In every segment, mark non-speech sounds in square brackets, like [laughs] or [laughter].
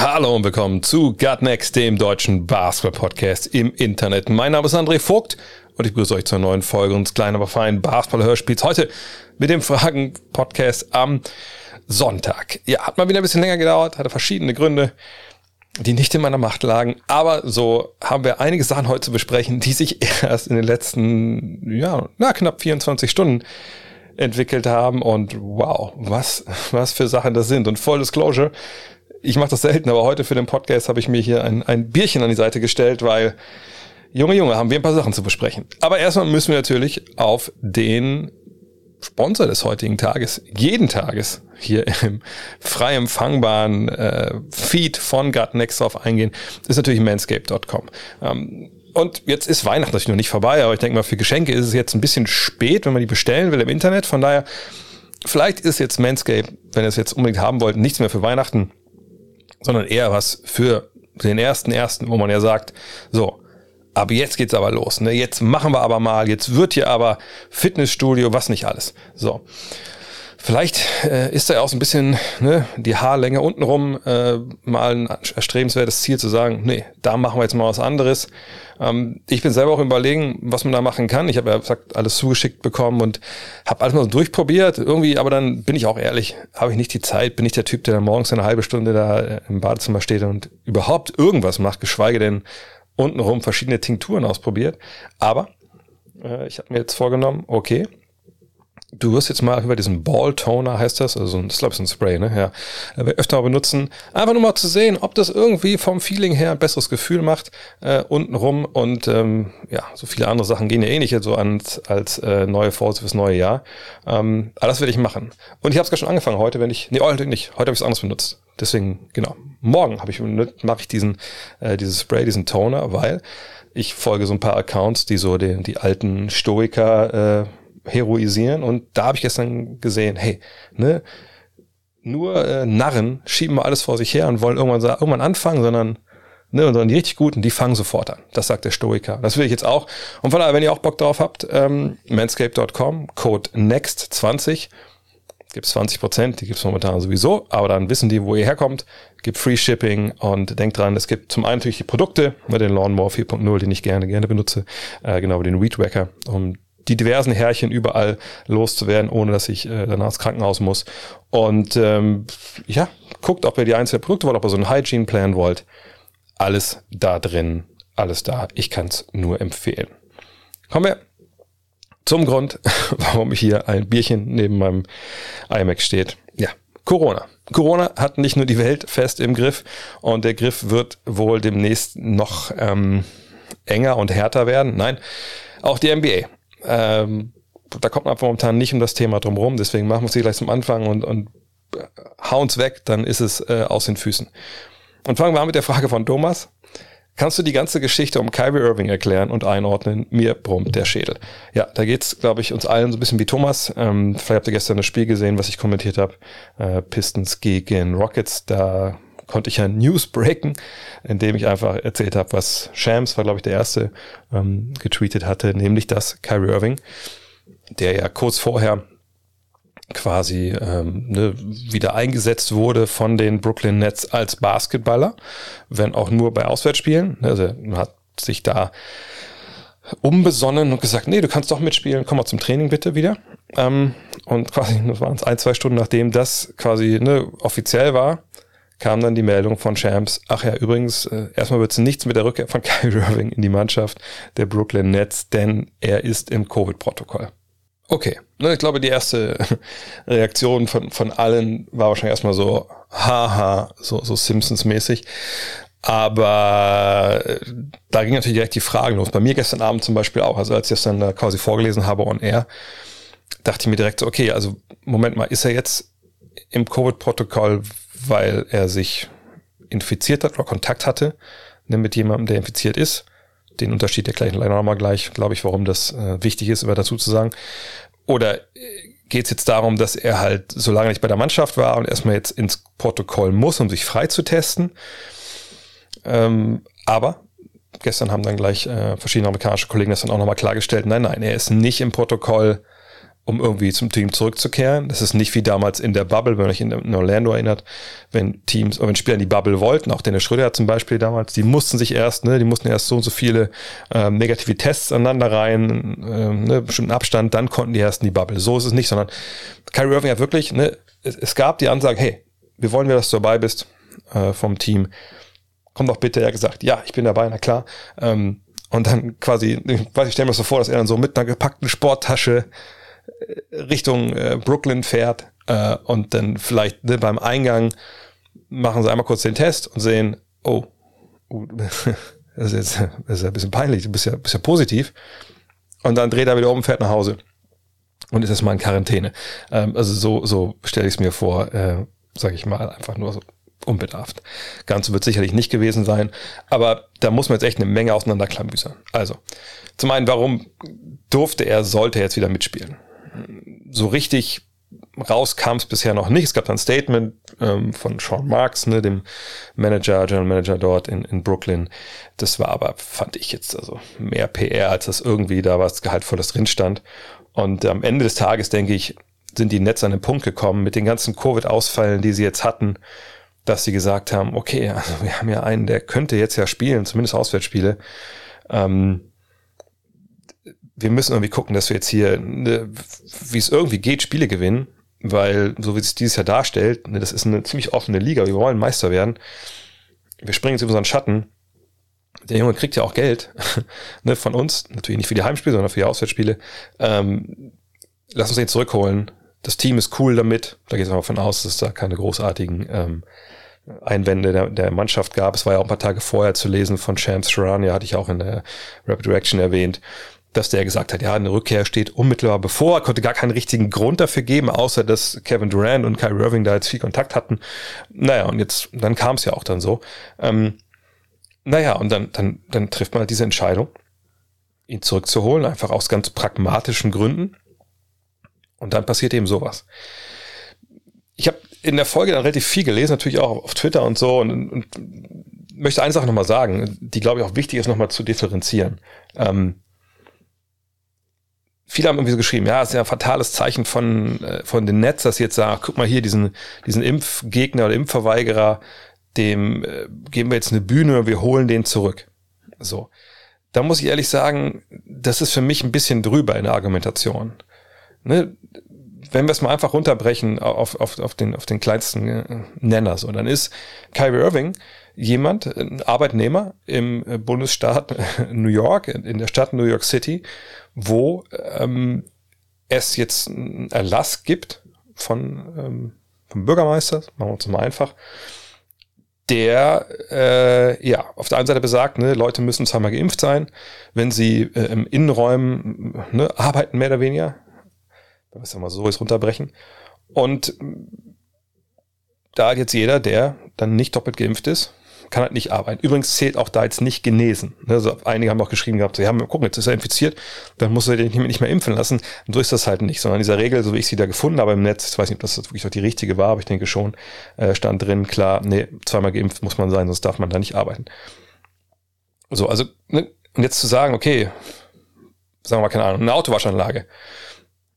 Hallo und willkommen zu Gut Next, dem deutschen Basketball-Podcast im Internet. Mein Name ist André Vogt und ich begrüße euch zur neuen Folge unseres kleinen, aber feinen Basketball-Hörspiels. Heute mit dem Fragen-Podcast am Sonntag. Ja, hat mal wieder ein bisschen länger gedauert, hatte verschiedene Gründe, die nicht in meiner Macht lagen. Aber so haben wir einige Sachen heute zu besprechen, die sich [laughs] erst in den letzten, ja, na, knapp 24 Stunden entwickelt haben und wow, was, was für Sachen das sind. Und Full Disclosure, ich mache das selten, aber heute für den Podcast habe ich mir hier ein, ein Bierchen an die Seite gestellt, weil, Junge, Junge, haben wir ein paar Sachen zu besprechen. Aber erstmal müssen wir natürlich auf den Sponsor des heutigen Tages, jeden Tages hier im frei empfangbaren äh, Feed von Gut Next drauf eingehen, ist natürlich manscape.com. Ähm, und jetzt ist Weihnachten natürlich noch nicht vorbei, aber ich denke mal, für Geschenke ist es jetzt ein bisschen spät, wenn man die bestellen will im Internet. Von daher, vielleicht ist jetzt Manscape, wenn ihr es jetzt unbedingt haben wollt, nichts mehr für Weihnachten, sondern eher was für den ersten ersten, wo man ja sagt, so, aber jetzt geht's aber los. Ne? Jetzt machen wir aber mal, jetzt wird hier aber Fitnessstudio, was nicht alles. So. Vielleicht äh, ist da ja auch so ein bisschen ne, die Haarlänge untenrum äh, mal ein erstrebenswertes Ziel zu sagen, nee, da machen wir jetzt mal was anderes. Ähm, ich bin selber auch überlegen, was man da machen kann. Ich habe ja gesagt, alles zugeschickt bekommen und habe alles mal so durchprobiert. Irgendwie, aber dann bin ich auch ehrlich, habe ich nicht die Zeit, bin ich der Typ, der dann morgens eine halbe Stunde da im Badezimmer steht und überhaupt irgendwas macht, geschweige denn untenrum verschiedene Tinkturen ausprobiert. Aber äh, ich habe mir jetzt vorgenommen, okay, Du wirst jetzt mal über diesen Ball Toner, heißt das, also das ist glaube ich so ein Spray, ne? Ja, äh, öfter benutzen, einfach nur mal zu sehen, ob das irgendwie vom Feeling her ein besseres Gefühl macht äh, untenrum und ähm, ja, so viele andere Sachen gehen ja eh nicht so ans, als äh, neue Falls fürs neue Jahr. Ähm, aber das werde ich machen. Und ich habe es gerade schon angefangen heute, wenn ich, nee, heute nicht, heute habe ich es anders benutzt. Deswegen, genau, morgen habe ich mache ich diesen äh, dieses Spray, diesen Toner, weil ich folge so ein paar Accounts, die so den, die alten Stoiker äh, heroisieren. Und da habe ich gestern gesehen, hey, ne, nur äh, Narren schieben mal alles vor sich her und wollen irgendwann, irgendwann anfangen, sondern Ne, sondern die richtig Guten, die fangen sofort an. Das sagt der Stoiker. Das will ich jetzt auch. Und von daher, wenn ihr auch Bock drauf habt, ähm, manscape.com, Code NEXT20, gibt's 20 Prozent, die gibt's momentan sowieso, aber dann wissen die, wo ihr herkommt, gibt Free Shipping und denkt dran, es gibt zum einen natürlich die Produkte, mit den Lawnmower 4.0, den ich gerne, gerne benutze, äh, genau, den Weed Wacker, um die diversen Härchen überall loszuwerden, ohne dass ich äh, danach ins Krankenhaus muss. Und ähm, ja, guckt, ob ihr die einzelnen Produkte wollt, ob ihr so einen Hygiene-Plan wollt. Alles da drin, alles da. Ich kann es nur empfehlen. Kommen wir zum Grund, [laughs] warum hier ein Bierchen neben meinem iMac steht. Ja, Corona. Corona hat nicht nur die Welt fest im Griff und der Griff wird wohl demnächst noch ähm, enger und härter werden. Nein, auch die NBA ähm, da kommt man einfach momentan nicht um das Thema drumherum, deswegen machen wir es gleich zum Anfang und, und hauen es weg, dann ist es äh, aus den Füßen. Und fangen wir an mit der Frage von Thomas. Kannst du die ganze Geschichte um Kyrie Irving erklären und einordnen? Mir brummt der Schädel. Ja, da geht's, glaube ich, uns allen so ein bisschen wie Thomas. Ähm, vielleicht habt ihr gestern das Spiel gesehen, was ich kommentiert habe. Äh, Pistons gegen Rockets. Da konnte ich ja News breaken, indem ich einfach erzählt habe, was Shams, war glaube ich der erste, ähm, getweetet hatte, nämlich dass Kyrie Irving, der ja kurz vorher quasi ähm, ne, wieder eingesetzt wurde von den Brooklyn Nets als Basketballer, wenn auch nur bei Auswärtsspielen. Also man hat sich da umbesonnen und gesagt, nee, du kannst doch mitspielen, komm mal zum Training bitte wieder. Ähm, und quasi, das waren es ein, zwei Stunden nachdem das quasi ne, offiziell war, kam dann die Meldung von Champs, ach ja, übrigens, äh, erstmal wird es nichts mit der Rückkehr von [laughs] Kyrie Irving in die Mannschaft der Brooklyn Nets, denn er ist im Covid-Protokoll. Okay, ne, ich glaube, die erste [laughs] Reaktion von, von allen war wahrscheinlich erstmal so, haha, so, so Simpsons-mäßig. Aber äh, da ging natürlich direkt die Fragen los. Bei mir gestern Abend zum Beispiel auch, also als ich das dann da quasi vorgelesen habe on air, dachte ich mir direkt so, okay, also Moment mal, ist er jetzt im Covid-Protokoll, weil er sich infiziert hat oder Kontakt hatte ne, mit jemandem, der infiziert ist. den Unterschied der gleich leider nochmal gleich, glaube ich, warum das äh, wichtig ist, immer dazu zu sagen. Oder äh, geht es jetzt darum, dass er halt so lange nicht bei der Mannschaft war und erstmal jetzt ins Protokoll muss, um sich frei zu testen. Ähm, aber gestern haben dann gleich äh, verschiedene amerikanische Kollegen das dann auch nochmal klargestellt. Nein, nein, er ist nicht im Protokoll um irgendwie zum Team zurückzukehren. Das ist nicht wie damals in der Bubble, wenn euch in, Orlando erinnert, wenn Teams, wenn Spieler in die Bubble wollten, auch Dennis Schröder zum Beispiel damals, die mussten sich erst, ne, die mussten erst so und so viele ähm, negative Tests aneinander rein, ähm, ne, bestimmten Abstand, dann konnten die erst in die Bubble. So ist es nicht, sondern Kyrie Irving hat wirklich, ne, es, es gab die Ansage, hey, wir wollen, dass du dabei bist äh, vom Team. Komm doch bitte. Er hat gesagt, ja, ich bin dabei, na klar. Ähm, und dann quasi, ich weiß, ich stelle mir so vor, dass er dann so mit einer gepackten Sporttasche Richtung äh, Brooklyn fährt äh, und dann vielleicht ne, beim Eingang machen sie einmal kurz den Test und sehen, oh, uh, [laughs] das, ist jetzt, das ist ein bisschen peinlich, du bist ja, bist ja positiv. Und dann dreht er wieder um, fährt nach Hause und ist erstmal in Quarantäne. Ähm, also so, so stelle ich es mir vor, äh, sage ich mal, einfach nur so unbedarft. Ganz wird sicherlich nicht gewesen sein, aber da muss man jetzt echt eine Menge auseinanderklamüsern. Also, zum einen, warum durfte er, sollte er jetzt wieder mitspielen? So richtig raus kam es bisher noch nicht. Es gab ein Statement ähm, von Sean Marks, ne, dem Manager, General Manager dort in, in Brooklyn. Das war aber, fand ich jetzt, also mehr PR, als dass irgendwie da was Gehaltvolles drin stand. Und am Ende des Tages, denke ich, sind die Netz an den Punkt gekommen mit den ganzen Covid-Ausfällen, die sie jetzt hatten, dass sie gesagt haben, okay, also [laughs] wir haben ja einen, der könnte jetzt ja spielen, zumindest Auswärtsspiele. Ähm, wir müssen irgendwie gucken, dass wir jetzt hier, ne, wie es irgendwie geht, Spiele gewinnen, weil so wie es dieses Jahr darstellt, ne, das ist eine ziemlich offene Liga, wir wollen Meister werden. Wir springen jetzt über unseren Schatten. Der Junge kriegt ja auch Geld [laughs] ne, von uns, natürlich nicht für die Heimspiele, sondern für die Auswärtsspiele. Ähm, lass uns den zurückholen. Das Team ist cool damit. Da geht es aber von aus, dass es da keine großartigen ähm, Einwände der, der Mannschaft gab. Es war ja auch ein paar Tage vorher zu lesen von Chance Sharania, hatte ich auch in der Rapid Reaction erwähnt dass der gesagt hat, ja, eine Rückkehr steht unmittelbar bevor, konnte gar keinen richtigen Grund dafür geben, außer dass Kevin Durant und Kyrie Irving da jetzt viel Kontakt hatten. Naja, und jetzt, dann kam es ja auch dann so. Ähm, naja, und dann, dann, dann trifft man halt diese Entscheidung, ihn zurückzuholen, einfach aus ganz pragmatischen Gründen. Und dann passiert eben sowas. Ich habe in der Folge dann relativ viel gelesen, natürlich auch auf Twitter und so, und, und möchte eine Sache nochmal sagen, die glaube ich auch wichtig ist, nochmal zu differenzieren. Ähm, viele haben irgendwie so geschrieben, ja, ist ja ein fatales Zeichen von, äh, von den Netz, dass jetzt sagt, guck mal hier, diesen, diesen Impfgegner oder Impfverweigerer, dem äh, geben wir jetzt eine Bühne und wir holen den zurück. So. Da muss ich ehrlich sagen, das ist für mich ein bisschen drüber in der Argumentation. Ne? Wenn wir es mal einfach runterbrechen auf, auf, auf, den, auf den kleinsten äh, Nenner, so, dann ist Kyrie Irving jemand, ein Arbeitnehmer im Bundesstaat [laughs] New York, in der Stadt New York City, wo ähm, es jetzt einen Erlass gibt von ähm, vom Bürgermeister, machen wir uns mal einfach, der äh, ja auf der einen Seite besagt, ne, Leute müssen zweimal geimpft sein, wenn sie äh, im Innenräumen ne, arbeiten, mehr oder weniger. Wenn wir es mal so jetzt runterbrechen. Und da hat jetzt jeder, der dann nicht doppelt geimpft ist, kann halt nicht arbeiten. Übrigens zählt auch da jetzt nicht genesen. Also einige haben auch geschrieben gehabt, sie haben, gucken, jetzt ist er infiziert, dann muss er den nicht mehr impfen lassen. Und so ist das halt nicht, sondern in dieser Regel, so wie ich sie da gefunden habe im Netz, ich weiß nicht, ob das wirklich auch die richtige war, aber ich denke schon, äh, stand drin, klar, nee, zweimal geimpft muss man sein, sonst darf man da nicht arbeiten. So, also, ne, und jetzt zu sagen, okay, sagen wir mal, keine Ahnung, eine Autowaschanlage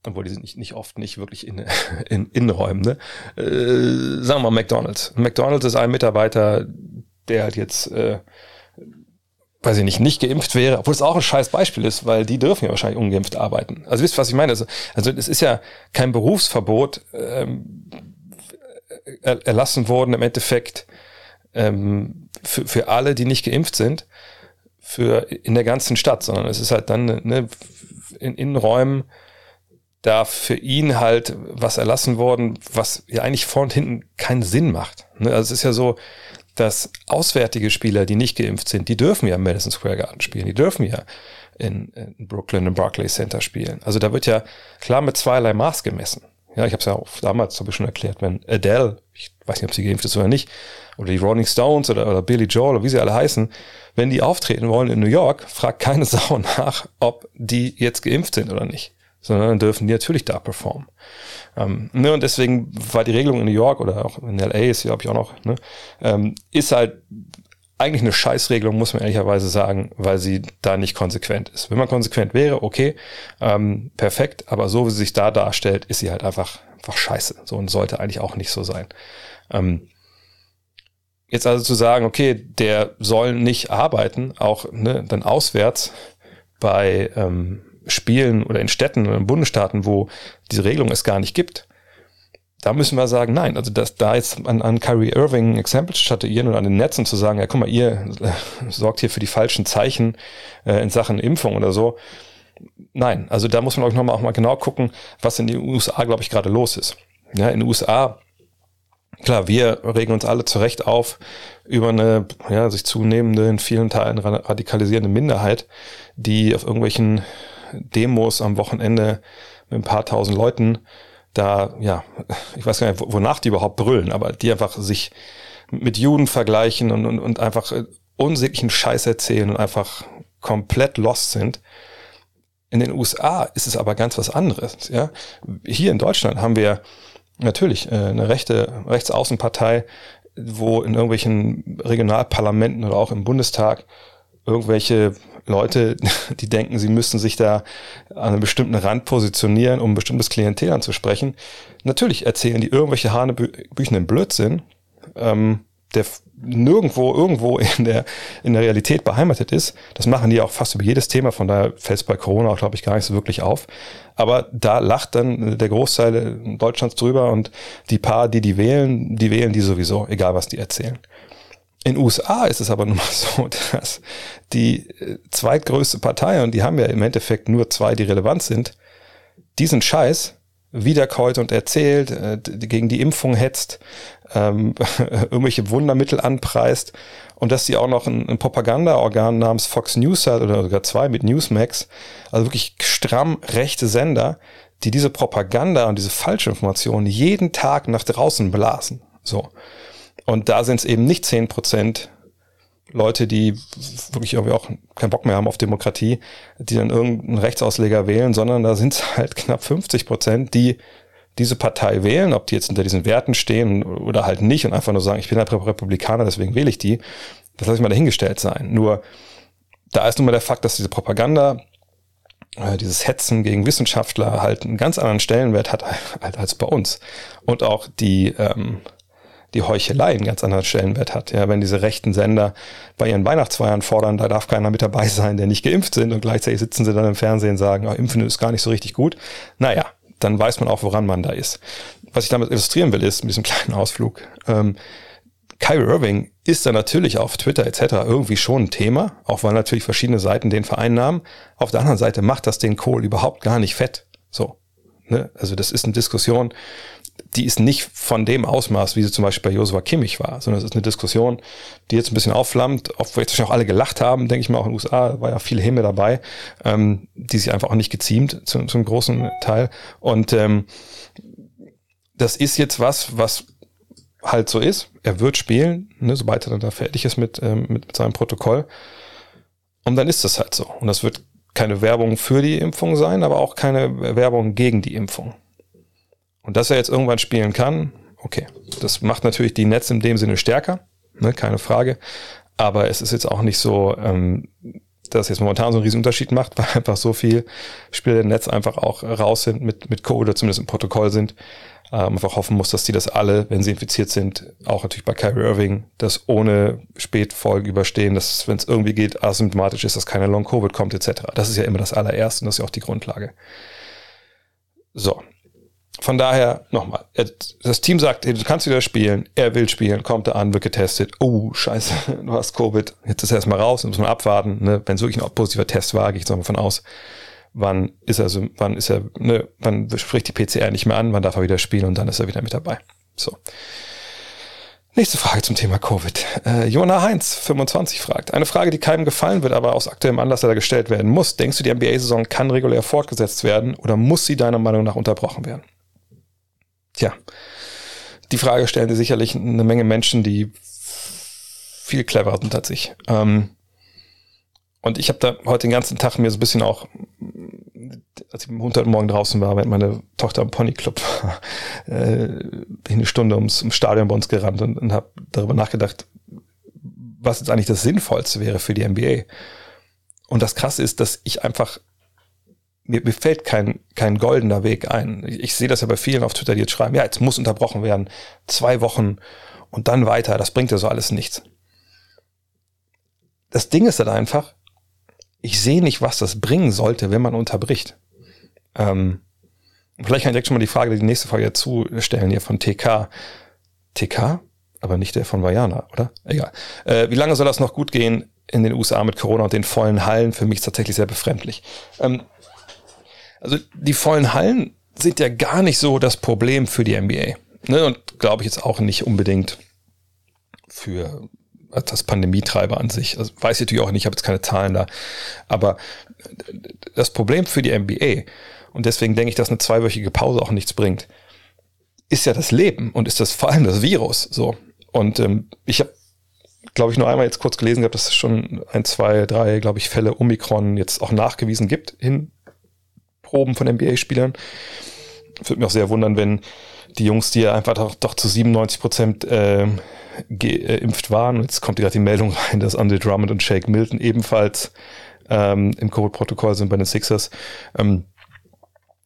obwohl die sind nicht, nicht oft nicht wirklich in, [laughs] in Innenräumen, ne? Äh, sagen wir mal McDonalds. McDonalds ist ein Mitarbeiter, der halt jetzt, äh, weiß ich nicht, nicht geimpft wäre, obwohl es auch ein scheiß Beispiel ist, weil die dürfen ja wahrscheinlich ungeimpft arbeiten. Also wisst ihr, was ich meine? Also, also es ist ja kein Berufsverbot ähm, erlassen worden im Endeffekt ähm, für, für alle, die nicht geimpft sind, für in der ganzen Stadt, sondern es ist halt dann ne, in Innenräumen da für ihn halt was erlassen worden, was ja eigentlich vor und hinten keinen Sinn macht. Ne? Also es ist ja so, dass auswärtige Spieler, die nicht geimpft sind, die dürfen ja im Madison Square Garden spielen, die dürfen ja in, in Brooklyn im Barclays Center spielen. Also da wird ja klar mit zweierlei Maß gemessen. Ja, ich habe es ja auch damals, habe ich schon erklärt, wenn Adele, ich weiß nicht, ob sie geimpft ist oder nicht, oder die Rolling Stones oder, oder Billy Joel oder wie sie alle heißen, wenn die auftreten wollen in New York, fragt keine [laughs] Sau nach, ob die jetzt geimpft sind oder nicht, sondern dürfen die natürlich da performen. Ähm, ne, und deswegen war die Regelung in New York oder auch in LA ist, glaube ich, auch noch, ne, ähm, ist halt eigentlich eine Scheißregelung, muss man ehrlicherweise sagen, weil sie da nicht konsequent ist. Wenn man konsequent wäre, okay, ähm, perfekt, aber so wie sie sich da darstellt, ist sie halt einfach, einfach scheiße. So und sollte eigentlich auch nicht so sein. Ähm, jetzt also zu sagen, okay, der soll nicht arbeiten, auch ne, dann auswärts bei ähm, Spielen oder in Städten oder in Bundesstaaten, wo diese Regelung es gar nicht gibt, da müssen wir sagen, nein, also dass da jetzt an, an Kyrie Irving Exempel statuieren oder an den Netzen zu sagen, ja guck mal, ihr äh, sorgt hier für die falschen Zeichen äh, in Sachen Impfung oder so. Nein, also da muss man auch nochmal auch mal genau gucken, was in den USA, glaube ich, gerade los ist. Ja, in den USA, klar, wir regen uns alle zurecht auf über eine ja, sich zunehmende, in vielen Teilen radikalisierende Minderheit, die auf irgendwelchen Demos am Wochenende mit ein paar tausend Leuten da, ja, ich weiß gar nicht, wonach die überhaupt brüllen, aber die einfach sich mit Juden vergleichen und, und, und einfach unsäglichen Scheiß erzählen und einfach komplett lost sind. In den USA ist es aber ganz was anderes. Ja? Hier in Deutschland haben wir natürlich äh, eine rechte Rechtsaußenpartei, wo in irgendwelchen Regionalparlamenten oder auch im Bundestag irgendwelche Leute, [laughs] die denken, sie müssten sich da an einem bestimmten Rand positionieren, um ein bestimmtes Klientel anzusprechen. Natürlich erzählen die irgendwelche hanebüchenden Blödsinn, ähm, der nirgendwo irgendwo [laughs] in der, in der Realität beheimatet ist. Das machen die auch fast über jedes Thema, von daher fällt es bei Corona auch, glaube ich, gar nicht so wirklich auf. Aber da lacht dann der Großteil Deutschlands drüber und die paar, die die wählen, die wählen die sowieso, egal was die erzählen. In USA ist es aber nun mal [laughs] so, dass die äh, zweitgrößte Partei, und die haben ja im Endeffekt nur zwei, die relevant sind, diesen Scheiß wiederkäut und erzählt, äh, gegen die Impfung hetzt, ähm, [laughs] irgendwelche Wundermittel anpreist und dass sie auch noch ein, ein Propagandaorgan namens Fox News hat oder sogar zwei mit Newsmax, also wirklich stramm rechte Sender, die diese Propaganda und diese Falschinformationen jeden Tag nach draußen blasen. So. Und da sind es eben nicht zehn Prozent Leute, die wirklich irgendwie auch keinen Bock mehr haben auf Demokratie, die dann irgendeinen Rechtsausleger wählen, sondern da sind es [laughs] halt knapp 50 Prozent, die diese Partei wählen, ob die jetzt unter diesen Werten stehen oder halt nicht und einfach nur sagen, ich bin halt Republikaner, deswegen wähle ich die. Das lasse ich mal dahingestellt sein. Nur da ist nun mal der Fakt, dass diese Propaganda, äh, dieses Hetzen gegen Wissenschaftler halt einen ganz anderen Stellenwert hat [laughs] als bei uns. Und auch die, ähm, die Heuchelei einen ganz anderen Stellenwert hat. Ja, wenn diese rechten Sender bei ihren Weihnachtsfeiern fordern, da darf keiner mit dabei sein, der nicht geimpft sind und gleichzeitig sitzen sie dann im Fernsehen und sagen, oh, Impfen ist gar nicht so richtig gut. Naja, dann weiß man auch, woran man da ist. Was ich damit illustrieren will, ist mit diesem kleinen Ausflug. Ähm, Kyrie Irving ist da natürlich auf Twitter etc. irgendwie schon ein Thema, auch weil natürlich verschiedene Seiten den vereinnahmen. Auf der anderen Seite macht das den Kohl überhaupt gar nicht fett. So. Ne? Also das ist eine Diskussion, die ist nicht von dem Ausmaß, wie sie zum Beispiel bei Josua Kimmich war, sondern es ist eine Diskussion, die jetzt ein bisschen aufflammt, obwohl jetzt auch alle gelacht haben, denke ich mal, auch in den USA war ja viel Himmel dabei, ähm, die sich einfach auch nicht geziemt zu, zum großen Teil. Und ähm, das ist jetzt was, was halt so ist. Er wird spielen, ne, sobald er dann da fertig ist mit, ähm, mit, mit seinem Protokoll. Und dann ist das halt so. Und das wird keine Werbung für die Impfung sein, aber auch keine Werbung gegen die Impfung. Und dass er jetzt irgendwann spielen kann, okay. Das macht natürlich die Netz in dem Sinne stärker, ne, keine Frage. Aber es ist jetzt auch nicht so, ähm, dass jetzt momentan so einen riesen Unterschied macht, [laughs] weil einfach so viel Spieler im Netz einfach auch raus sind mit, mit Code oder zumindest im Protokoll sind. Ähm, einfach hoffen muss, dass die das alle, wenn sie infiziert sind, auch natürlich bei Kyrie Irving, das ohne Spätfolge überstehen, dass wenn es irgendwie geht, asymptomatisch ist, dass keine Long-Covid kommt, etc. Das ist ja immer das allererste und das ist ja auch die Grundlage. So, von daher nochmal, das Team sagt, du kannst wieder spielen, er will spielen, kommt da an, wird getestet, oh scheiße, [laughs] du hast Covid, jetzt ist er erstmal raus, muss man abwarten, ne? wenn es wirklich ein positiver Test war, gehe ich jetzt mal davon aus, wann ist er, so, wann ist er, ne, wann spricht die PCR nicht mehr an, wann darf er wieder spielen und dann ist er wieder mit dabei. So. Nächste Frage zum Thema Covid. Äh, Jona Heinz, 25, fragt. Eine Frage, die keinem gefallen wird, aber aus aktuellem Anlass leider gestellt werden muss. Denkst du, die NBA-Saison kann regulär fortgesetzt werden oder muss sie deiner Meinung nach unterbrochen werden? Tja, die Frage stellen dir sicherlich eine Menge Menschen, die viel cleverer sind als ich. Ähm, und ich habe da heute den ganzen Tag mir so ein bisschen auch, als ich am Montag Morgen draußen war, während meine Tochter im Ponyclub war, äh, bin ich eine Stunde ums, ums Stadion bei uns gerannt und, und habe darüber nachgedacht, was jetzt eigentlich das Sinnvollste wäre für die NBA. Und das Krasse ist, dass ich einfach, mir, mir fällt kein, kein goldener Weg ein. Ich, ich sehe das ja bei vielen auf Twitter, die jetzt schreiben, ja, jetzt muss unterbrochen werden, zwei Wochen und dann weiter, das bringt ja so alles nichts. Das Ding ist halt einfach, ich sehe nicht, was das bringen sollte, wenn man unterbricht. Ähm, vielleicht kann ich direkt schon mal die Frage, die nächste Frage dazu stellen hier von TK. TK? Aber nicht der von Vajana, oder? Egal. Äh, wie lange soll das noch gut gehen in den USA mit Corona und den vollen Hallen? Für mich ist tatsächlich sehr befremdlich. Ähm, also die vollen Hallen sind ja gar nicht so das Problem für die NBA. Ne? Und glaube ich jetzt auch nicht unbedingt für das Pandemietreiber an sich. Also weiß ich natürlich auch nicht, ich habe jetzt keine Zahlen da. Aber das Problem für die NBA, und deswegen denke ich, dass eine zweiwöchige Pause auch nichts bringt, ist ja das Leben und ist das vor allem das Virus. So. Und ähm, ich habe, glaube ich, nur einmal jetzt kurz gelesen gehabt, dass es schon ein, zwei, drei, glaube ich, Fälle Omikron jetzt auch nachgewiesen gibt in Proben von NBA-Spielern. Würde mich auch sehr wundern, wenn die Jungs, die ja einfach doch, doch zu 97 Prozent äh, geimpft waren. Jetzt kommt gerade die Meldung rein, dass Andre Drummond und Shake Milton ebenfalls ähm, im Covid-Protokoll sind bei den Sixers. Ähm,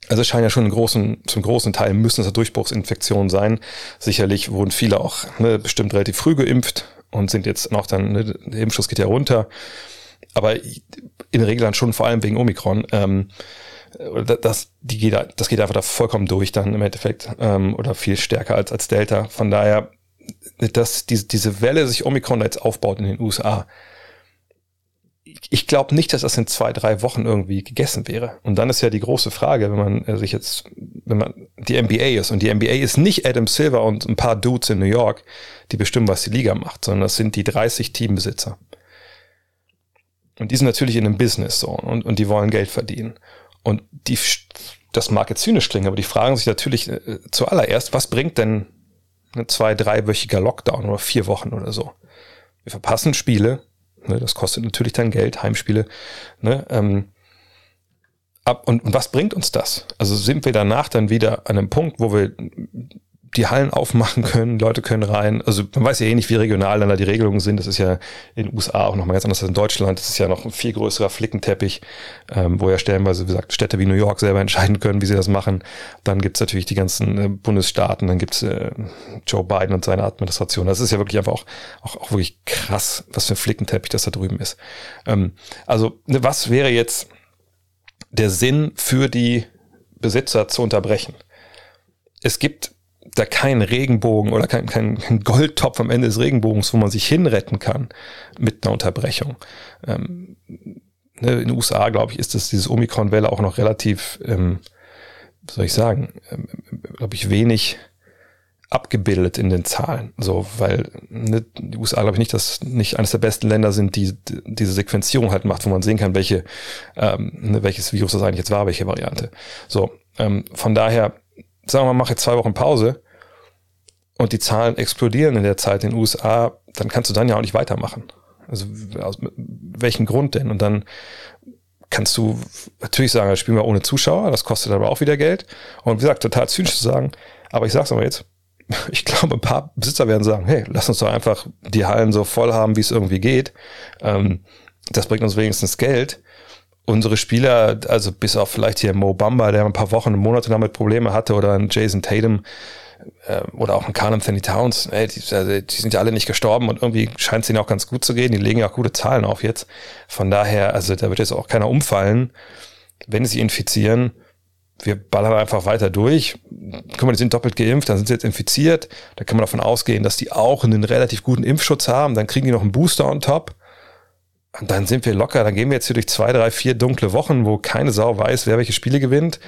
also es scheint ja schon einen großen, zum großen Teil müssen es Durchbruchsinfektionen sein. Sicherlich wurden viele auch ne, bestimmt relativ früh geimpft und sind jetzt noch dann, ne, der Impfschuss geht ja runter. Aber in der Regel dann schon vor allem wegen Omikron. Ähm, das, die geht, das geht einfach da vollkommen durch dann im Endeffekt ähm, oder viel stärker als, als Delta. Von daher dass diese, diese Welle sich Omikron jetzt aufbaut in den USA. Ich glaube nicht, dass das in zwei, drei Wochen irgendwie gegessen wäre. Und dann ist ja die große Frage, wenn man äh, sich jetzt, wenn man die NBA ist, und die NBA ist nicht Adam Silver und ein paar Dudes in New York, die bestimmen, was die Liga macht, sondern das sind die 30 Teambesitzer. Und die sind natürlich in einem Business so und, und die wollen Geld verdienen. Und die, das mag jetzt zynisch klingen, aber die fragen sich natürlich äh, zuallererst, was bringt denn zwei, dreiwöchiger Lockdown oder vier Wochen oder so. Wir verpassen Spiele, ne, das kostet natürlich dann Geld, Heimspiele. Ne, ähm, ab, und, und was bringt uns das? Also sind wir danach dann wieder an einem Punkt, wo wir die Hallen aufmachen können, Leute können rein. Also man weiß ja eh nicht, wie regional dann da die Regelungen sind. Das ist ja in den USA auch nochmal ganz anders als in Deutschland. Das ist ja noch ein viel größerer Flickenteppich, ähm, wo ja stellenweise, wie gesagt, Städte wie New York selber [laughs] entscheiden können, wie sie das machen. Dann gibt's natürlich die ganzen äh, Bundesstaaten, dann gibt's äh, Joe Biden und seine Administration. Das ist ja wirklich einfach auch, auch, auch wirklich krass, was für ein Flickenteppich das da drüben ist. Ähm, also ne, was wäre jetzt der Sinn für die Besitzer zu unterbrechen? Es gibt da kein Regenbogen oder kein, kein, kein Goldtopf am Ende des Regenbogens, wo man sich hinretten kann mit einer Unterbrechung. Ähm, ne, in den USA, glaube ich, ist das diese Omikron-Welle auch noch relativ, ähm, soll ich sagen, ähm, glaube ich, wenig abgebildet in den Zahlen. So, weil ne, die USA, glaube ich, nicht, dass nicht eines der besten Länder sind, die, die diese Sequenzierung halt macht, wo man sehen kann, welche, ähm, ne, welches Virus das eigentlich jetzt war, welche Variante. So, ähm, von daher sagen wir mal, mache jetzt zwei Wochen Pause und die Zahlen explodieren in der Zeit in den USA, dann kannst du dann ja auch nicht weitermachen. Also aus welchem Grund denn? Und dann kannst du natürlich sagen, das spielen wir ohne Zuschauer, das kostet aber auch wieder Geld. Und wie gesagt, total zynisch zu sagen, aber ich sag's aber jetzt, [laughs] ich glaube, ein paar Besitzer werden sagen, hey, lass uns doch einfach die Hallen so voll haben, wie es irgendwie geht. Ähm, das bringt uns wenigstens Geld unsere Spieler, also bis auf vielleicht hier Mo Bamba, der ein paar Wochen, Monate damit Probleme hatte, oder Jason Tatum oder auch ein Carl Anthony Towns, ey, die, also, die sind ja alle nicht gestorben und irgendwie scheint es ihnen auch ganz gut zu gehen. Die legen ja auch gute Zahlen auf jetzt. Von daher, also da wird jetzt auch keiner umfallen, wenn sie infizieren. Wir ballern einfach weiter durch. Guck mal, die sind doppelt geimpft, dann sind sie jetzt infiziert. Da kann man davon ausgehen, dass die auch einen relativ guten Impfschutz haben. Dann kriegen die noch einen Booster on top und dann sind wir locker, dann gehen wir jetzt hier durch zwei, drei, vier dunkle Wochen, wo keine Sau weiß, wer welche Spiele gewinnt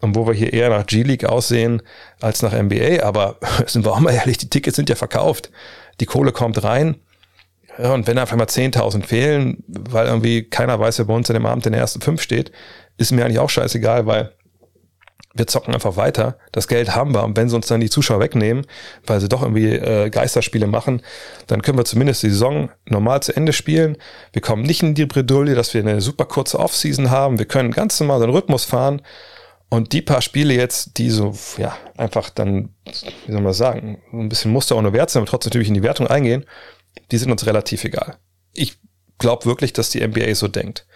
und wo wir hier eher nach G-League aussehen als nach NBA. Aber [laughs] sind wir auch mal ehrlich, die Tickets sind ja verkauft. Die Kohle kommt rein. Und wenn einfach mal 10.000 fehlen, weil irgendwie keiner weiß, wer bei uns in dem Abend in den ersten fünf steht, ist mir eigentlich auch scheißegal, weil wir zocken einfach weiter. Das Geld haben wir. Und wenn sie uns dann die Zuschauer wegnehmen, weil sie doch irgendwie äh, Geisterspiele machen, dann können wir zumindest die Saison normal zu Ende spielen. Wir kommen nicht in die Bredouille, dass wir eine super kurze Offseason haben. Wir können ganz normal den Rhythmus fahren. Und die paar Spiele jetzt, die so, ja, einfach dann, wie soll man sagen, ein bisschen Muster ohne Wert sind, aber trotzdem natürlich in die Wertung eingehen, die sind uns relativ egal. Ich glaube wirklich, dass die NBA so denkt.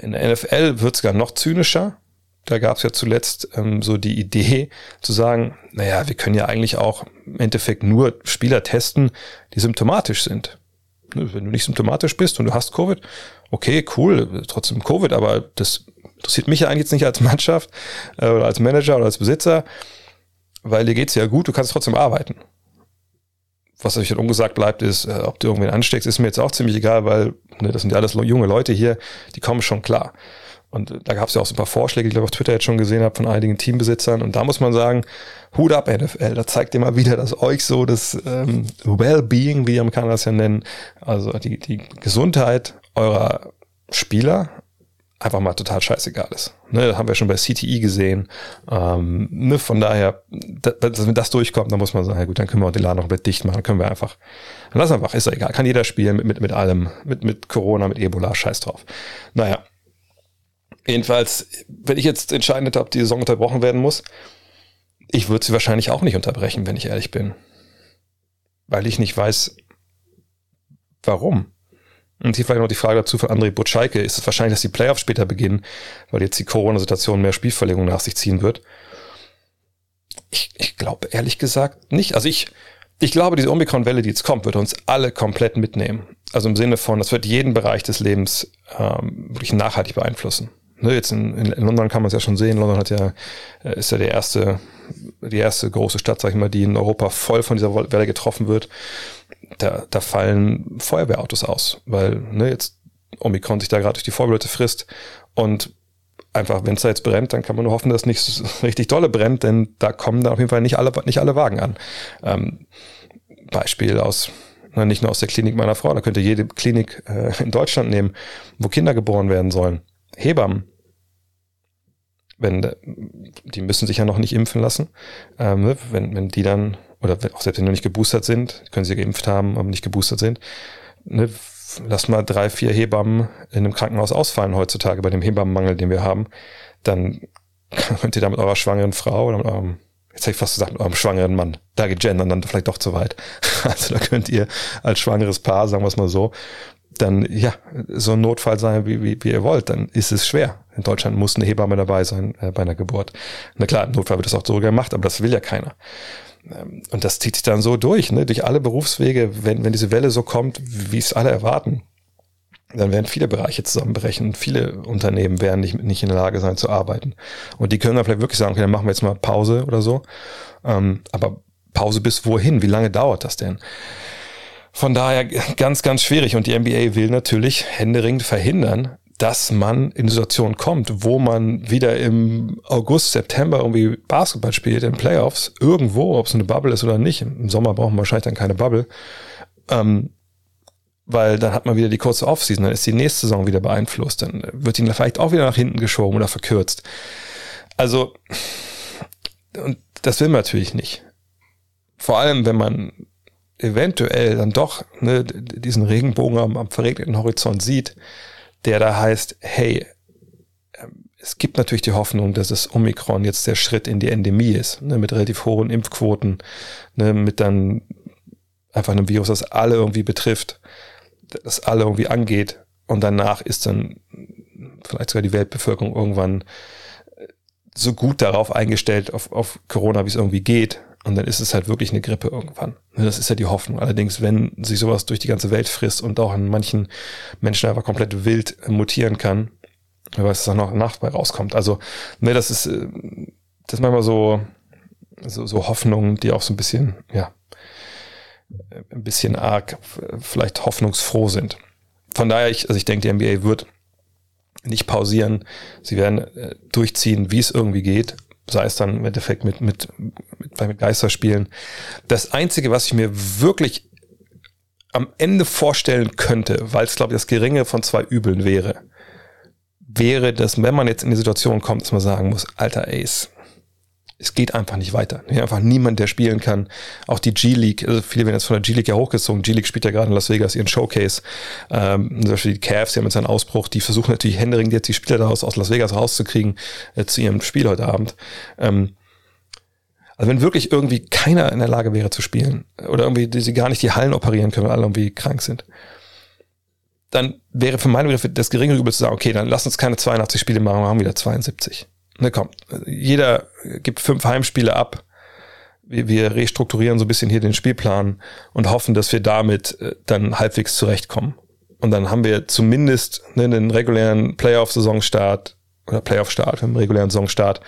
In der NFL wird es gar noch zynischer. Da gab es ja zuletzt ähm, so die Idee zu sagen, naja, wir können ja eigentlich auch im Endeffekt nur Spieler testen, die symptomatisch sind. Wenn du nicht symptomatisch bist und du hast Covid, okay, cool, trotzdem Covid, aber das interessiert mich ja eigentlich jetzt nicht als Mannschaft äh, oder als Manager oder als Besitzer, weil dir geht's ja gut, du kannst trotzdem arbeiten. Was natürlich ungesagt bleibt, ist, äh, ob du irgendwen ansteckst, ist mir jetzt auch ziemlich egal, weil ne, das sind ja alles junge Leute hier, die kommen schon klar. Und da gab es ja auch so ein paar Vorschläge, die ich glaube auf Twitter jetzt schon gesehen habe von einigen Teambesitzern. Und da muss man sagen, Hut ab NFL, da zeigt ihr mal wieder, dass euch so das ähm, Well-Being, wie die Amerikaner das ja nennen, also die, die Gesundheit eurer Spieler einfach mal total scheißegal ist. Ne, haben wir schon bei CTI gesehen. Ähm, ne, von daher, da, wenn das durchkommt, dann muss man sagen, ja gut, dann können wir den Laden noch mit dicht machen, können wir einfach, lass einfach, ist ja egal, kann jeder spielen mit, mit, mit allem, mit, mit Corona, mit Ebola, scheiß drauf. Naja, Jedenfalls, wenn ich jetzt entscheiden hätte, ob die Saison unterbrochen werden muss, ich würde sie wahrscheinlich auch nicht unterbrechen, wenn ich ehrlich bin. Weil ich nicht weiß, warum. Und hier vielleicht noch die Frage dazu von André Butscheike. Ist es wahrscheinlich, dass die Playoffs später beginnen, weil jetzt die Corona-Situation mehr Spielverlegung nach sich ziehen wird? Ich, ich glaube ehrlich gesagt nicht. Also ich, ich glaube, diese Omikron-Welle, die jetzt kommt, wird uns alle komplett mitnehmen. Also im Sinne von, das wird jeden Bereich des Lebens ähm, wirklich nachhaltig beeinflussen. Ne, jetzt in, in London kann man es ja schon sehen. London hat ja, äh, ist ja der erste, die erste große Stadt, sag ich mal, die in Europa voll von dieser Welle getroffen wird. Da, da fallen Feuerwehrautos aus, weil ne, jetzt Omikron sich da gerade durch die Vorbehalte frisst und einfach, wenn es da jetzt brennt, dann kann man nur hoffen, dass nicht [laughs] richtig dolle brennt, denn da kommen dann auf jeden Fall nicht alle, nicht alle Wagen an. Ähm, Beispiel aus, na, nicht nur aus der Klinik meiner Frau, da könnte jede Klinik äh, in Deutschland nehmen, wo Kinder geboren werden sollen. Hebammen, wenn die müssen sich ja noch nicht impfen lassen, ähm, ne, wenn, wenn die dann, oder auch selbst wenn die noch nicht geboostert sind, können sie geimpft haben, aber nicht geboostert sind, ne, lass mal drei, vier Hebammen in einem Krankenhaus ausfallen heutzutage bei dem Hebammenmangel, den wir haben, dann könnt ihr da mit eurer schwangeren Frau oder mit eurem, jetzt hätte ich fast gesagt, mit eurem schwangeren Mann, da geht gendern dann vielleicht doch zu weit. [laughs] Also da könnt ihr als schwangeres Paar, sagen wir es mal so, dann ja, so ein Notfall sein, wie, wie, wie ihr wollt, dann ist es schwer. In Deutschland muss eine Hebamme dabei sein äh, bei einer Geburt. Na klar, im Notfall wird das auch so gemacht, aber das will ja keiner. Ähm, und das zieht sich dann so durch, ne, durch alle Berufswege, wenn, wenn diese Welle so kommt, wie es alle erwarten, dann werden viele Bereiche zusammenbrechen. Viele Unternehmen werden nicht, nicht in der Lage sein zu arbeiten. Und die können dann vielleicht wirklich sagen, okay, dann machen wir jetzt mal Pause oder so. Ähm, aber Pause bis wohin? Wie lange dauert das denn? Von daher ganz, ganz schwierig. Und die NBA will natürlich händeringend verhindern, dass man in Situationen kommt, wo man wieder im August, September irgendwie Basketball spielt in Playoffs, irgendwo, ob es eine Bubble ist oder nicht. Im Sommer brauchen wir wahrscheinlich dann keine Bubble. Ähm, weil dann hat man wieder die kurze Offseason, dann ist die nächste Saison wieder beeinflusst, dann wird ihn vielleicht auch wieder nach hinten geschoben oder verkürzt. Also, und das will man natürlich nicht. Vor allem, wenn man eventuell dann doch ne, diesen Regenbogen am, am verregneten Horizont sieht, der da heißt, hey, ähm, es gibt natürlich die Hoffnung, dass das Omikron jetzt der Schritt in die Endemie ist, ne, mit relativ hohen Impfquoten, ne, mit dann einfach einem Virus, das alle irgendwie betrifft, das alle irgendwie angeht. Und danach ist dann vielleicht sogar die Weltbevölkerung irgendwann so gut darauf eingestellt, auf, auf Corona, wie es irgendwie geht, und dann ist es halt wirklich eine Grippe irgendwann. Das ist ja die Hoffnung. Allerdings, wenn sich sowas durch die ganze Welt frisst und auch in manchen Menschen einfach komplett wild mutieren kann, wer weiß, dass da noch Nacht bei rauskommt. Also, ne, das ist, äh, das ist manchmal so, so, so Hoffnungen, die auch so ein bisschen, ja, ein bisschen arg, vielleicht hoffnungsfroh sind. Von daher, ich, also ich denke, die NBA wird nicht pausieren. Sie werden äh, durchziehen, wie es irgendwie geht sei es dann im Endeffekt mit, mit, mit, mit Geisterspielen. Das Einzige, was ich mir wirklich am Ende vorstellen könnte, weil es, glaube ich, das geringe von zwei Übeln wäre, wäre, dass wenn man jetzt in die Situation kommt, dass man sagen muss, alter Ace, es geht einfach nicht weiter. Einfach niemand, der spielen kann. Auch die G-League, also viele werden jetzt von der G-League ja hochgezogen. G-League spielt ja gerade in Las Vegas ihren Showcase. Ähm, zum Beispiel die Cavs, die haben jetzt einen Ausbruch, die versuchen natürlich händeringend jetzt die Spieler daraus aus Las Vegas rauszukriegen äh, zu ihrem Spiel heute Abend. Ähm, also wenn wirklich irgendwie keiner in der Lage wäre zu spielen oder irgendwie die sie gar nicht die Hallen operieren können, weil alle irgendwie krank sind, dann wäre für meine Begriffe das geringere Übel zu sagen, okay, dann lass uns keine 82 Spiele machen, wir haben wieder 72. Ne, komm, jeder gibt fünf Heimspiele ab. Wir, wir restrukturieren so ein bisschen hier den Spielplan und hoffen, dass wir damit äh, dann halbwegs zurechtkommen. Und dann haben wir zumindest ne, einen regulären Playoff-Saisonstart oder Playoff-Start, im regulären Saisonstart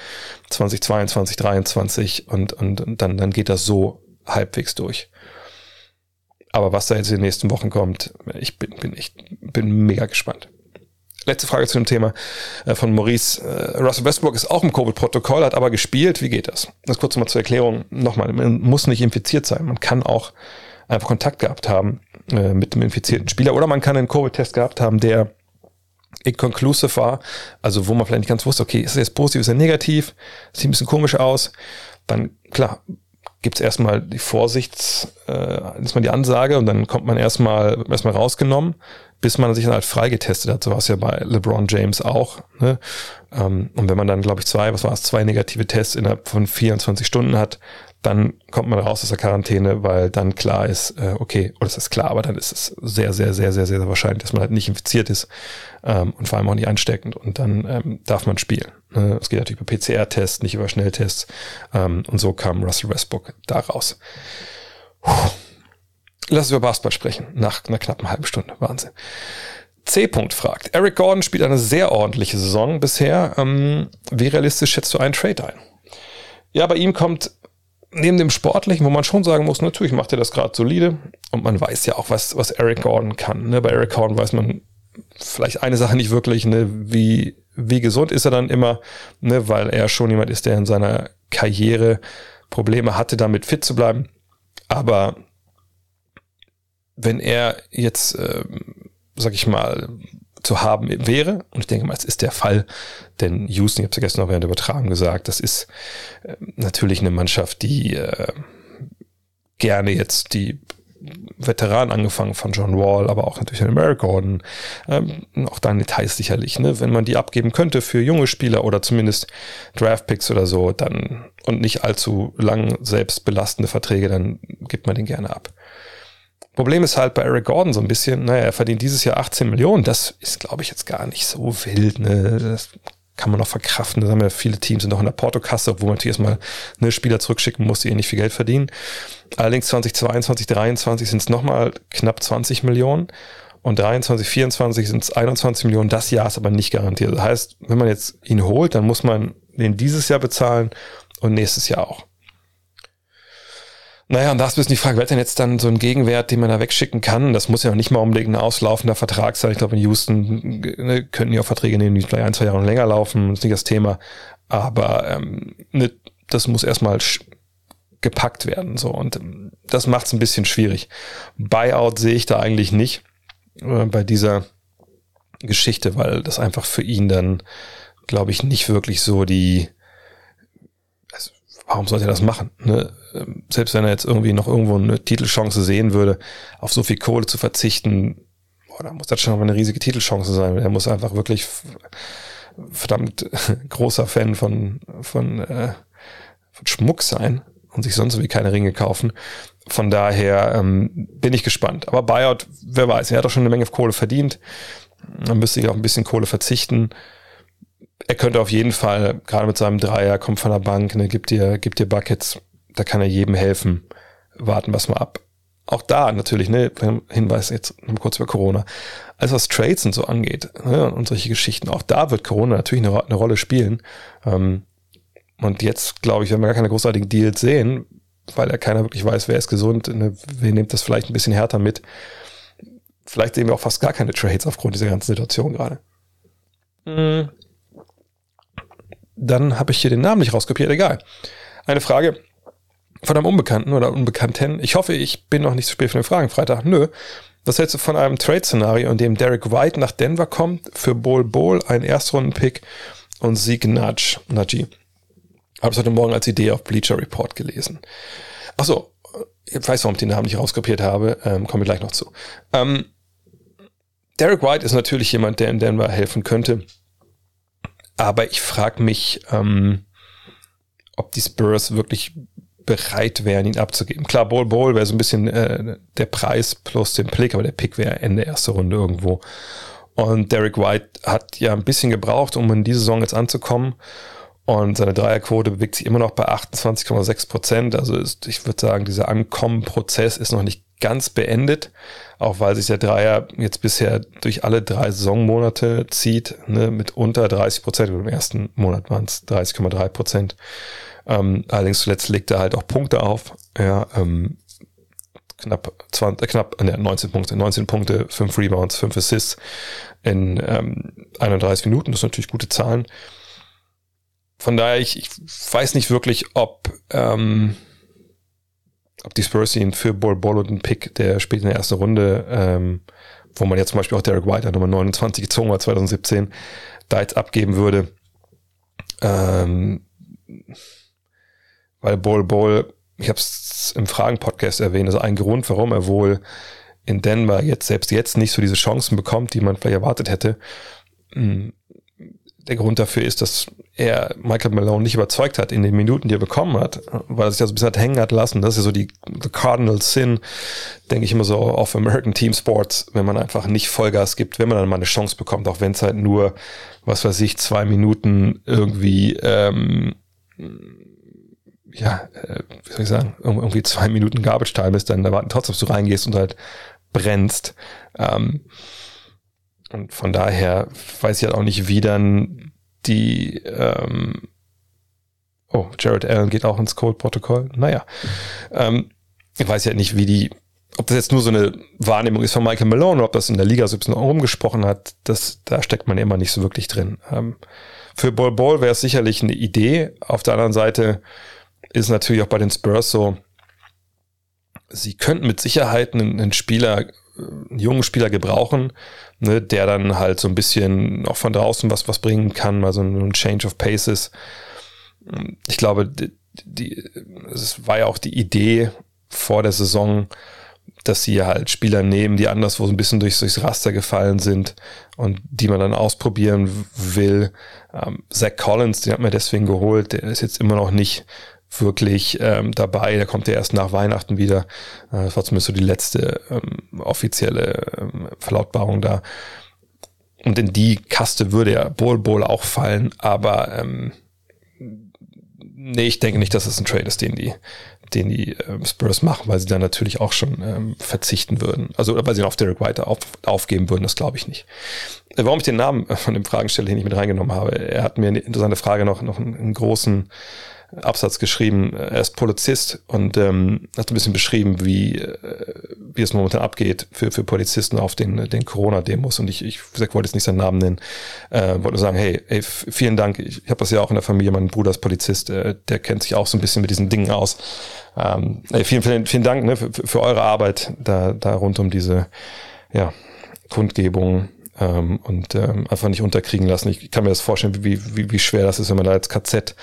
2022, 2023 und, und, und dann, dann geht das so halbwegs durch. Aber was da jetzt in den nächsten Wochen kommt, ich bin, bin echt, bin mega gespannt. Letzte Frage zu dem Thema äh, von Maurice. Äh, Russell Westbrook ist auch im Covid-Protokoll, hat aber gespielt. Wie geht das? Das kurz mal zur Erklärung. Nochmal, man muss nicht infiziert sein. Man kann auch einfach Kontakt gehabt haben äh, mit dem infizierten Spieler oder man kann einen Covid-Test gehabt haben, der inconclusive war, also wo man vielleicht nicht ganz wusste, okay, ist er jetzt positiv, ist er negativ, sieht ein bisschen komisch aus, dann klar, gibt's erstmal die Vorsichts, äh, ist mal die Ansage und dann kommt man erstmal erstmal rausgenommen, bis man sich dann halt freigetestet hat. So war es ja bei LeBron James auch. Ne? Ähm, und wenn man dann, glaube ich, zwei, was war es, zwei negative Tests innerhalb von 24 Stunden hat, dann kommt man raus aus der Quarantäne, weil dann klar ist, äh, okay, oder es ist klar, aber dann ist es sehr, sehr, sehr, sehr, sehr wahrscheinlich, dass man halt nicht infiziert ist ähm, und vor allem auch nicht ansteckend und dann ähm, darf man spielen. Ne? Es geht natürlich über PCR-Tests, nicht über Schnelltests ähm, und so kam Russell Westbrook da raus. Puh. Lass über Basketball sprechen, nach einer knappen halben Stunde. Wahnsinn. C. -Punkt fragt, Eric Gordon spielt eine sehr ordentliche Saison bisher. Ähm, wie realistisch schätzt du einen Trade ein? Ja, bei ihm kommt neben dem Sportlichen, wo man schon sagen muss, natürlich macht er das gerade solide und man weiß ja auch, was, was Eric Gordon kann. Ne? Bei Eric Gordon weiß man vielleicht eine Sache nicht wirklich, ne? wie, wie gesund ist er dann immer, ne? weil er schon jemand ist, der in seiner Karriere Probleme hatte, damit fit zu bleiben. Aber wenn er jetzt, äh, sag ich mal, zu haben wäre. Und ich denke mal, es ist der Fall, denn Houston, ich habe es ja gestern noch während der Übertragung gesagt, das ist äh, natürlich eine Mannschaft, die äh, gerne jetzt die Veteranen angefangen von John Wall, aber auch natürlich an Eric Gordon, ähm, auch dann Details sicherlich, ne? wenn man die abgeben könnte für junge Spieler oder zumindest Draftpicks oder so, dann und nicht allzu lang selbst belastende Verträge, dann gibt man den gerne ab. Problem ist halt bei Eric Gordon so ein bisschen, naja, er verdient dieses Jahr 18 Millionen. Das ist, glaube ich, jetzt gar nicht so wild. Ne? Das kann man noch verkraften. Da haben ja viele Teams auch in der Portokasse, wo man natürlich erstmal eine Spieler zurückschicken muss, die eh nicht viel Geld verdienen. Allerdings 2022, 2023 sind es nochmal knapp 20 Millionen. Und 23, 24 sind es 21 Millionen. Das Jahr ist aber nicht garantiert. Das heißt, wenn man jetzt ihn holt, dann muss man den dieses Jahr bezahlen und nächstes Jahr auch. Naja, und da ist ein bisschen die Frage, wer denn jetzt dann so einen Gegenwert, den man da wegschicken kann? Das muss ja noch nicht mal unbedingt ein auslaufender Vertrag sein. Ich glaube, in Houston ne, könnten ja auch Verträge nehmen, die vielleicht ein, zwei Jahre länger laufen. Das ist nicht das Thema. Aber ähm, ne, das muss erstmal gepackt werden. So Und ähm, das macht es ein bisschen schwierig. Buyout sehe ich da eigentlich nicht äh, bei dieser Geschichte, weil das einfach für ihn dann, glaube ich, nicht wirklich so die warum sollte er das machen? Ne? Ähm, selbst wenn er jetzt irgendwie noch irgendwo eine Titelchance sehen würde, auf so viel Kohle zu verzichten, boah, da muss das schon eine riesige Titelchance sein. Er muss einfach wirklich verdammt [laughs] großer Fan von, von, äh, von Schmuck sein und sich sonst wie keine Ringe kaufen. Von daher ähm, bin ich gespannt. Aber Buyout, wer weiß, er hat doch schon eine Menge Kohle verdient. Man müsste sich auch ein bisschen Kohle verzichten. Er könnte auf jeden Fall, gerade mit seinem Dreier, kommt von der Bank, ne, gibt dir, gibt dir Buckets, da kann er jedem helfen. Warten wir mal ab. Auch da natürlich, ne, Hinweis jetzt noch kurz über Corona. Alles was Trades und so angeht, ne, und solche Geschichten, auch da wird Corona natürlich eine, eine Rolle spielen. Ähm, und jetzt, glaube ich, werden wir gar keine großartigen Deals sehen, weil ja keiner wirklich weiß, wer ist gesund, ne, wer nimmt das vielleicht ein bisschen härter mit. Vielleicht sehen wir auch fast gar keine Trades aufgrund dieser ganzen Situation gerade. Mhm. Dann habe ich hier den Namen nicht rauskopiert, egal. Eine Frage, von einem Unbekannten oder Unbekannten. Ich hoffe, ich bin noch nicht zu spät für den Fragen Freitag. Nö. Was hältst du von einem Trade-Szenario, in dem Derek White nach Denver kommt, für Bol Bol ein Erstrunden-Pick und Sieg Nudge, Najee? Habe es heute Morgen als Idee auf Bleacher Report gelesen. Achso, ich weiß, warum ich den Namen nicht rauskopiert habe, ähm, kommen wir gleich noch zu. Ähm, Derek White ist natürlich jemand, der in Denver helfen könnte. Aber ich frage mich, ähm, ob die Spurs wirklich bereit wären, ihn abzugeben. Klar, Ball Ball wäre so ein bisschen äh, der Preis plus den Pick, aber der Pick wäre Ende erste Runde irgendwo. Und Derek White hat ja ein bisschen gebraucht, um in diese Saison jetzt anzukommen. Und seine Dreierquote bewegt sich immer noch bei 28,6 Prozent. Also ist, ich würde sagen, dieser Ankommen-Prozess ist noch nicht ganz beendet, auch weil sich der Dreier jetzt bisher durch alle drei Saisonmonate zieht, ne, mit unter 30 Prozent. Im ersten Monat waren es 30,3 Prozent. Ähm, allerdings zuletzt legt er halt auch Punkte auf. Ja, ähm, knapp 20, äh, knapp äh, 19 Punkte, 19 Punkte, 5 Rebounds, 5 Assists in ähm, 31 Minuten. Das sind natürlich gute Zahlen. Von daher, ich, ich weiß nicht wirklich, ob, ähm, ob die Spurs ihn für Ball Ball und einen Pick, der spielt in der ersten Runde, ähm, wo man ja zum Beispiel auch Derek White an Nummer 29 gezogen war 2017, da jetzt abgeben würde. Ähm, weil Ball Ball, ich habe es im Fragen-Podcast erwähnt, also ein Grund, warum er wohl in Denver jetzt selbst jetzt nicht so diese Chancen bekommt, die man vielleicht erwartet hätte. Der Grund dafür ist, dass er Michael Malone nicht überzeugt hat in den Minuten, die er bekommen hat, weil er sich ja so ein bisschen hat hängen hat lassen. Das ist ja so die the Cardinal Sin, denke ich immer so auf American Team Sports, wenn man einfach nicht Vollgas gibt, wenn man dann mal eine Chance bekommt, auch wenn es halt nur, was weiß ich, zwei Minuten irgendwie, ähm, ja, äh, wie soll ich sagen, irgendwie zwei Minuten Garbage Time ist, dann erwarten trotzdem, dass du reingehst und halt brennst. Ähm, und von daher weiß ich halt auch nicht, wie dann die, ähm, oh, Jared Allen geht auch ins Code-Protokoll. Naja, ähm, ich weiß ja nicht, wie die, ob das jetzt nur so eine Wahrnehmung ist von Michael Malone oder ob das in der Liga so ein bisschen rumgesprochen hat, das, da steckt man immer nicht so wirklich drin. Ähm, für Ball Ball wäre es sicherlich eine Idee. Auf der anderen Seite ist natürlich auch bei den Spurs so, sie könnten mit Sicherheit einen, einen Spieler einen jungen Spieler gebrauchen, ne, der dann halt so ein bisschen auch von draußen was, was bringen kann, mal so ein Change of Paces. Ich glaube, die, die, es war ja auch die Idee vor der Saison, dass sie halt Spieler nehmen, die anderswo so ein bisschen durchs, durchs Raster gefallen sind und die man dann ausprobieren will. Ähm, Zach Collins, den hat man deswegen geholt, der ist jetzt immer noch nicht wirklich ähm, dabei. Der kommt ja erst nach Weihnachten wieder. Äh, das war zumindest so die letzte ähm, offizielle ähm, Verlautbarung da. Und in die Kaste würde ja Bol Bol auch fallen, aber ähm, nee, ich denke nicht, dass es ein Trade ist, den die, den die ähm, Spurs machen, weil sie dann natürlich auch schon ähm, verzichten würden. Also weil sie auf Derek White auf, aufgeben würden, das glaube ich nicht. Äh, warum ich den Namen von dem Fragensteller hier nicht mit reingenommen habe, er hat mir eine interessante Frage noch, noch einen, einen großen Absatz geschrieben. Er ist Polizist und ähm, hat ein bisschen beschrieben, wie, äh, wie es momentan abgeht für, für Polizisten auf den, den Corona-Demos. Und ich, ich wollte jetzt nicht seinen Namen nennen, äh, wollte nur sagen, hey, hey vielen Dank. Ich, ich habe das ja auch in der Familie, mein Bruder ist Polizist, äh, der kennt sich auch so ein bisschen mit diesen Dingen aus. Ähm, hey, vielen, vielen, vielen Dank ne, für, für eure Arbeit da, da rund um diese ja, Kundgebung ähm, und ähm, einfach nicht unterkriegen lassen. Ich kann mir das vorstellen, wie, wie, wie schwer das ist, wenn man da als KZ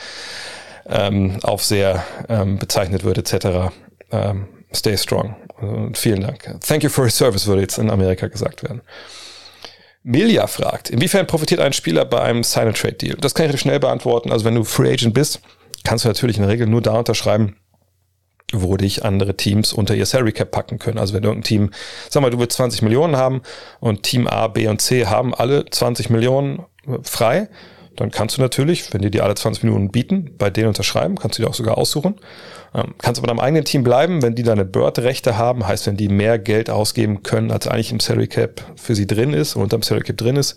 ähm, Aufseher ähm, bezeichnet wird, etc. Ähm, stay strong. Und vielen Dank. Thank you for your service, würde jetzt in Amerika gesagt werden. Milja fragt, inwiefern profitiert ein Spieler bei einem Sign-and-Trade-Deal? Das kann ich schnell beantworten. Also wenn du Free Agent bist, kannst du natürlich in der Regel nur da unterschreiben, wo dich andere Teams unter ihr Salary Cap packen können. Also wenn irgendein Team, sag mal, du willst 20 Millionen haben und Team A, B und C haben alle 20 Millionen frei, dann kannst du natürlich, wenn die dir alle 20 Minuten bieten, bei denen unterschreiben, kannst du dir auch sogar aussuchen. Ähm, kannst aber deinem eigenen Team bleiben, wenn die deine Bird-Rechte haben, heißt, wenn die mehr Geld ausgeben können, als eigentlich im Salary Cap für sie drin ist und unterm Salary Cap drin ist.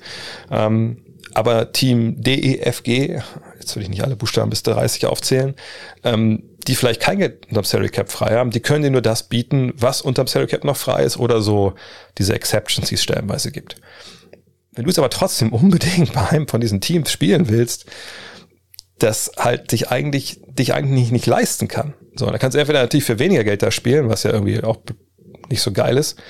Ähm, aber Team DEFG, jetzt will ich nicht alle Buchstaben bis 30 aufzählen, ähm, die vielleicht kein Geld unterm Salary Cap frei haben, die können dir nur das bieten, was unterm Salary Cap noch frei ist oder so diese Exceptions, die es stellenweise gibt. Wenn du es aber trotzdem [laughs] unbedingt bei einem von diesen Teams spielen willst, das halt dich eigentlich, dich eigentlich nicht, leisten kann. So, dann kannst du entweder natürlich für weniger Geld da spielen, was ja irgendwie auch nicht so geil ist.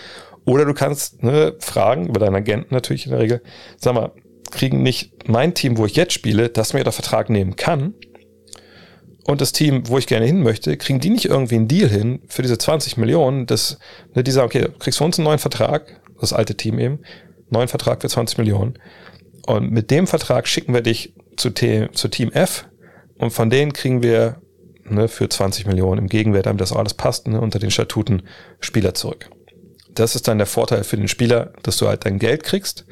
Oder du kannst ne, fragen, über deinen Agenten natürlich in der Regel, sag mal, kriegen nicht mein Team, wo ich jetzt spiele, das mir der Vertrag nehmen kann, und das Team, wo ich gerne hin möchte, kriegen die nicht irgendwie einen Deal hin für diese 20 Millionen, dass ne, die sagen, okay, du kriegst für uns einen neuen Vertrag, das alte Team eben, neuen Vertrag für 20 Millionen. Und mit dem Vertrag schicken wir dich zu, T, zu Team F und von denen kriegen wir ne, für 20 Millionen im Gegenwert, damit das alles passt, ne, unter den Statuten Spieler zurück. Das ist dann der Vorteil für den Spieler, dass du halt dein Geld kriegst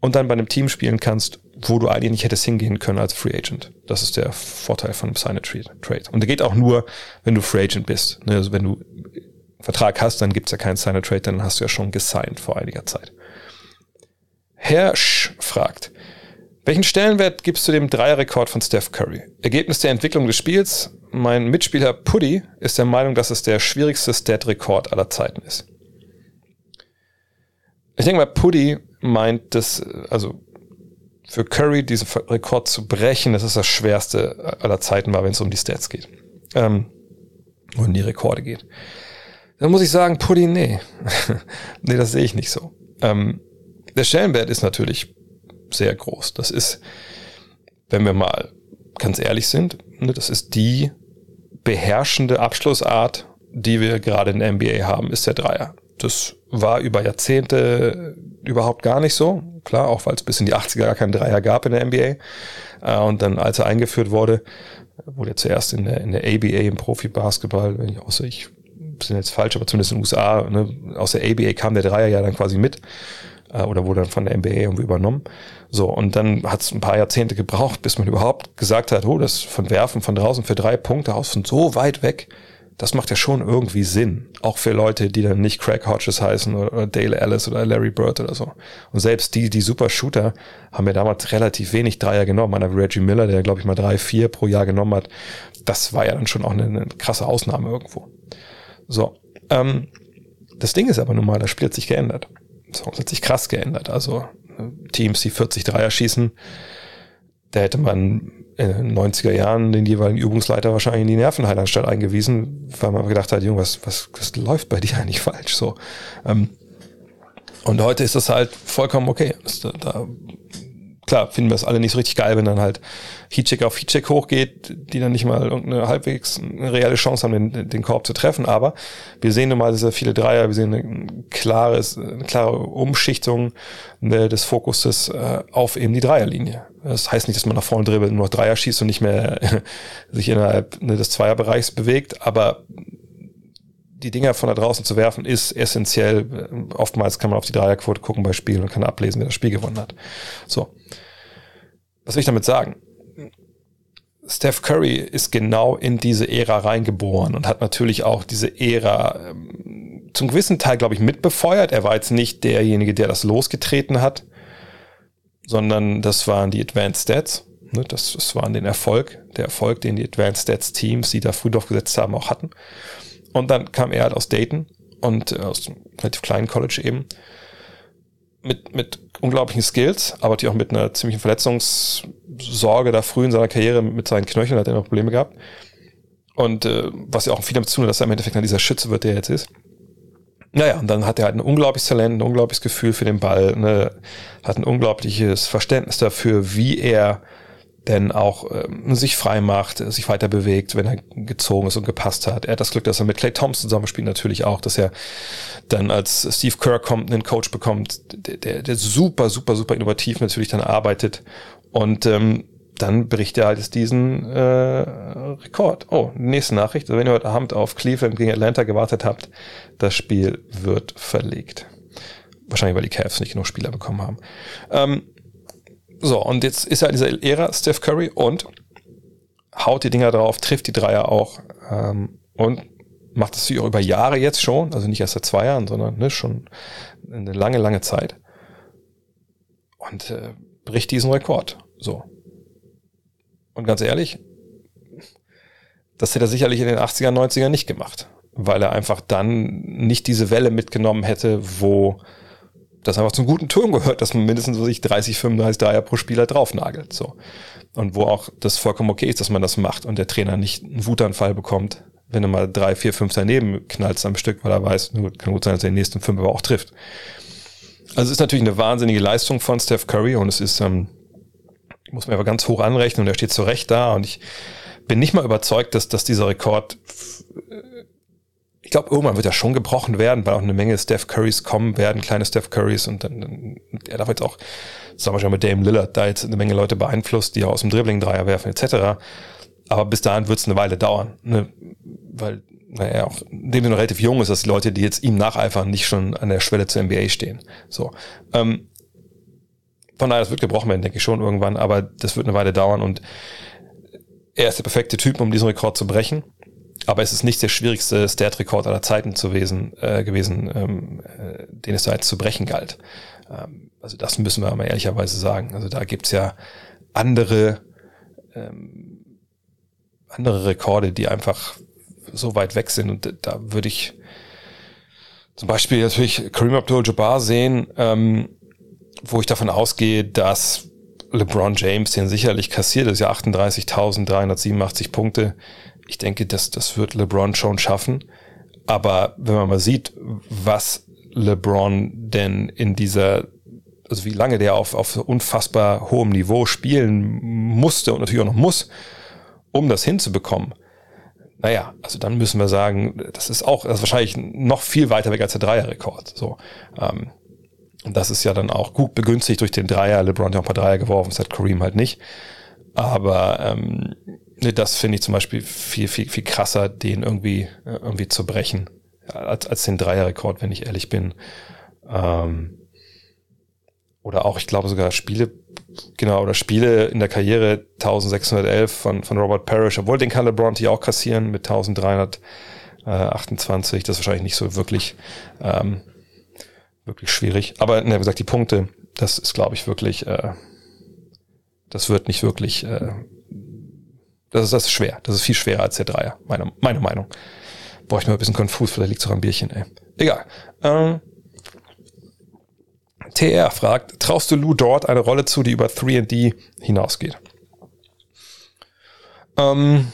und dann bei einem Team spielen kannst, wo du eigentlich nicht hättest hingehen können als Free Agent. Das ist der Vorteil von einem Sign Trade. Und der geht auch nur, wenn du Free Agent bist. Ne, also wenn du Vertrag hast, dann gibt's ja keinen Sign Trade, dann hast du ja schon gesigned vor einiger Zeit. Herr Sch fragt, welchen Stellenwert gibst du dem Dreierrekord von Steph Curry? Ergebnis der Entwicklung des Spiels? Mein Mitspieler Puddy ist der Meinung, dass es der schwierigste Stat-Rekord aller Zeiten ist. Ich denke mal, Puddy meint, dass, also für Curry diesen Rekord zu brechen, das ist das schwerste aller Zeiten war, wenn es um die Stats geht. Ähm, und die Rekorde geht. Dann muss ich sagen, Puddy, nee. [laughs] nee, das sehe ich nicht so. Ähm, der Stellenwert ist natürlich sehr groß. Das ist, wenn wir mal ganz ehrlich sind, ne, das ist die beherrschende Abschlussart, die wir gerade in der NBA haben, ist der Dreier. Das war über Jahrzehnte überhaupt gar nicht so. Klar, auch weil es bis in die 80er gar keinen Dreier gab in der NBA. Äh, und dann, als er eingeführt wurde, wurde er zuerst in der, in der ABA im Profi-Basketball, wenn ich außer ich bin jetzt falsch, aber zumindest in den USA, ne, aus der ABA kam der Dreier ja dann quasi mit äh, oder wurde dann von der NBA irgendwie übernommen. So, und dann hat es ein paar Jahrzehnte gebraucht, bis man überhaupt gesagt hat, oh, das von Werfen von draußen für drei Punkte aus von so weit weg, das macht ja schon irgendwie Sinn. Auch für Leute, die dann nicht Craig Hodges heißen oder, oder Dale Ellis oder Larry Bird oder so. Und selbst die, die Super Shooter, haben ja damals relativ wenig Dreier genommen. Einer wie Reggie Miller, der glaube ich mal drei, vier pro Jahr genommen hat. Das war ja dann schon auch eine, eine krasse Ausnahme irgendwo. So. Ähm, das Ding ist aber nun mal, das Spiel hat sich geändert. Das hat sich krass geändert. Also Teams, die 40 Dreier schießen, da hätte man in den 90er Jahren den jeweiligen Übungsleiter wahrscheinlich in die Nervenheilanstalt eingewiesen, weil man gedacht hat, Junge, was, was, was läuft bei dir eigentlich falsch? So. Ähm, und heute ist das halt vollkommen okay. Da klar, finden wir es alle nicht so richtig geil, wenn dann halt Heatcheck auf Heatcheck hochgeht, die dann nicht mal irgendeine halbwegs eine reelle Chance haben, den, den Korb zu treffen. Aber wir sehen nun mal sehr viele Dreier, wir sehen eine klare, eine klare Umschichtung des Fokuses äh, auf eben die Dreierlinie. Das heißt nicht, dass man nach vorne dribbelt und nur noch Dreier schießt und nicht mehr [laughs] sich innerhalb ne, des Zweierbereichs bewegt, aber die Dinger von da draußen zu werfen, ist essentiell. Oftmals kann man auf die Dreierquote gucken bei Spielen und kann ablesen, wer das Spiel gewonnen hat. So. Was will ich damit sagen? Steph Curry ist genau in diese Ära reingeboren und hat natürlich auch diese Ära ähm, zum gewissen Teil, glaube ich, mitbefeuert. Er war jetzt nicht derjenige, der das losgetreten hat, sondern das waren die Advanced Stats. Ne, das, das waren den Erfolg, der Erfolg, den die Advanced Stats Teams, die da früh drauf haben, auch hatten. Und dann kam er halt aus Dayton und äh, aus einem relativ kleinen College eben mit, mit unglaublichen Skills, aber natürlich auch mit einer ziemlichen Verletzungssorge da früh in seiner Karriere mit seinen Knöcheln hat er noch Probleme gehabt. Und äh, was ja auch viel damit zu tun hat, dass er im Endeffekt dann dieser Schütze wird, der jetzt ist. Naja, und dann hat er halt ein unglaubliches Talent, ein unglaubliches Gefühl für den Ball, ne, hat ein unglaubliches Verständnis dafür, wie er denn auch ähm, sich frei macht, sich weiter bewegt, wenn er gezogen ist und gepasst hat. Er hat das Glück, dass er mit Clay Thompson zusammenspielt, natürlich auch, dass er dann als Steve Kerr kommt, einen Coach bekommt, der, der super, super, super innovativ natürlich dann arbeitet und ähm, dann bricht er halt diesen äh, Rekord. Oh, nächste Nachricht. Wenn ihr heute Abend auf Cleveland gegen Atlanta gewartet habt, das Spiel wird verlegt. Wahrscheinlich, weil die Cavs nicht genug Spieler bekommen haben. Ähm, so, und jetzt ist er in dieser Ära Steph Curry und haut die Dinger drauf, trifft die Dreier auch ähm, und macht das auch über Jahre jetzt schon, also nicht erst seit zwei Jahren, sondern ne, schon eine lange, lange Zeit. Und äh, bricht diesen Rekord. So. Und ganz ehrlich, das hätte er sicherlich in den 80er, 90er nicht gemacht, weil er einfach dann nicht diese Welle mitgenommen hätte, wo das einfach zum guten Ton gehört, dass man mindestens so sich 30, 35 Dreier pro Spieler draufnagelt. So. Und wo auch das vollkommen okay ist, dass man das macht und der Trainer nicht einen Wutanfall bekommt, wenn er mal drei, vier, fünf daneben knallt am Stück, weil er weiß, nur kann gut sein, dass er den nächsten fünf aber auch trifft. Also es ist natürlich eine wahnsinnige Leistung von Steph Curry und es ist, ähm, muss man aber ganz hoch anrechnen und er steht zu Recht da und ich bin nicht mal überzeugt, dass, dass dieser Rekord, ich glaube, irgendwann wird er schon gebrochen werden, weil auch eine Menge Steph Currys kommen werden, kleine Steph Currys und dann, dann er darf jetzt auch, zum Beispiel mit Dame Lillard, da jetzt eine Menge Leute beeinflusst, die aus dem Dribbling Dreier werfen etc. Aber bis dahin wird es eine Weile dauern, ne? weil naja, auch dem noch relativ jung ist, dass die Leute, die jetzt ihm nacheifern, nicht schon an der Schwelle zur NBA stehen. So. Ähm, von daher, das wird gebrochen werden, denke ich schon irgendwann, aber das wird eine Weile dauern und er ist der perfekte Typ, um diesen Rekord zu brechen. Aber es ist nicht der schwierigste Stat-Rekord aller Zeiten zu gewesen, äh, gewesen ähm, äh, den es da jetzt zu brechen galt. Ähm, also das müssen wir mal ehrlicherweise sagen. Also da gibt's ja andere, ähm, andere Rekorde, die einfach so weit weg sind. Und da würde ich zum Beispiel natürlich Kareem Abdul-Jabbar sehen, ähm, wo ich davon ausgehe, dass LeBron James den sicherlich kassiert, das ist ja 38.387 Punkte. Ich denke, das, das wird LeBron schon schaffen. Aber wenn man mal sieht, was LeBron denn in dieser, also wie lange der auf, auf unfassbar hohem Niveau spielen musste und natürlich auch noch muss, um das hinzubekommen. Naja, also dann müssen wir sagen, das ist auch, das ist wahrscheinlich noch viel weiter weg als der Dreierrekord. So, ähm, und das ist ja dann auch gut begünstigt durch den Dreier. LeBron hat ja ein paar Dreier geworfen, das hat Kareem halt nicht. Aber ähm, das finde ich zum Beispiel viel, viel, viel krasser, den irgendwie, äh, irgendwie zu brechen, als, als den Dreierrekord, wenn ich ehrlich bin. Ähm, oder auch, ich glaube sogar Spiele, genau, oder Spiele in der Karriere 1611 von, von Robert Parrish, obwohl den kann LeBron hier auch kassieren mit 1328. Das ist wahrscheinlich nicht so wirklich ähm, wirklich schwierig. Aber ne, wie gesagt, die Punkte, das ist, glaube ich, wirklich, äh, das wird nicht wirklich, äh, das ist das ist schwer. Das ist viel schwerer als der Dreier, meine, meine Meinung. Boah, ich bin ein bisschen konfus, vielleicht liegt es auch am Bierchen, ey. Egal. Ähm, TR fragt, traust du Lou dort eine Rolle zu, die über 3D hinausgeht? Ähm,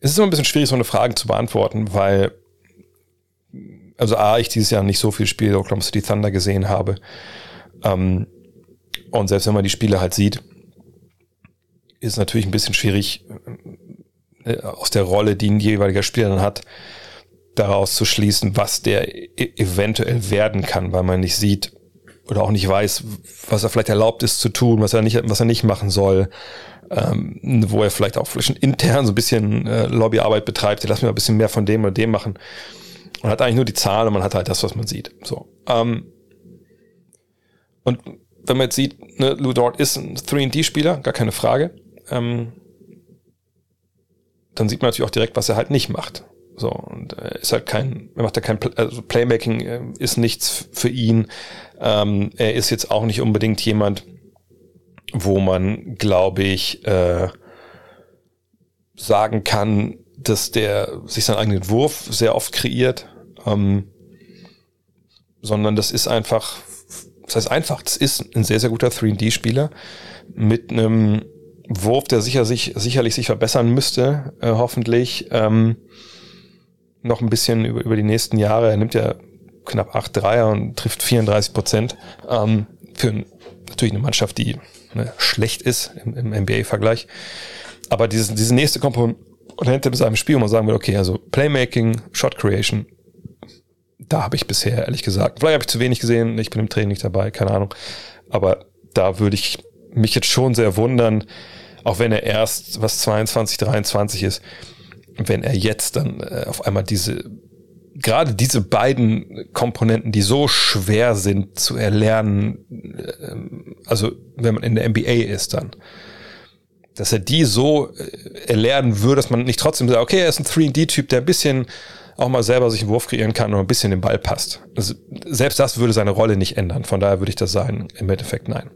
es ist immer ein bisschen schwierig, so eine Frage zu beantworten, weil also A, ich dieses Jahr nicht so viel Spiele Oklahoma City Thunder gesehen habe. Ähm, und selbst wenn man die Spiele halt sieht, ist natürlich ein bisschen schwierig, äh, aus der Rolle, die ein jeweiliger Spieler dann hat, daraus zu schließen, was der e eventuell werden kann, weil man nicht sieht oder auch nicht weiß, was er vielleicht erlaubt ist zu tun, was er nicht, was er nicht machen soll, ähm, wo er vielleicht auch vielleicht intern so ein bisschen äh, Lobbyarbeit betreibt. Lass mir ein bisschen mehr von dem oder dem machen. Man hat eigentlich nur die Zahl und man hat halt das, was man sieht. So. Ähm, und wenn man jetzt sieht, ne, Lou Dort ist ein 3D-Spieler, gar keine Frage, ähm, dann sieht man natürlich auch direkt, was er halt nicht macht. So, und äh, ist halt kein, er macht ja kein, also Playmaking äh, ist nichts für ihn. Ähm, er ist jetzt auch nicht unbedingt jemand, wo man, glaube ich, äh, sagen kann, dass der sich seinen eigenen Wurf sehr oft kreiert ähm, sondern das ist einfach, das heißt einfach, das ist ein sehr, sehr guter 3D-Spieler mit einem Wurf, der sicher sich, sicherlich sich verbessern müsste, äh, hoffentlich. Ähm, noch ein bisschen über, über die nächsten Jahre. Er nimmt ja knapp acht Dreier und trifft 34 Prozent. Ähm, für natürlich eine Mannschaft, die ne, schlecht ist im, im NBA-Vergleich. Aber diese, diese nächste Komponente mit seinem Spiel, wo man sagen will, okay, also Playmaking, Shot Creation, da habe ich bisher ehrlich gesagt, vielleicht habe ich zu wenig gesehen, ich bin im Training nicht dabei, keine Ahnung. Aber da würde ich mich jetzt schon sehr wundern, auch wenn er erst was 22, 23 ist, wenn er jetzt dann äh, auf einmal diese, gerade diese beiden Komponenten, die so schwer sind zu erlernen, äh, also wenn man in der NBA ist dann, dass er die so äh, erlernen würde, dass man nicht trotzdem sagt, okay, er ist ein 3D-Typ, der ein bisschen auch mal selber sich einen Wurf kreieren kann und ein bisschen den Ball passt. Also selbst das würde seine Rolle nicht ändern. Von daher würde ich das sagen, im Endeffekt nein.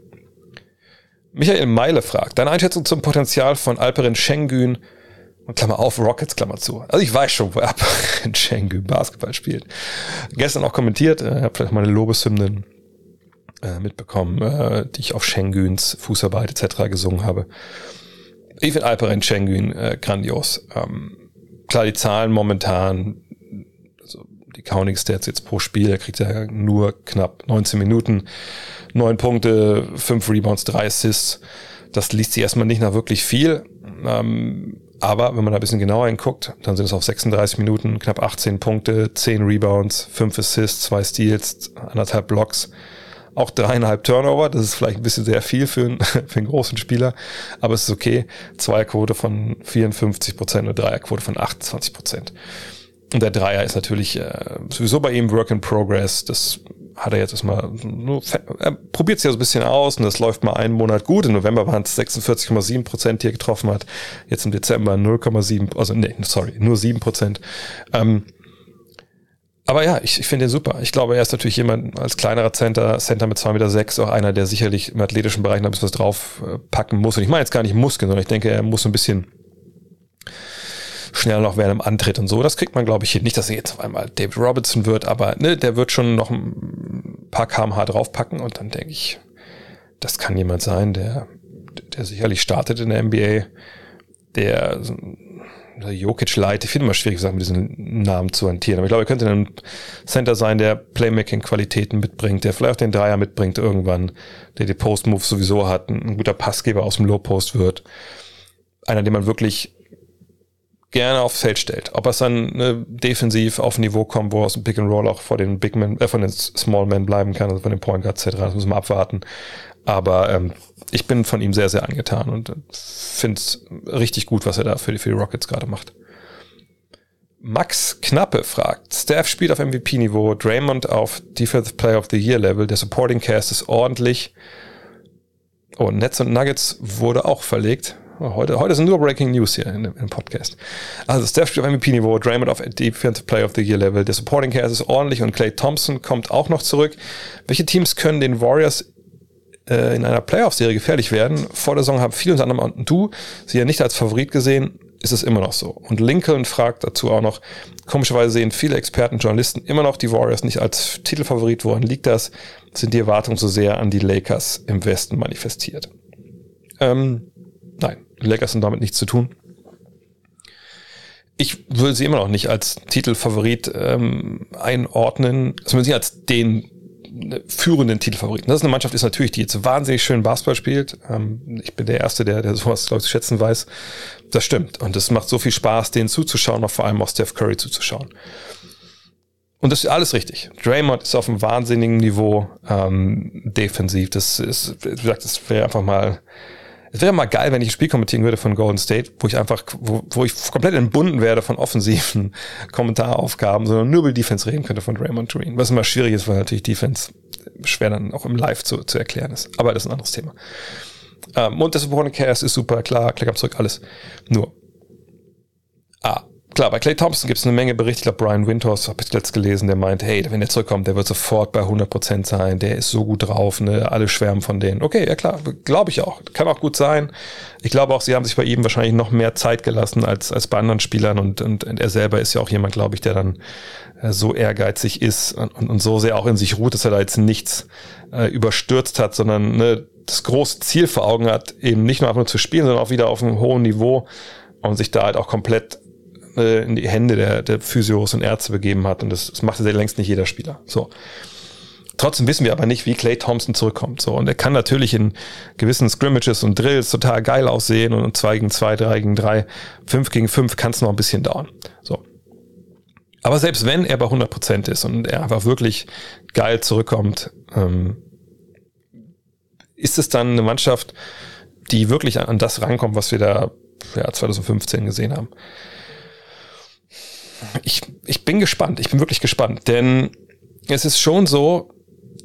Michael Meile fragt, deine Einschätzung zum Potenzial von Alperin Schengen Klammer auf, Rockets, Klammer zu. Also ich weiß schon, wo [laughs] Alperin Schengen Basketball spielt. Gestern auch kommentiert, äh, habe vielleicht meine Lobeshymnen äh, mitbekommen, äh, die ich auf Schengens Fußarbeit etc. gesungen habe. Ich finde Alperin Schengen äh, grandios. Ähm, klar, die Zahlen momentan die Counting Stats jetzt pro Spiel, er kriegt ja nur knapp 19 Minuten, neun Punkte, fünf Rebounds, drei Assists. Das liest sich erstmal nicht nach wirklich viel. Ähm, aber wenn man da ein bisschen genauer hinguckt, dann sind es auf 36 Minuten knapp 18 Punkte, 10 Rebounds, 5 Assists, 2 Steals, anderthalb Blocks, auch dreieinhalb Turnover. Das ist vielleicht ein bisschen sehr viel für einen, [laughs] für einen großen Spieler, aber es ist okay. Zweierquote von 54 Prozent und Dreierquote von 28 Prozent. Und der Dreier ist natürlich äh, sowieso bei ihm Work in Progress. Das hat er jetzt erstmal nur, er probiert es ja so ein bisschen aus und das läuft mal einen Monat gut. Im November waren es 46,7 Prozent, die er getroffen hat. Jetzt im Dezember 0,7, also nee, sorry, nur 7 Prozent. Ähm, aber ja, ich, ich finde ihn super. Ich glaube, er ist natürlich jemand als kleinerer Center, Center mit 2,6 Meter, sechs, auch einer, der sicherlich im athletischen Bereich noch ein bisschen was drauf äh, packen muss. Und ich meine jetzt gar nicht Muskeln, sondern ich denke, er muss so ein bisschen schneller noch werden im Antritt und so. Das kriegt man, glaube ich, hin. Nicht, dass er jetzt auf einmal David Robertson wird, aber ne, der wird schon noch ein paar kmh draufpacken und dann denke ich, das kann jemand sein, der, der sicherlich startet in der NBA, der, Jokic Light, ich finde immer schwierig, mit diesen Namen zu hantieren, aber ich glaube, er könnte ein Center sein, der Playmaking-Qualitäten mitbringt, der vielleicht auch den Dreier mitbringt irgendwann, der die Post-Move sowieso hat, ein guter Passgeber aus dem Low-Post wird. Einer, den man wirklich gerne aufs Feld stellt. Ob es dann ne, defensiv auf ein Niveau kommt, wo er aus dem Pick and Roll auch vor den Big Men, äh, von den Small Men bleiben kann, also von den Point Guards etc. Das müssen wir abwarten. Aber ähm, ich bin von ihm sehr, sehr angetan und finde es richtig gut, was er da für die, für die Rockets gerade macht. Max Knappe fragt, Staff spielt auf MVP-Niveau, Draymond auf Defensive Player of the Year Level, der Supporting Cast ist ordentlich. Oh, Nets und Nuggets wurde auch verlegt. Heute, heute sind nur Breaking News hier in, im Podcast. Also Steph auf MVP-Niveau, Draymond auf Defensive Player of the Year Level, der Supporting Cast ist ordentlich und Clay Thompson kommt auch noch zurück. Welche Teams können den Warriors äh, in einer Playoff-Serie gefährlich werden? Vor der Saison haben viele unter anderem und du sie ja nicht als Favorit gesehen, ist es immer noch so. Und Lincoln fragt dazu auch noch, komischerweise sehen viele Experten Journalisten immer noch die Warriors nicht als Titelfavorit. Woran liegt das? Sind die Erwartungen so sehr an die Lakers im Westen manifestiert? Ähm, nein, Lakers haben damit nichts zu tun. Ich würde sie immer noch nicht als Titelfavorit ähm, einordnen, zumindest nicht als den äh, führenden Titelfavoriten. Das ist eine Mannschaft, ist natürlich, die jetzt wahnsinnig schön Basketball spielt. Ähm, ich bin der Erste, der, der sowas, glaube ich, zu schätzen weiß. Das stimmt. Und es macht so viel Spaß, denen zuzuschauen, auch vor allem auch Steph Curry zuzuschauen. Und das ist alles richtig. Draymond ist auf einem wahnsinnigen Niveau ähm, defensiv. Das ist, wie gesagt, das wäre einfach mal es wäre mal geil, wenn ich ein Spiel kommentieren würde von Golden State, wo ich einfach, wo, wo ich komplett entbunden werde von offensiven [laughs] Kommentaraufgaben, sondern nur über Defense reden könnte von Draymond Green. Was immer schwierig ist, weil natürlich Defense schwer dann auch im Live zu, zu erklären ist. Aber das ist ein anderes Thema. Ähm, und das Supporting Cast ist super, klar, Klick ab zurück, alles. Nur. Ah, klar, bei Clay Thompson gibt es eine Menge Berichte. Ich glaube, Brian Winters habe ich letzt gelesen, der meint, hey, wenn der zurückkommt, der wird sofort bei 100% sein. Der ist so gut drauf, ne? Alle schwärmen von denen. Okay, ja klar, glaube ich auch. Kann auch gut sein. Ich glaube auch, sie haben sich bei ihm wahrscheinlich noch mehr Zeit gelassen als, als bei anderen Spielern. Und, und, und er selber ist ja auch jemand, glaube ich, der dann äh, so ehrgeizig ist und, und so sehr auch in sich ruht, dass er da jetzt nichts äh, überstürzt hat, sondern ne, das große Ziel vor Augen hat, eben nicht nur einfach nur zu spielen, sondern auch wieder auf einem hohen Niveau und sich da halt auch komplett äh, in die Hände der, der Physios und Ärzte begeben hat. Und das, das macht ja längst nicht jeder Spieler. So. Trotzdem wissen wir aber nicht, wie Clay Thompson zurückkommt. So, und er kann natürlich in gewissen Scrimmages und Drills total geil aussehen und zwei gegen zwei, drei gegen drei, fünf gegen fünf kann es noch ein bisschen dauern. So. Aber selbst wenn er bei 100 Prozent ist und er einfach wirklich geil zurückkommt, ähm, ist es dann eine Mannschaft, die wirklich an das rankommt, was wir da ja, 2015 gesehen haben ich, ich bin gespannt. Ich bin wirklich gespannt. Denn es ist schon so,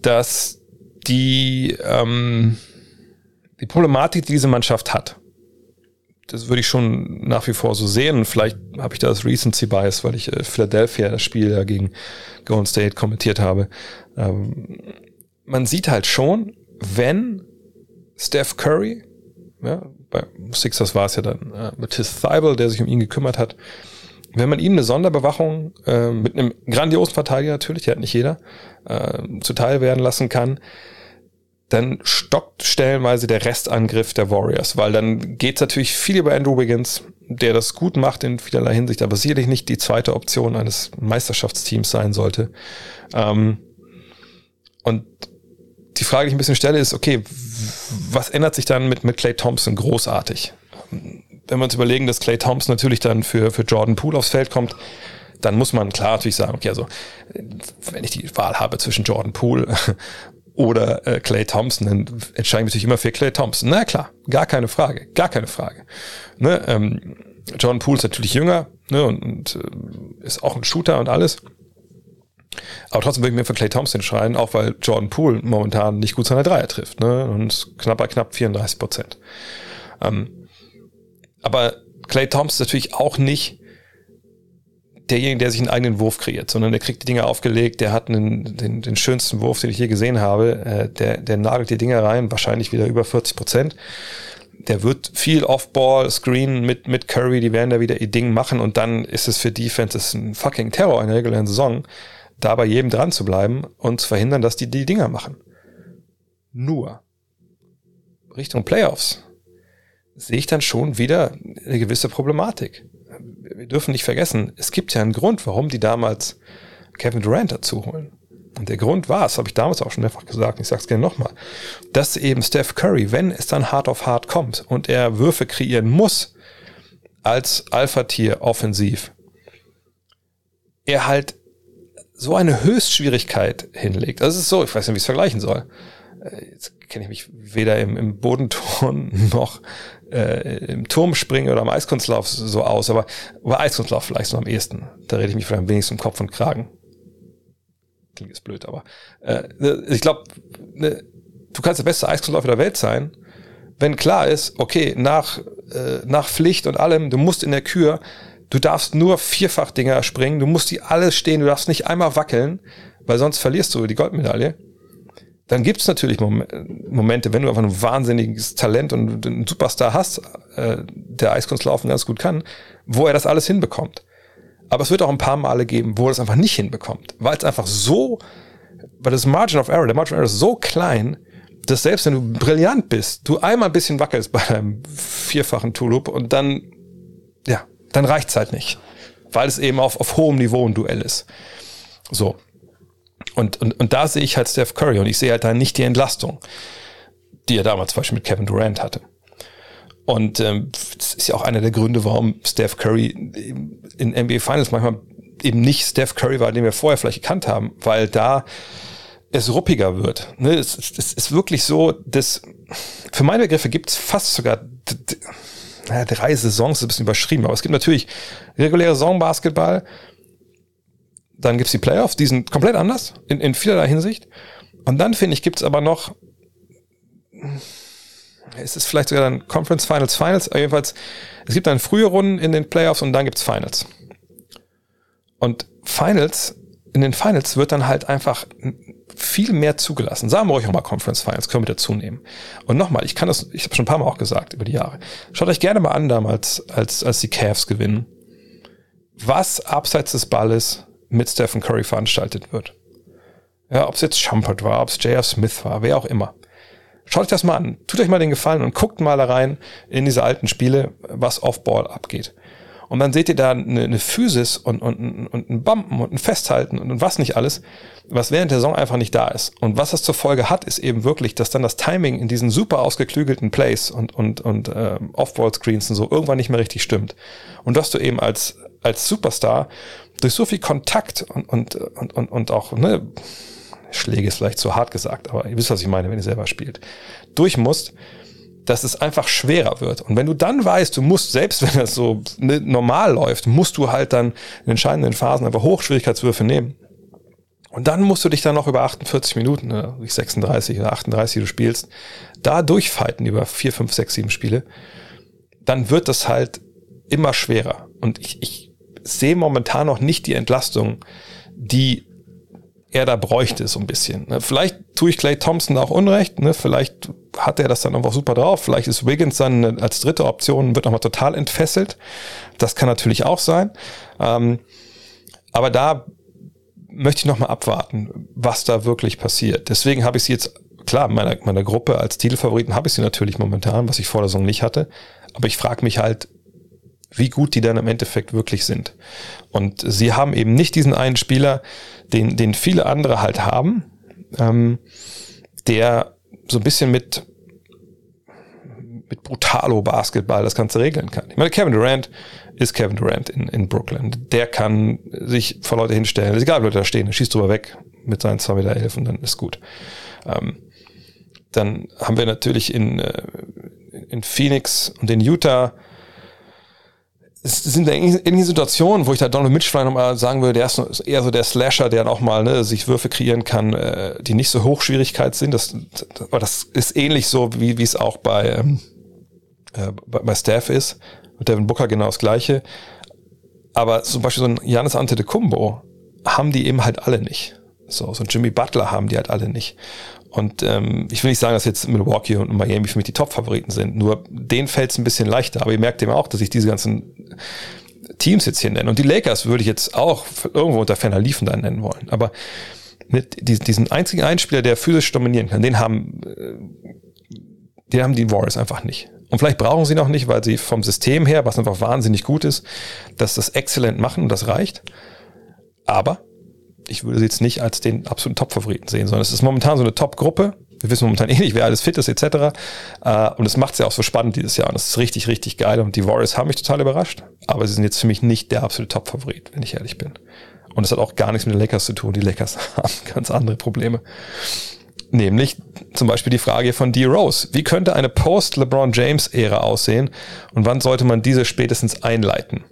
dass die, ähm, die Problematik, die diese Mannschaft hat, das würde ich schon nach wie vor so sehen. Vielleicht habe ich da das Recency Bias, weil ich äh, Philadelphia das Spiel ja gegen Golden State kommentiert habe. Ähm, man sieht halt schon, wenn Steph Curry, ja, bei Sixers war es ja dann äh, Matisse Thibel, der sich um ihn gekümmert hat, wenn man ihm eine Sonderbewachung äh, mit einem grandiosen Verteidiger natürlich, die hat nicht jeder, äh, zuteil werden lassen kann, dann stockt stellenweise der Restangriff der Warriors, weil dann geht's natürlich viel über Andrew Wiggins, der das gut macht in vielerlei Hinsicht, aber sicherlich nicht die zweite Option eines Meisterschaftsteams sein sollte. Ähm, und die Frage, die ich ein bisschen stelle, ist, okay, was ändert sich dann mit, mit Clay Thompson großartig? Wenn wir uns überlegen, dass Clay Thompson natürlich dann für, für Jordan Poole aufs Feld kommt, dann muss man klar natürlich sagen, okay, also wenn ich die Wahl habe zwischen Jordan Poole [laughs] oder äh, Clay Thompson, dann entscheide ich mich natürlich immer für Clay Thompson. Na klar, gar keine Frage, gar keine Frage. Ne, ähm, Jordan Poole ist natürlich jünger ne, und, und äh, ist auch ein Shooter und alles. Aber trotzdem würde ich mir für Clay Thompson entscheiden, auch weil Jordan Poole momentan nicht gut seine Dreier trifft. Ne? Und knapp bei knapp 34 Prozent. Ähm, aber Clay Thompson ist natürlich auch nicht derjenige, der sich einen eigenen Wurf kreiert, sondern der kriegt die Dinger aufgelegt, der hat einen, den, den schönsten Wurf, den ich je gesehen habe. Äh, der, der nagelt die Dinger rein, wahrscheinlich wieder über 40 Prozent. Der wird viel Off-Ball, Screen mit, mit Curry, die werden da wieder ihr Ding machen und dann ist es für Defenses ein fucking Terror in der regulären Saison da bei jedem dran zu bleiben und zu verhindern, dass die die Dinger machen. Nur Richtung Playoffs sehe ich dann schon wieder eine gewisse Problematik. Wir dürfen nicht vergessen, es gibt ja einen Grund, warum die damals Kevin Durant dazu holen. Und der Grund war, das habe ich damals auch schon mehrfach gesagt, ich sage es gerne nochmal, dass eben Steph Curry, wenn es dann hart auf hart kommt und er Würfe kreieren muss als Alpha-Tier offensiv, er halt so eine Höchstschwierigkeit hinlegt. Das ist so, ich weiß nicht, wie ich es vergleichen soll. Äh, jetzt kenne ich mich weder im, im Bodenturn [laughs] noch äh, im Turmspringen oder im Eiskunstlauf so aus, aber über Eiskunstlauf vielleicht so am ehesten. Da rede ich mich vielleicht am wenigsten um Kopf und Kragen. Klingt jetzt blöd, aber äh, ich glaube, ne, du kannst der beste Eiskunstläufer der Welt sein, wenn klar ist, okay, nach, äh, nach Pflicht und allem, du musst in der Kür Du darfst nur vierfach Dinger springen, du musst die alles stehen, du darfst nicht einmal wackeln, weil sonst verlierst du die Goldmedaille. Dann gibt es natürlich Momente, wenn du einfach ein wahnsinniges Talent und einen Superstar hast, äh, der Eiskunstlaufen ganz gut kann, wo er das alles hinbekommt. Aber es wird auch ein paar Male geben, wo er das einfach nicht hinbekommt, weil es einfach so, weil das Margin of Error, der Margin of Error ist so klein, dass selbst wenn du brillant bist, du einmal ein bisschen wackelst bei deinem vierfachen Tulip und dann, ja, dann reicht's halt nicht. Weil es eben auf, auf hohem Niveau ein Duell ist. So. Und, und, und da sehe ich halt Steph Curry und ich sehe halt da nicht die Entlastung, die er damals zum Beispiel mit Kevin Durant hatte. Und ähm, das ist ja auch einer der Gründe, warum Steph Curry in NBA Finals manchmal eben nicht Steph Curry war, den wir vorher vielleicht gekannt haben, weil da es ruppiger wird. Ne, es, es ist wirklich so, dass für meine Begriffe gibt es fast sogar naja, drei Saisons ist ein bisschen überschrieben, aber es gibt natürlich reguläre Saisonbasketball, dann gibt's die Playoffs, die sind komplett anders in, in vielerlei Hinsicht. Und dann finde ich, gibt's aber noch, es ist vielleicht sogar dann Conference Finals, Finals, jedenfalls, es gibt dann frühe Runden in den Playoffs und dann gibt's Finals. Und Finals, in den Finals wird dann halt einfach viel mehr zugelassen. Sagen wir euch auch mal Conference Finals, können wir dazu nehmen. Und nochmal, ich kann das, ich habe schon ein paar Mal auch gesagt über die Jahre. Schaut euch gerne mal an damals, als, als die Cavs gewinnen, was abseits des Balles mit Stephen Curry veranstaltet wird. Ja, ob es jetzt Shumpert war, ob es J.R. Smith war, wer auch immer. Schaut euch das mal an. Tut euch mal den Gefallen und guckt mal rein in diese alten Spiele, was Off-Ball abgeht. Und dann seht ihr da eine, eine Physis und, und, und ein Bumpen und ein Festhalten und, und was nicht alles, was während der Saison einfach nicht da ist. Und was das zur Folge hat, ist eben wirklich, dass dann das Timing in diesen super ausgeklügelten Plays und, und, und äh, Off-Ball-Screens und so irgendwann nicht mehr richtig stimmt. Und dass du eben als, als Superstar durch so viel Kontakt und, und, und, und, und auch, ne, Schläge ist vielleicht zu hart gesagt, aber ihr wisst, was ich meine, wenn ihr selber spielt, durch musst, dass es einfach schwerer wird. Und wenn du dann weißt, du musst, selbst wenn das so ne, normal läuft, musst du halt dann in entscheidenden Phasen einfach Hochschwierigkeitswürfe nehmen. Und dann musst du dich dann noch über 48 Minuten, ne, 36 oder 38, die du spielst, da durchfighten über 4, 5, 6, 7 Spiele. Dann wird das halt immer schwerer. Und ich, ich sehe momentan noch nicht die Entlastung, die er da bräuchte, so ein bisschen. Ne? Vielleicht tue ich Clay Thompson auch Unrecht, ne? vielleicht hat er das dann einfach super drauf, vielleicht ist Wiggins dann als dritte Option, wird nochmal total entfesselt. Das kann natürlich auch sein. Ähm, aber da möchte ich nochmal abwarten, was da wirklich passiert. Deswegen habe ich sie jetzt, klar, meiner, meiner Gruppe als Titelfavoriten habe ich sie natürlich momentan, was ich vor der Saison nicht hatte. Aber ich frage mich halt, wie gut die dann im Endeffekt wirklich sind. Und sie haben eben nicht diesen einen Spieler, den, den viele andere halt haben. Ähm, der so ein bisschen mit, mit Brutalo-Basketball das Ganze regeln kann. Ich meine, Kevin Durant ist Kevin Durant in, in Brooklyn. Der kann sich vor Leute hinstellen. Ist egal, wie Leute da stehen. Er schießt drüber weg mit seinen 2,11 Meter elf und dann ist gut. Ähm, dann haben wir natürlich in, äh, in Phoenix und in Utah es sind ähnliche Situationen, wo ich da Donald Mitch vielleicht nochmal sagen würde, der ist eher so der Slasher, der auch mal ne, sich Würfe kreieren kann, äh, die nicht so Hochschwierigkeit sind. Das, aber das ist ähnlich so, wie, wie es auch bei, ähm, äh, bei, Steph ist. Mit Devin Booker genau das Gleiche. Aber zum Beispiel so ein Janis Antetokounmpo haben die eben halt alle nicht. So, so ein Jimmy Butler haben die halt alle nicht. Und ähm, ich will nicht sagen, dass jetzt Milwaukee und Miami für mich die Top-Favoriten sind. Nur denen fällt es ein bisschen leichter. Aber ihr merkt eben auch, dass ich diese ganzen Teams jetzt hier nenne. Und die Lakers würde ich jetzt auch irgendwo unter ferner Liefen dann nennen wollen. Aber mit diesen einzigen Einspieler, der physisch dominieren kann, den haben, äh, den haben die Warriors einfach nicht. Und vielleicht brauchen sie noch nicht, weil sie vom System her, was einfach wahnsinnig gut ist, dass das exzellent machen und das reicht. Aber ich würde sie jetzt nicht als den absoluten Top-Favoriten sehen, sondern es ist momentan so eine Top-Gruppe. Wir wissen momentan eh nicht, wer alles fit ist, etc. Äh, und es macht es ja auch so spannend dieses Jahr. Und das ist richtig, richtig geil. Und die Warriors haben mich total überrascht. Aber sie sind jetzt für mich nicht der absolute Top-Favorit, wenn ich ehrlich bin. Und es hat auch gar nichts mit den Lakers zu tun. Die Lakers [laughs] haben ganz andere Probleme. Nämlich zum Beispiel die Frage von D. Rose. Wie könnte eine Post-LeBron James-Ära aussehen und wann sollte man diese spätestens einleiten?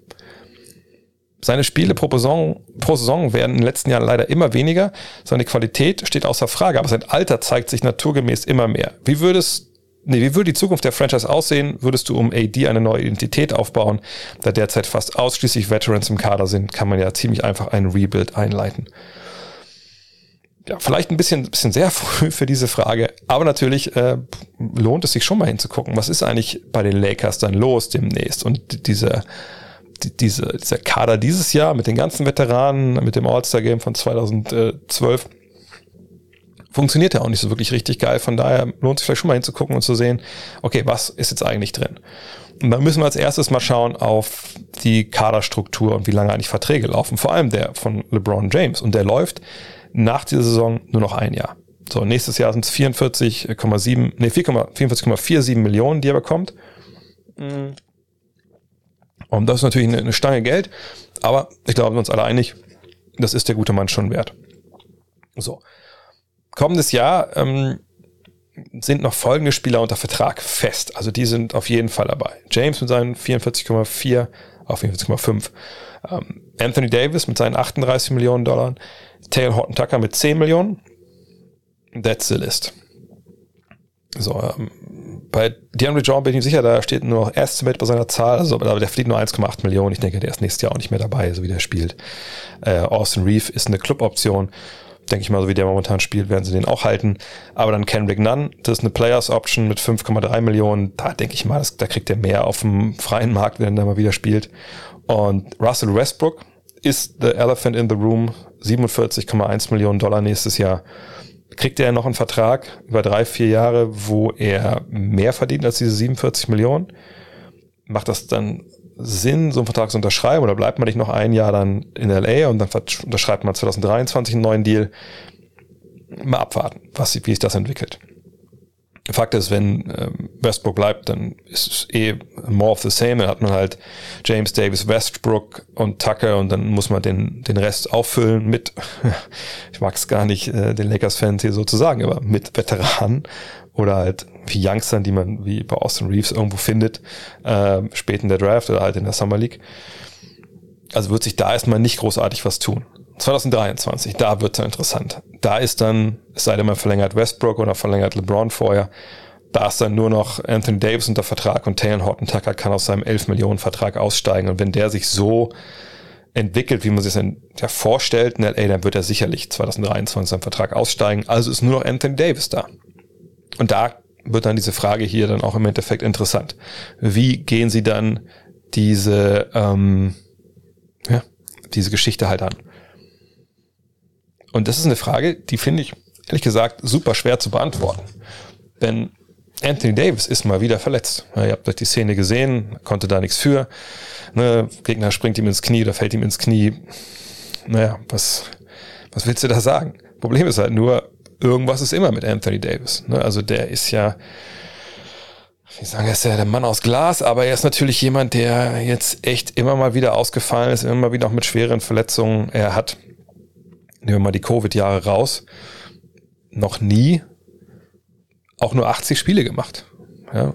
Seine Spiele pro Saison, pro Saison werden in den letzten Jahren leider immer weniger. Seine Qualität steht außer Frage, aber sein Alter zeigt sich naturgemäß immer mehr. Wie würdest Nee, wie würde die Zukunft der Franchise aussehen? Würdest du um AD eine neue Identität aufbauen? Da derzeit fast ausschließlich Veterans im Kader sind, kann man ja ziemlich einfach einen Rebuild einleiten. Ja, vielleicht ein bisschen, bisschen sehr [laughs] früh für diese Frage, aber natürlich äh, lohnt es sich schon mal hinzugucken, was ist eigentlich bei den Lakers dann los demnächst und diese diese, dieser Kader dieses Jahr mit den ganzen Veteranen, mit dem All-Star-Game von 2012, funktioniert ja auch nicht so wirklich richtig geil. Von daher lohnt sich vielleicht schon mal hinzugucken und zu sehen, okay, was ist jetzt eigentlich drin? Und dann müssen wir als erstes mal schauen auf die Kaderstruktur und wie lange eigentlich Verträge laufen. Vor allem der von LeBron James. Und der läuft nach dieser Saison nur noch ein Jahr. So, nächstes Jahr sind es 44,7, nee, 44,47 Millionen, die er bekommt. Und das ist natürlich eine, eine Stange Geld, aber ich glaube, wir sind uns alle einig, das ist der gute Mann schon wert. So. Kommendes Jahr ähm, sind noch folgende Spieler unter Vertrag fest. Also die sind auf jeden Fall dabei. James mit seinen 44,4 auf 44,5. Ähm, Anthony Davis mit seinen 38 Millionen Dollar. Taylor Horton Tucker mit 10 Millionen. That's the list. So, ähm, bei DeAndre Jordan bin ich nicht sicher, da steht nur noch Estimate bei seiner Zahl, also, aber der verdient nur 1,8 Millionen. Ich denke, der ist nächstes Jahr auch nicht mehr dabei, so wie der spielt. Äh, Austin Reeve ist eine Club-Option. Denke ich mal, so wie der momentan spielt, werden sie den auch halten. Aber dann Kendrick Nunn, das ist eine Players-Option mit 5,3 Millionen. Da denke ich mal, das, da kriegt er mehr auf dem freien Markt, wenn er mal wieder spielt. Und Russell Westbrook ist the elephant in the room, 47,1 Millionen Dollar nächstes Jahr kriegt er noch einen Vertrag über drei, vier Jahre, wo er mehr verdient als diese 47 Millionen. Macht das dann Sinn, so einen Vertrag zu unterschreiben oder bleibt man nicht noch ein Jahr dann in LA und dann unterschreibt man 2023 einen neuen Deal? Mal abwarten, was, wie sich das entwickelt. Fakt ist, wenn ähm, Westbrook bleibt, dann ist es eh more of the same. Dann hat man halt James Davis, Westbrook und Tucker und dann muss man den, den Rest auffüllen mit, [laughs] ich mag es gar nicht, äh, den Lakers-Fans hier so zu sagen, aber mit Veteranen oder halt wie Youngstern, die man wie bei Austin Reeves irgendwo findet, äh, spät in der Draft oder halt in der Summer League. Also wird sich da erstmal nicht großartig was tun. 2023, da wird es interessant. Da ist dann, es sei denn, man verlängert Westbrook oder verlängert LeBron vorher, da ist dann nur noch Anthony Davis unter Vertrag und Taylor Horton Tucker kann aus seinem 11 Millionen Vertrag aussteigen. Und wenn der sich so entwickelt, wie man sich das ja vorstellt in LA, dann wird er sicherlich 2023 seinen Vertrag aussteigen. Also ist nur noch Anthony Davis da. Und da wird dann diese Frage hier dann auch im Endeffekt interessant. Wie gehen sie dann diese, ähm, ja, diese Geschichte halt an? Und das ist eine Frage, die finde ich ehrlich gesagt super schwer zu beantworten. Denn Anthony Davis ist mal wieder verletzt. Ihr habt euch die Szene gesehen, konnte da nichts für. Ne, Gegner springt ihm ins Knie oder fällt ihm ins Knie. Naja, was, was willst du da sagen? Problem ist halt nur, irgendwas ist immer mit Anthony Davis. Ne? Also der ist ja, wie sagen, er ist ja der Mann aus Glas, aber er ist natürlich jemand, der jetzt echt immer mal wieder ausgefallen ist, immer mal wieder auch mit schweren Verletzungen. Er hat, nehmen wir mal die Covid-Jahre raus, noch nie auch nur 80 Spiele gemacht. Ja,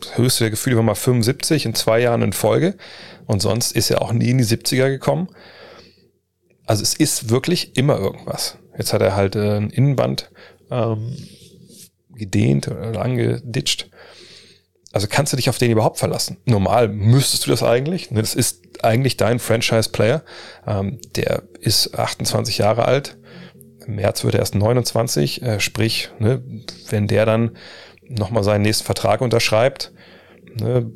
das höchste Gefühl war mal 75 in zwei Jahren in Folge. Und sonst ist er auch nie in die 70er gekommen. Also es ist wirklich immer irgendwas. Jetzt hat er halt äh, ein Innenband ähm, gedehnt oder angeditscht. Also kannst du dich auf den überhaupt verlassen? Normal müsstest du das eigentlich. Ne, das ist eigentlich dein Franchise-Player. Ähm, der ist 28 Jahre alt. Im März wird er erst 29. Äh, sprich, ne, wenn der dann nochmal seinen nächsten Vertrag unterschreibt, ne,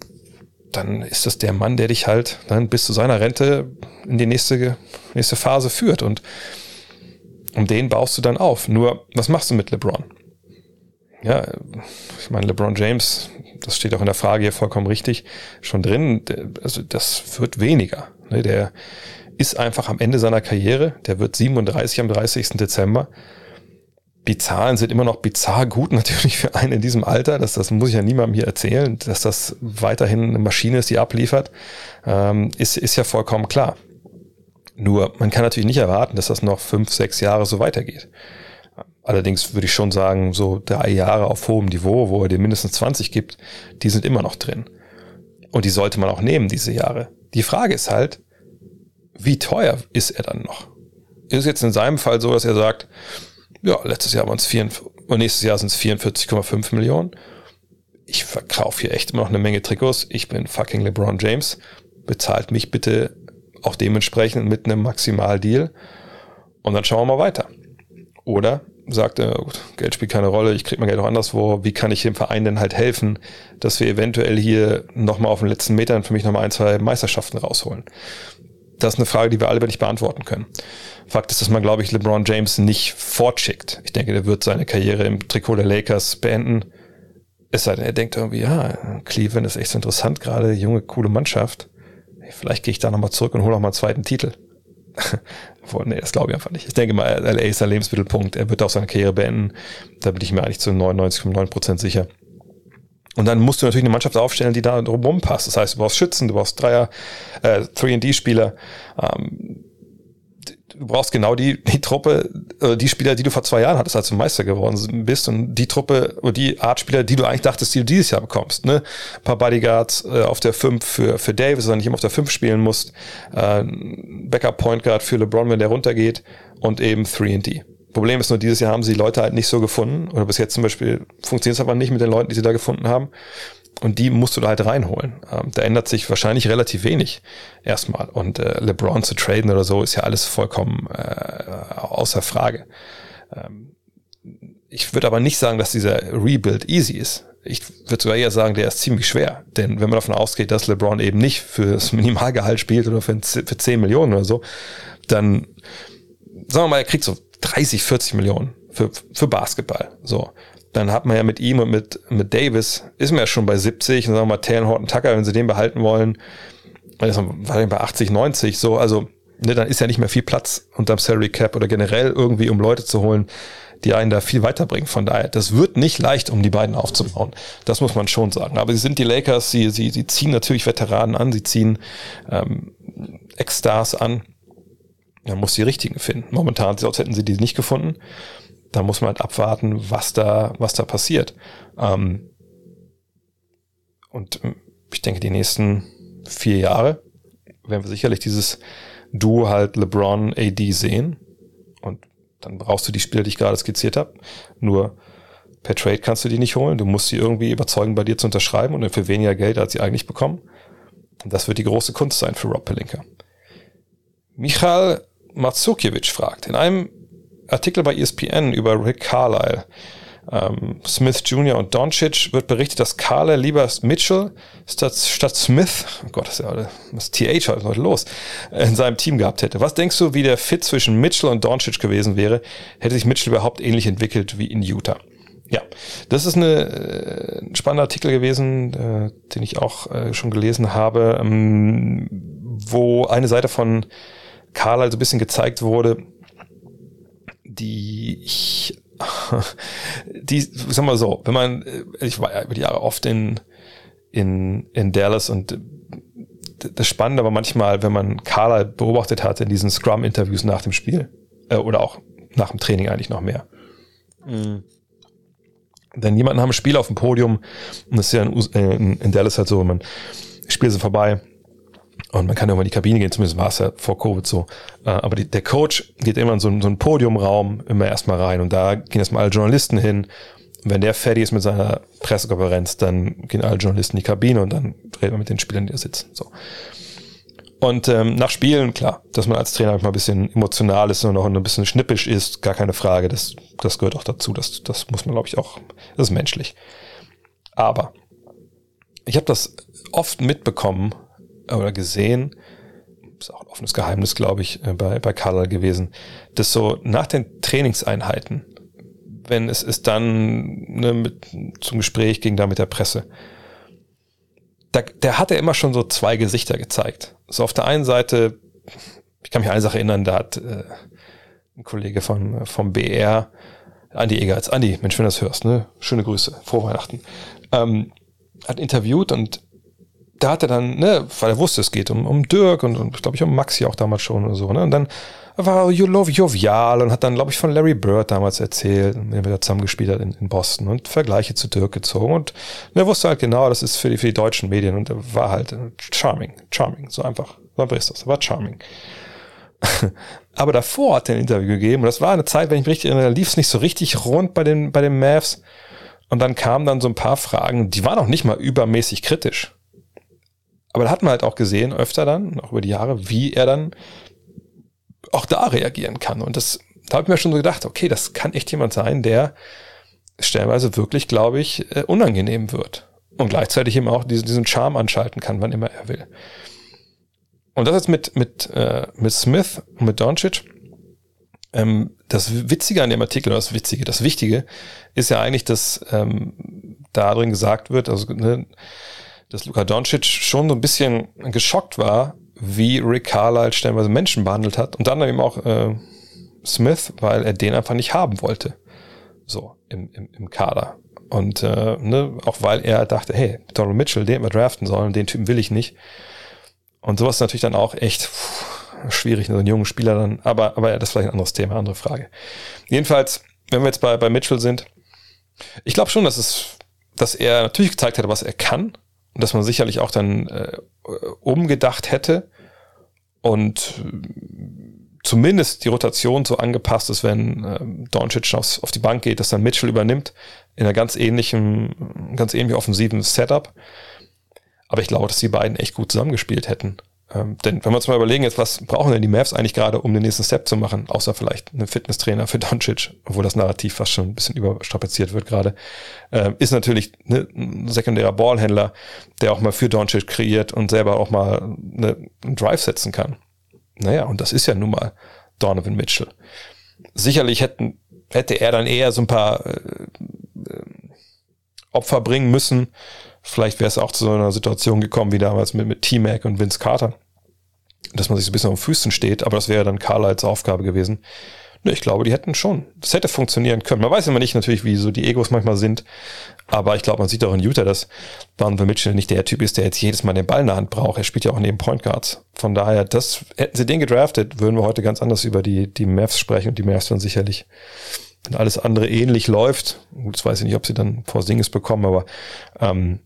dann ist das der Mann, der dich halt dann bis zu seiner Rente in die nächste, nächste Phase führt. Und um den baust du dann auf. Nur, was machst du mit LeBron? Ja, ich meine, LeBron James, das steht auch in der Frage hier vollkommen richtig, schon drin. Also das wird weniger. Ne? Der ist einfach am Ende seiner Karriere. Der wird 37 am 30. Dezember die Zahlen sind immer noch bizarr gut, [laughs] natürlich für einen in diesem Alter. Das, das muss ich ja niemandem hier erzählen, dass das weiterhin eine Maschine ist, die abliefert, ähm, ist, ist ja vollkommen klar. Nur, man kann natürlich nicht erwarten, dass das noch fünf, sechs Jahre so weitergeht. Allerdings würde ich schon sagen, so drei Jahre auf hohem Niveau, wo er dir mindestens 20 gibt, die sind immer noch drin. Und die sollte man auch nehmen, diese Jahre. Die Frage ist halt, wie teuer ist er dann noch? Ist jetzt in seinem Fall so, dass er sagt, ja, letztes Jahr waren es und nächstes Jahr sind es 44,5 Millionen. Ich verkaufe hier echt immer noch eine Menge Trikots. Ich bin fucking LeBron James. Bezahlt mich bitte auch dementsprechend mit einem Maximaldeal. Und dann schauen wir mal weiter. Oder sagt er, gut, Geld spielt keine Rolle, ich kriege mein Geld auch anderswo. Wie kann ich dem Verein denn halt helfen, dass wir eventuell hier nochmal auf den letzten Metern für mich nochmal ein, zwei Meisterschaften rausholen? Das ist eine Frage, die wir alle nicht beantworten können. Fakt ist, dass man, glaube ich, LeBron James nicht fortschickt. Ich denke, der wird seine Karriere im Trikot der Lakers beenden. Es sei denn, er denkt irgendwie, ja, Cleveland ist echt so interessant, gerade junge, coole Mannschaft. Vielleicht gehe ich da nochmal zurück und hole nochmal einen zweiten Titel. Nee, das glaube ich einfach nicht. Ich denke mal, LA ist der Lebensmittelpunkt. Er wird auch seine Karriere beenden. Da bin ich mir eigentlich zu 99,9 Prozent sicher. Und dann musst du natürlich eine Mannschaft aufstellen, die da drumherum passt. Das heißt, du brauchst Schützen, du brauchst Dreier, äh, 3D-Spieler. Ähm, du brauchst genau die, die Truppe, äh, die Spieler, die du vor zwei Jahren hattest, als du Meister geworden bist und die Truppe oder die Art Spieler, die du eigentlich dachtest, die du dieses Jahr bekommst. Ne? Ein paar Bodyguards äh, auf der 5 für, für Davis, dass er nicht immer auf der 5 spielen musst. Äh, Backup Point Guard für LeBron, wenn der runtergeht und eben 3D. Problem ist nur, dieses Jahr haben sie Leute halt nicht so gefunden. Oder bis jetzt zum Beispiel funktioniert es aber nicht mit den Leuten, die sie da gefunden haben. Und die musst du da halt reinholen. Ähm, da ändert sich wahrscheinlich relativ wenig erstmal. Und äh, LeBron zu traden oder so ist ja alles vollkommen äh, außer Frage. Ähm, ich würde aber nicht sagen, dass dieser Rebuild easy ist. Ich würde sogar eher sagen, der ist ziemlich schwer. Denn wenn man davon ausgeht, dass LeBron eben nicht für das Minimalgehalt spielt oder für, für 10 Millionen oder so, dann sagen wir mal, er kriegt so 30, 40 Millionen für, für Basketball. So. Dann hat man ja mit ihm und mit, mit Davis, ist man ja schon bei 70, und sagen wir mal, Taylor Horton Tucker, wenn sie den behalten wollen, also war bei 80, 90, so, also, ne, dann ist ja nicht mehr viel Platz unterm Salary Cap oder generell irgendwie, um Leute zu holen, die einen da viel weiterbringen. Von daher, das wird nicht leicht, um die beiden aufzubauen. Das muss man schon sagen. Aber sie sind die Lakers, sie, sie, sie ziehen natürlich Veteranen an, sie ziehen ähm, Ex-Stars an. Man muss die richtigen finden. Momentan, sonst hätten sie die nicht gefunden. Da muss man halt abwarten, was da, was da passiert. Ähm, und ähm, ich denke, die nächsten vier Jahre werden wir sicherlich dieses Duo halt LeBron AD sehen. Und dann brauchst du die Spieler, die ich gerade skizziert habe. Nur per Trade kannst du die nicht holen. Du musst sie irgendwie überzeugen, bei dir zu unterschreiben und für weniger Geld, als sie eigentlich bekommen. Und das wird die große Kunst sein für Rob Pelinka. Michal Matsukiewicz fragt, in einem Artikel bei ESPN über Rick Carlisle, ähm, Smith Jr. und Doncic wird berichtet, dass Carlisle lieber Mitchell statt, statt Smith, oh Gott, das ist ja das TH heute los, in seinem Team gehabt hätte. Was denkst du, wie der Fit zwischen Mitchell und Doncic gewesen wäre? Hätte sich Mitchell überhaupt ähnlich entwickelt wie in Utah? Ja, das ist eine, äh, ein spannender Artikel gewesen, äh, den ich auch äh, schon gelesen habe, ähm, wo eine Seite von Karl also ein bisschen gezeigt wurde, die ich [laughs] die, sag mal so, wenn man, äh, ich war ja über die Jahre oft in, in, in Dallas und das Spannende war manchmal, wenn man Carla beobachtet hat in diesen Scrum-Interviews nach dem Spiel, äh, oder auch nach dem Training eigentlich noch mehr. Mhm. Denn jemanden haben ein Spiel auf dem Podium und das ist ja in, in, in Dallas halt so, wenn man Spiele sind vorbei und man kann irgendwann in die Kabine gehen, zumindest war es ja vor Covid so. Äh, aber die, der Coach geht immer in so, so einen Podiumraum immer erstmal rein und da gehen erstmal alle Journalisten hin. Und wenn der fertig ist mit seiner Pressekonferenz, dann gehen alle Journalisten in die Kabine und dann redet man mit den Spielern, die da sitzen. So. Und ähm, nach Spielen, klar, dass man als Trainer mal ein bisschen emotional ist und noch ein bisschen schnippisch ist, gar keine Frage. Das, das gehört auch dazu. Das, das muss man, glaube ich, auch, das ist menschlich. Aber ich habe das oft mitbekommen oder gesehen, ist auch ein offenes Geheimnis, glaube ich, äh, bei, bei Carla gewesen, dass so nach den Trainingseinheiten, wenn es ist dann ne, mit, zum Gespräch ging da mit der Presse, da, der hat er immer schon so zwei Gesichter gezeigt. So auf der einen Seite, ich kann mich an eine Sache erinnern, da hat äh, ein Kollege von, vom BR, Andi Egerz, Andi, Mensch, wenn du das hörst, ne? Schöne Grüße, frohe Weihnachten. Ähm, hat interviewt und da hat er dann, ne, weil er wusste, es geht um, um Dirk und, und glaube ich um Maxi auch damals schon oder so, ne? Und dann war jovial und hat dann, glaube ich, von Larry Bird damals erzählt, mit dem er zusammengespielt hat in, in Boston und Vergleiche zu Dirk gezogen. Und er wusste halt genau, das ist für die, für die deutschen Medien und er war halt charming, charming, so einfach. So einfach ist das, war charming. [laughs] Aber davor hat er ein Interview gegeben und das war eine Zeit, wenn ich mich richtig erinnere, lief es nicht so richtig rund bei den, bei den Mavs. Und dann kamen dann so ein paar Fragen, die waren auch nicht mal übermäßig kritisch. Aber da hat man halt auch gesehen, öfter dann, auch über die Jahre, wie er dann auch da reagieren kann. Und das, da habe ich mir schon so gedacht, okay, das kann echt jemand sein, der stellenweise wirklich, glaube ich, äh, unangenehm wird. Und gleichzeitig eben auch diesen, diesen Charme anschalten kann, wann immer er will. Und das jetzt mit, mit, äh, mit Smith und mit Doncic. Ähm, das Witzige an dem Artikel, oder das Witzige, das Wichtige, ist ja eigentlich, dass ähm, da gesagt wird, also ne, dass Luka Doncic schon so ein bisschen geschockt war, wie Rick Carlisle stellenweise Menschen behandelt hat. Und dann eben auch äh, Smith, weil er den einfach nicht haben wollte. So, im, im, im Kader. Und äh, ne, auch weil er dachte, hey, Donald Mitchell, den wir draften sollen, den Typen will ich nicht. Und sowas ist natürlich dann auch echt pff, schwierig, so einen jungen Spieler dann. Aber, aber ja, das ist vielleicht ein anderes Thema, andere Frage. Jedenfalls, wenn wir jetzt bei, bei Mitchell sind, ich glaube schon, dass es, dass er natürlich gezeigt hat, was er kann, und dass man sicherlich auch dann äh, umgedacht hätte und zumindest die Rotation so angepasst ist, wenn äh, Doncic aufs, auf die Bank geht, dass dann Mitchell übernimmt in einer ganz ähnlichen, ganz ähnlich offensiven Setup. Aber ich glaube, dass die beiden echt gut zusammengespielt hätten. Ähm, denn wenn wir uns mal überlegen, jetzt was brauchen denn die Mavs eigentlich gerade, um den nächsten Step zu machen, außer vielleicht einen Fitnesstrainer für [laughs] Doncic, obwohl das Narrativ fast schon ein bisschen überstrapaziert wird gerade, äh, ist natürlich ne, ein sekundärer Ballhändler, der auch mal für Doncic kreiert und selber auch mal ne, einen Drive setzen kann. Naja, und das ist ja nun mal Donovan Mitchell. Sicherlich hätten, hätte er dann eher so ein paar äh, äh Opfer bringen müssen, Vielleicht wäre es auch zu so einer Situation gekommen wie damals mit, mit T-Mac und Vince Carter. Dass man sich so ein bisschen auf Füßen steht, aber das wäre dann Carlisles Aufgabe gewesen. Ne, ich glaube, die hätten schon. Das hätte funktionieren können. Man weiß immer nicht natürlich, wie so die Egos manchmal sind. Aber ich glaube, man sieht auch in Utah, dass Donovan Mitchell nicht der Typ ist, der jetzt jedes Mal den Ball in der Hand braucht. Er spielt ja auch neben Point Guards. Von daher, das, hätten sie den gedraftet, würden wir heute ganz anders über die, die Mavs sprechen und die Mavs dann sicherlich, wenn alles andere ähnlich läuft, gut, das weiß ich nicht, ob sie dann Porzingis bekommen, aber ähm,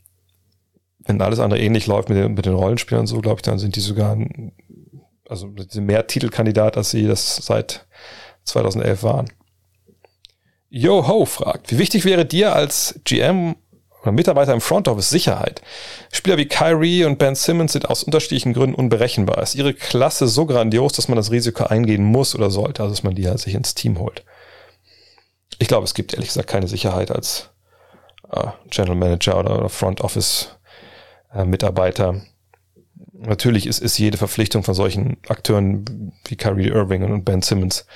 wenn alles andere ähnlich läuft mit den, mit den Rollenspielern so, glaube ich, dann sind die sogar, also mehr Titelkandidat, als sie das seit 2011 waren. Yo Ho fragt, wie wichtig wäre dir als GM oder Mitarbeiter im Front Office Sicherheit? Spieler wie Kyrie und Ben Simmons sind aus unterschiedlichen Gründen unberechenbar. Ist ihre Klasse so grandios, dass man das Risiko eingehen muss oder sollte, also dass man die halt sich ins Team holt? Ich glaube, es gibt ehrlich gesagt keine Sicherheit als äh, General Manager oder, oder Front Office äh, Mitarbeiter. Natürlich ist, ist jede Verpflichtung von solchen Akteuren wie Kyrie Irving und Ben Simmons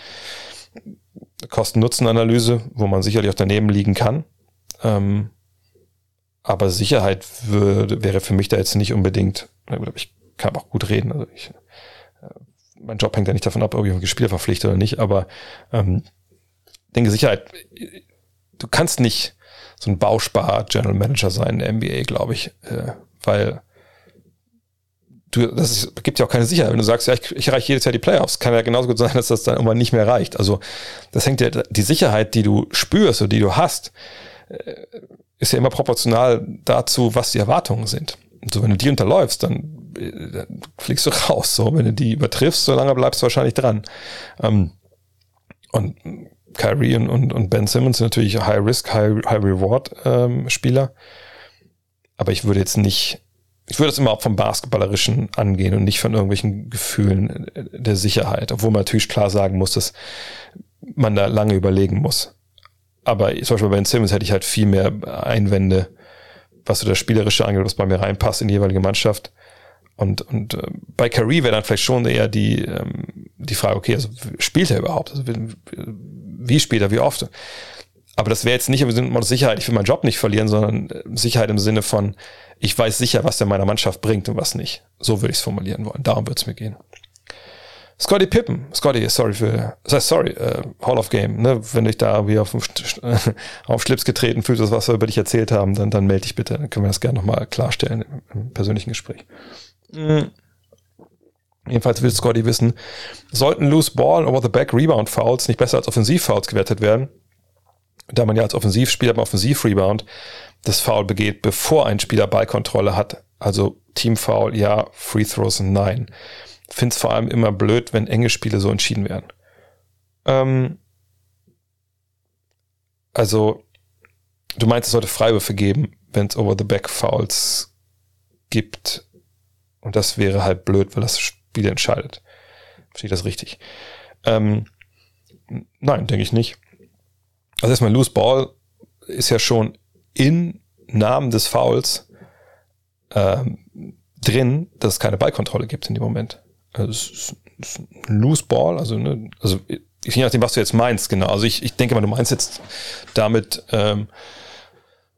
Kosten-Nutzen-Analyse, wo man sicherlich auch daneben liegen kann. Ähm, aber Sicherheit würde, wäre für mich da jetzt nicht unbedingt, ich kann auch gut reden. Also ich, äh, mein Job hängt ja nicht davon ab, ob ich ein Spieler verpflichte oder nicht, aber ähm, denke, Sicherheit, du kannst nicht so ein Bauspar-General Manager sein in der NBA, glaube ich, äh, weil du, das ist, gibt ja auch keine Sicherheit. Wenn du sagst, ja, ich, ich erreiche jedes Jahr die Playoffs, kann ja genauso gut sein, dass das dann irgendwann nicht mehr reicht. Also das hängt ja, die Sicherheit, die du spürst oder die du hast, äh, ist ja immer proportional dazu, was die Erwartungen sind. Und so, wenn du die unterläufst, dann, äh, dann fliegst du raus. So, wenn du die übertriffst, so lange bleibst du wahrscheinlich dran. Ähm, und Kyrie und, und, und Ben Simmons sind natürlich High Risk, High, ähm. Aber ich würde jetzt nicht ich würde das immer auch vom Basketballerischen angehen und nicht von irgendwelchen Gefühlen der Sicherheit, obwohl man natürlich klar sagen muss, dass man da lange überlegen muss. Aber zum Beispiel bei Ben Simmons hätte ich halt viel mehr Einwände, was so das Spielerische angeht, was bei mir reinpasst in die jeweilige Mannschaft. Und, und äh, bei Curry wäre dann vielleicht schon eher die, ähm, die Frage, okay, also spielt er überhaupt? Also, wie spielt er, wie oft? Aber das wäre jetzt nicht im Sinne von Sicherheit, ich will meinen Job nicht verlieren, sondern äh, Sicherheit im Sinne von, ich weiß sicher, was der meiner Mannschaft bringt und was nicht. So würde ich es formulieren wollen. Darum wird es mir gehen. Scotty Pippen, Scotty, sorry für, sorry, uh, Hall of Game, ne? Wenn dich da wie auf, [laughs] auf Schlips getreten fühlst, das was wir über dich erzählt haben, dann, dann melde dich bitte, dann können wir das gerne nochmal klarstellen im, im, persönlichen Gespräch. Mhm. Jedenfalls will Scotty wissen, sollten Loose Ball over the Back Rebound Fouls nicht besser als Offensiv-Fouls gewertet werden? Da man ja als Offensivspieler beim Offensiv-Rebound das Foul begeht, bevor ein Spieler Ballkontrolle hat. Also Teamfoul, ja, Free Throws, nein. Finde es vor allem immer blöd, wenn enge Spiele so entschieden werden. Ähm, also, du meinst, es sollte Freiwürfe geben, wenn es Over-the-Back-Fouls gibt. Und das wäre halt blöd, weil das Spiel entscheidet. Verstehe ich das richtig? Ähm, nein, denke ich nicht. Also erstmal Loose Ball ist ja schon in Namen des Fouls ähm, drin, dass es keine Ballkontrolle gibt in dem Moment. Also es ist, es ist ein Loose Ball, also, ne, also je nachdem, was du jetzt meinst, genau. Also ich, ich denke mal, du meinst jetzt damit ähm,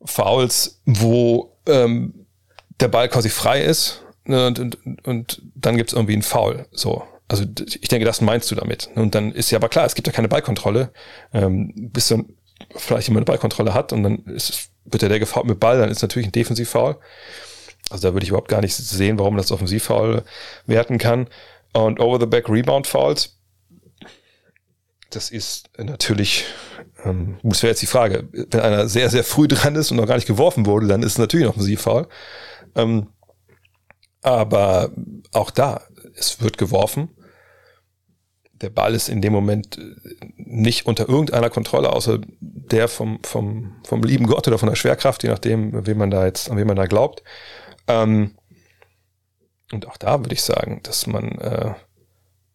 Fouls, wo ähm, der Ball quasi frei ist ne, und, und, und dann gibt es irgendwie einen Foul. So. Also ich denke, das meinst du damit. Und dann ist ja aber klar, es gibt ja keine Ballkontrolle, ähm, bis dann vielleicht jemand eine Ballkontrolle hat und dann ist wird der, der gefault mit Ball, dann ist natürlich ein Defensivfoul. Also da würde ich überhaupt gar nicht sehen, warum das Offensivfoul werten kann. Und Over-the-Back-Rebound-Fouls, das ist natürlich, ähm, das wäre jetzt die Frage, wenn einer sehr, sehr früh dran ist und noch gar nicht geworfen wurde, dann ist es natürlich ein Offensivfoul. Ähm, aber auch da, es wird geworfen der Ball ist in dem Moment äh, nicht unter irgendeiner Kontrolle, außer der vom, vom, vom lieben Gott oder von der Schwerkraft, je nachdem, wem man da jetzt, an wen man da glaubt. Ähm, und auch da würde ich sagen, dass man äh,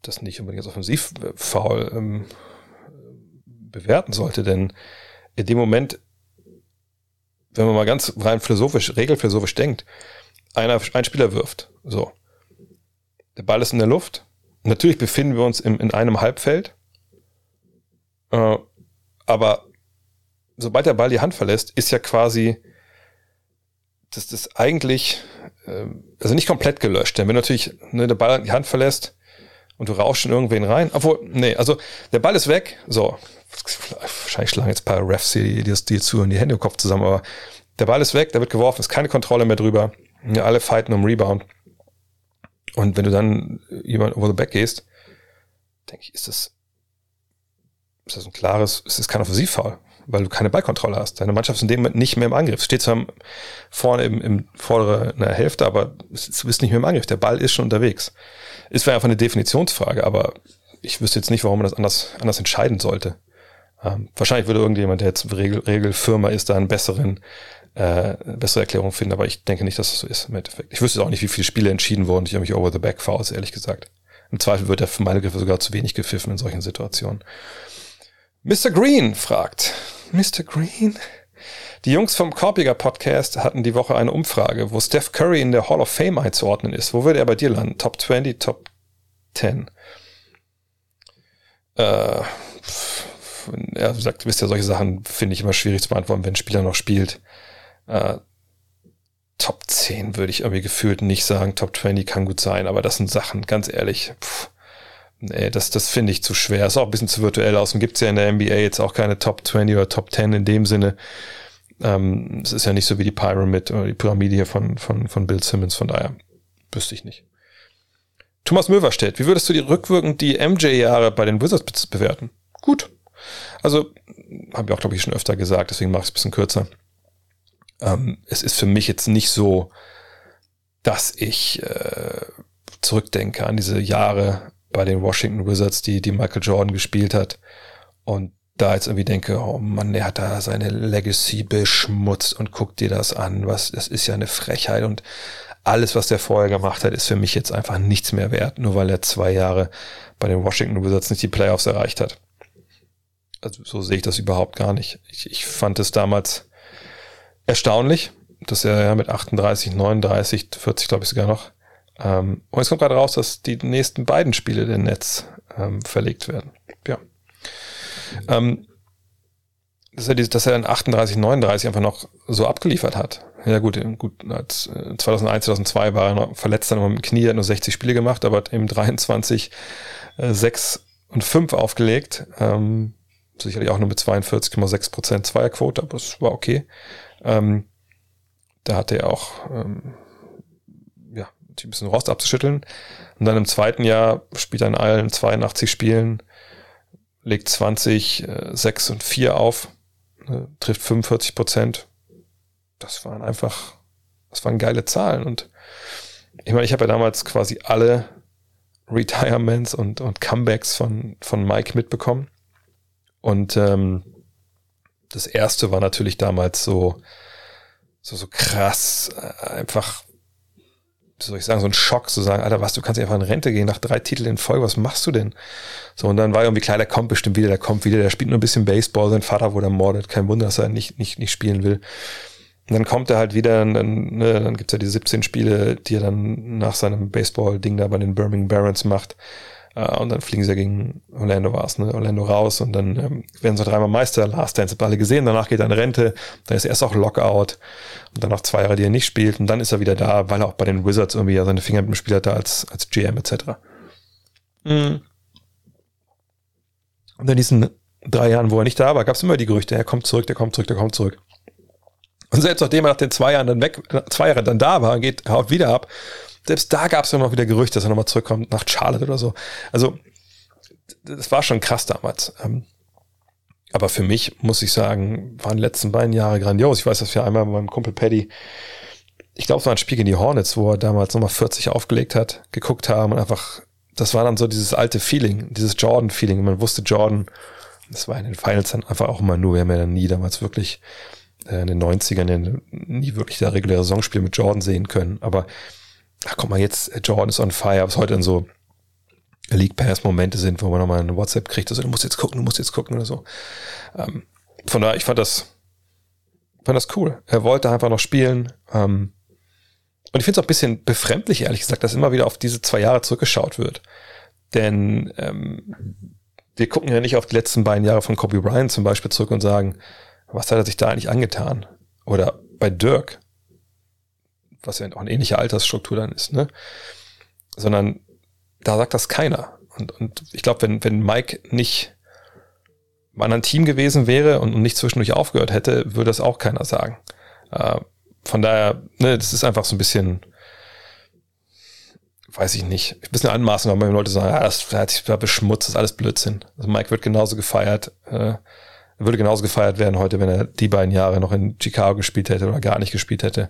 das nicht unbedingt als Offensivfoul ähm, bewerten sollte, denn in dem Moment, wenn man mal ganz rein philosophisch, regelphilosophisch denkt, einer, ein Spieler wirft, so. Der Ball ist in der Luft, natürlich befinden wir uns im, in einem Halbfeld, äh, aber sobald der Ball die Hand verlässt, ist ja quasi das, das eigentlich, äh, also nicht komplett gelöscht. Denn wenn natürlich ne, der Ball die Hand verlässt und du rauschst in irgendwen rein, obwohl, nee, also der Ball ist weg, so, wahrscheinlich schlagen jetzt ein paar Refs hier die, die, die zu und die Hände im Kopf zusammen, aber der Ball ist weg, der wird geworfen, ist keine Kontrolle mehr drüber. Ja, alle fighten um Rebound. Und wenn du dann jemand over the back gehst, denke ich, ist das, ist das ein klares, es ist kein Offensivfall, weil du keine Ballkontrolle hast. Deine Mannschaft ist in dem Moment nicht mehr im Angriff. Steht zwar vorne im, im vorderen Hälfte, aber du bist nicht mehr im Angriff. Der Ball ist schon unterwegs. Ist einfach eine Definitionsfrage, aber ich wüsste jetzt nicht, warum man das anders, anders entscheiden sollte. Ähm, wahrscheinlich würde irgendjemand, der jetzt Regel, Regelfirma ist, da einen besseren äh, bessere Erklärung finden, aber ich denke nicht, dass das so ist im Endeffekt. Ich wüsste auch nicht, wie viele Spiele entschieden wurden durch irgendwelche Over-the-Back-Fouls, ehrlich gesagt. Im Zweifel wird er für meine Griffe sogar zu wenig gepfiffen in solchen Situationen. Mr. Green fragt, Mr. Green? Die Jungs vom Korpiger Podcast hatten die Woche eine Umfrage, wo Steph Curry in der Hall of Fame einzuordnen ist. Wo würde er bei dir landen? Top 20, Top 10? Äh, er sagt, wisst ja, solche Sachen finde ich immer schwierig zu beantworten, wenn ein Spieler noch spielt. Äh, Top 10 würde ich irgendwie gefühlt nicht sagen. Top 20 kann gut sein, aber das sind Sachen, ganz ehrlich. Pff, Nee, das, das finde ich zu schwer. Ist auch ein bisschen zu virtuell. Außerdem gibt es ja in der NBA jetzt auch keine Top 20 oder Top 10 in dem Sinne. Ähm, es ist ja nicht so wie die Pyramid oder die Pyramide hier von, von, von Bill Simmons, von daher wüsste ich nicht. Thomas Möverstedt, wie würdest du die rückwirkend die MJ-Jahre bei den Wizards bewerten? Gut. Also, habe ich auch, glaube ich, schon öfter gesagt, deswegen mache ich es ein bisschen kürzer. Ähm, es ist für mich jetzt nicht so, dass ich äh, zurückdenke an diese Jahre bei den Washington Wizards, die, die Michael Jordan gespielt hat und da jetzt irgendwie denke, oh Mann, der hat da seine Legacy beschmutzt und guck dir das an, was, das ist ja eine Frechheit und alles, was der vorher gemacht hat, ist für mich jetzt einfach nichts mehr wert, nur weil er zwei Jahre bei den Washington Wizards nicht die Playoffs erreicht hat. Also so sehe ich das überhaupt gar nicht. Ich, ich fand es damals erstaunlich, dass er ja mit 38, 39, 40 glaube ich sogar noch. Ähm, und es kommt gerade raus, dass die nächsten beiden Spiele der Netz ähm, verlegt werden. Ja. Ähm, dass er, dass er in 38, 39 einfach noch so abgeliefert hat. Ja gut, gut, als 2001, äh, 2002 war er noch verletzt dann noch mit dem Knie, hat nur 60 Spiele gemacht, aber hat eben 23, äh, 6 und 5 aufgelegt. Ähm, sicherlich auch nur mit 42,6 Prozent Zweierquote, aber es war okay. Ähm, da hatte er auch ähm, ja, ein bisschen Rost abzuschütteln. Und dann im zweiten Jahr spielt er in allen 82 Spielen, legt 20, äh, 6 und 4 auf ne, trifft 45 Prozent. Das waren einfach, das waren geile Zahlen. Und ich meine, ich habe ja damals quasi alle Retirements und, und Comebacks von, von Mike mitbekommen. Und ähm, das erste war natürlich damals so, so, so krass, äh, einfach soll ich sagen, so ein Schock zu sagen, Alter, was, du kannst einfach in Rente gehen nach drei Titeln in Folge, was machst du denn? So, und dann war irgendwie klar, der kommt bestimmt wieder, der kommt wieder, der spielt nur ein bisschen Baseball, sein Vater wurde ermordet, kein Wunder, dass er nicht, nicht, nicht spielen will. Und dann kommt er halt wieder, und dann, ne, dann gibt's ja die 17 Spiele, die er dann nach seinem Baseball-Ding da bei den Birmingham Barons macht. Uh, und dann fliegen sie ja gegen Orlando war's, ne? Orlando raus und dann ähm, werden sie dreimal Meister. Last Dance habt alle gesehen. Danach geht er in Rente. Dann ist erst auch Lockout und dann noch zwei Jahre, die er nicht spielt. Und dann ist er wieder da, weil er auch bei den Wizards irgendwie ja seine Finger mit dem Spiel hatte als, als GM etc. Mhm. Und in diesen drei Jahren, wo er nicht da war, gab's immer die Gerüchte, er kommt zurück, der kommt zurück, der kommt zurück. Und selbst nachdem er nach den zwei Jahren dann weg, zwei Jahre dann da war, geht, haut wieder ab, selbst da gab es ja noch wieder Gerüchte, dass er nochmal zurückkommt nach Charlotte oder so. Also, das war schon krass damals. Ähm, aber für mich, muss ich sagen, waren die letzten beiden Jahre grandios. Ich weiß, dass wir einmal mit meinem Kumpel Paddy, ich glaube, es war ein Spiel gegen die Hornets, wo er damals nochmal 40 aufgelegt hat, geguckt haben und einfach, das war dann so dieses alte Feeling, dieses Jordan-Feeling. Man wusste Jordan, das war in den Finals dann einfach auch immer nur, wir haben ja dann nie damals wirklich äh, in den 90ern nie wirklich da reguläre Saisonspiel mit Jordan sehen können. Aber ach guck mal, jetzt Jordan ist on fire, was heute dann so League Pass Momente sind, wo man nochmal eine WhatsApp kriegt, also du musst jetzt gucken, du musst jetzt gucken oder so. Ähm, von daher, ich fand das, fand das cool. Er wollte einfach noch spielen. Ähm, und ich finde es auch ein bisschen befremdlich, ehrlich gesagt, dass immer wieder auf diese zwei Jahre zurückgeschaut wird. Denn ähm, wir gucken ja nicht auf die letzten beiden Jahre von Kobe Bryant zum Beispiel zurück und sagen, was hat er sich da eigentlich angetan? Oder bei Dirk, was ja auch eine ähnliche Altersstruktur dann ist, ne? Sondern da sagt das keiner. Und, und ich glaube, wenn, wenn Mike nicht bei einem Team gewesen wäre und, nicht zwischendurch aufgehört hätte, würde das auch keiner sagen. Äh, von daher, ne, das ist einfach so ein bisschen, weiß ich nicht, ein bisschen anmaßend, weil Leute sagen, ja, das hat sich beschmutzt, das ist alles Blödsinn. Also Mike wird genauso gefeiert, äh, würde genauso gefeiert werden heute, wenn er die beiden Jahre noch in Chicago gespielt hätte oder gar nicht gespielt hätte.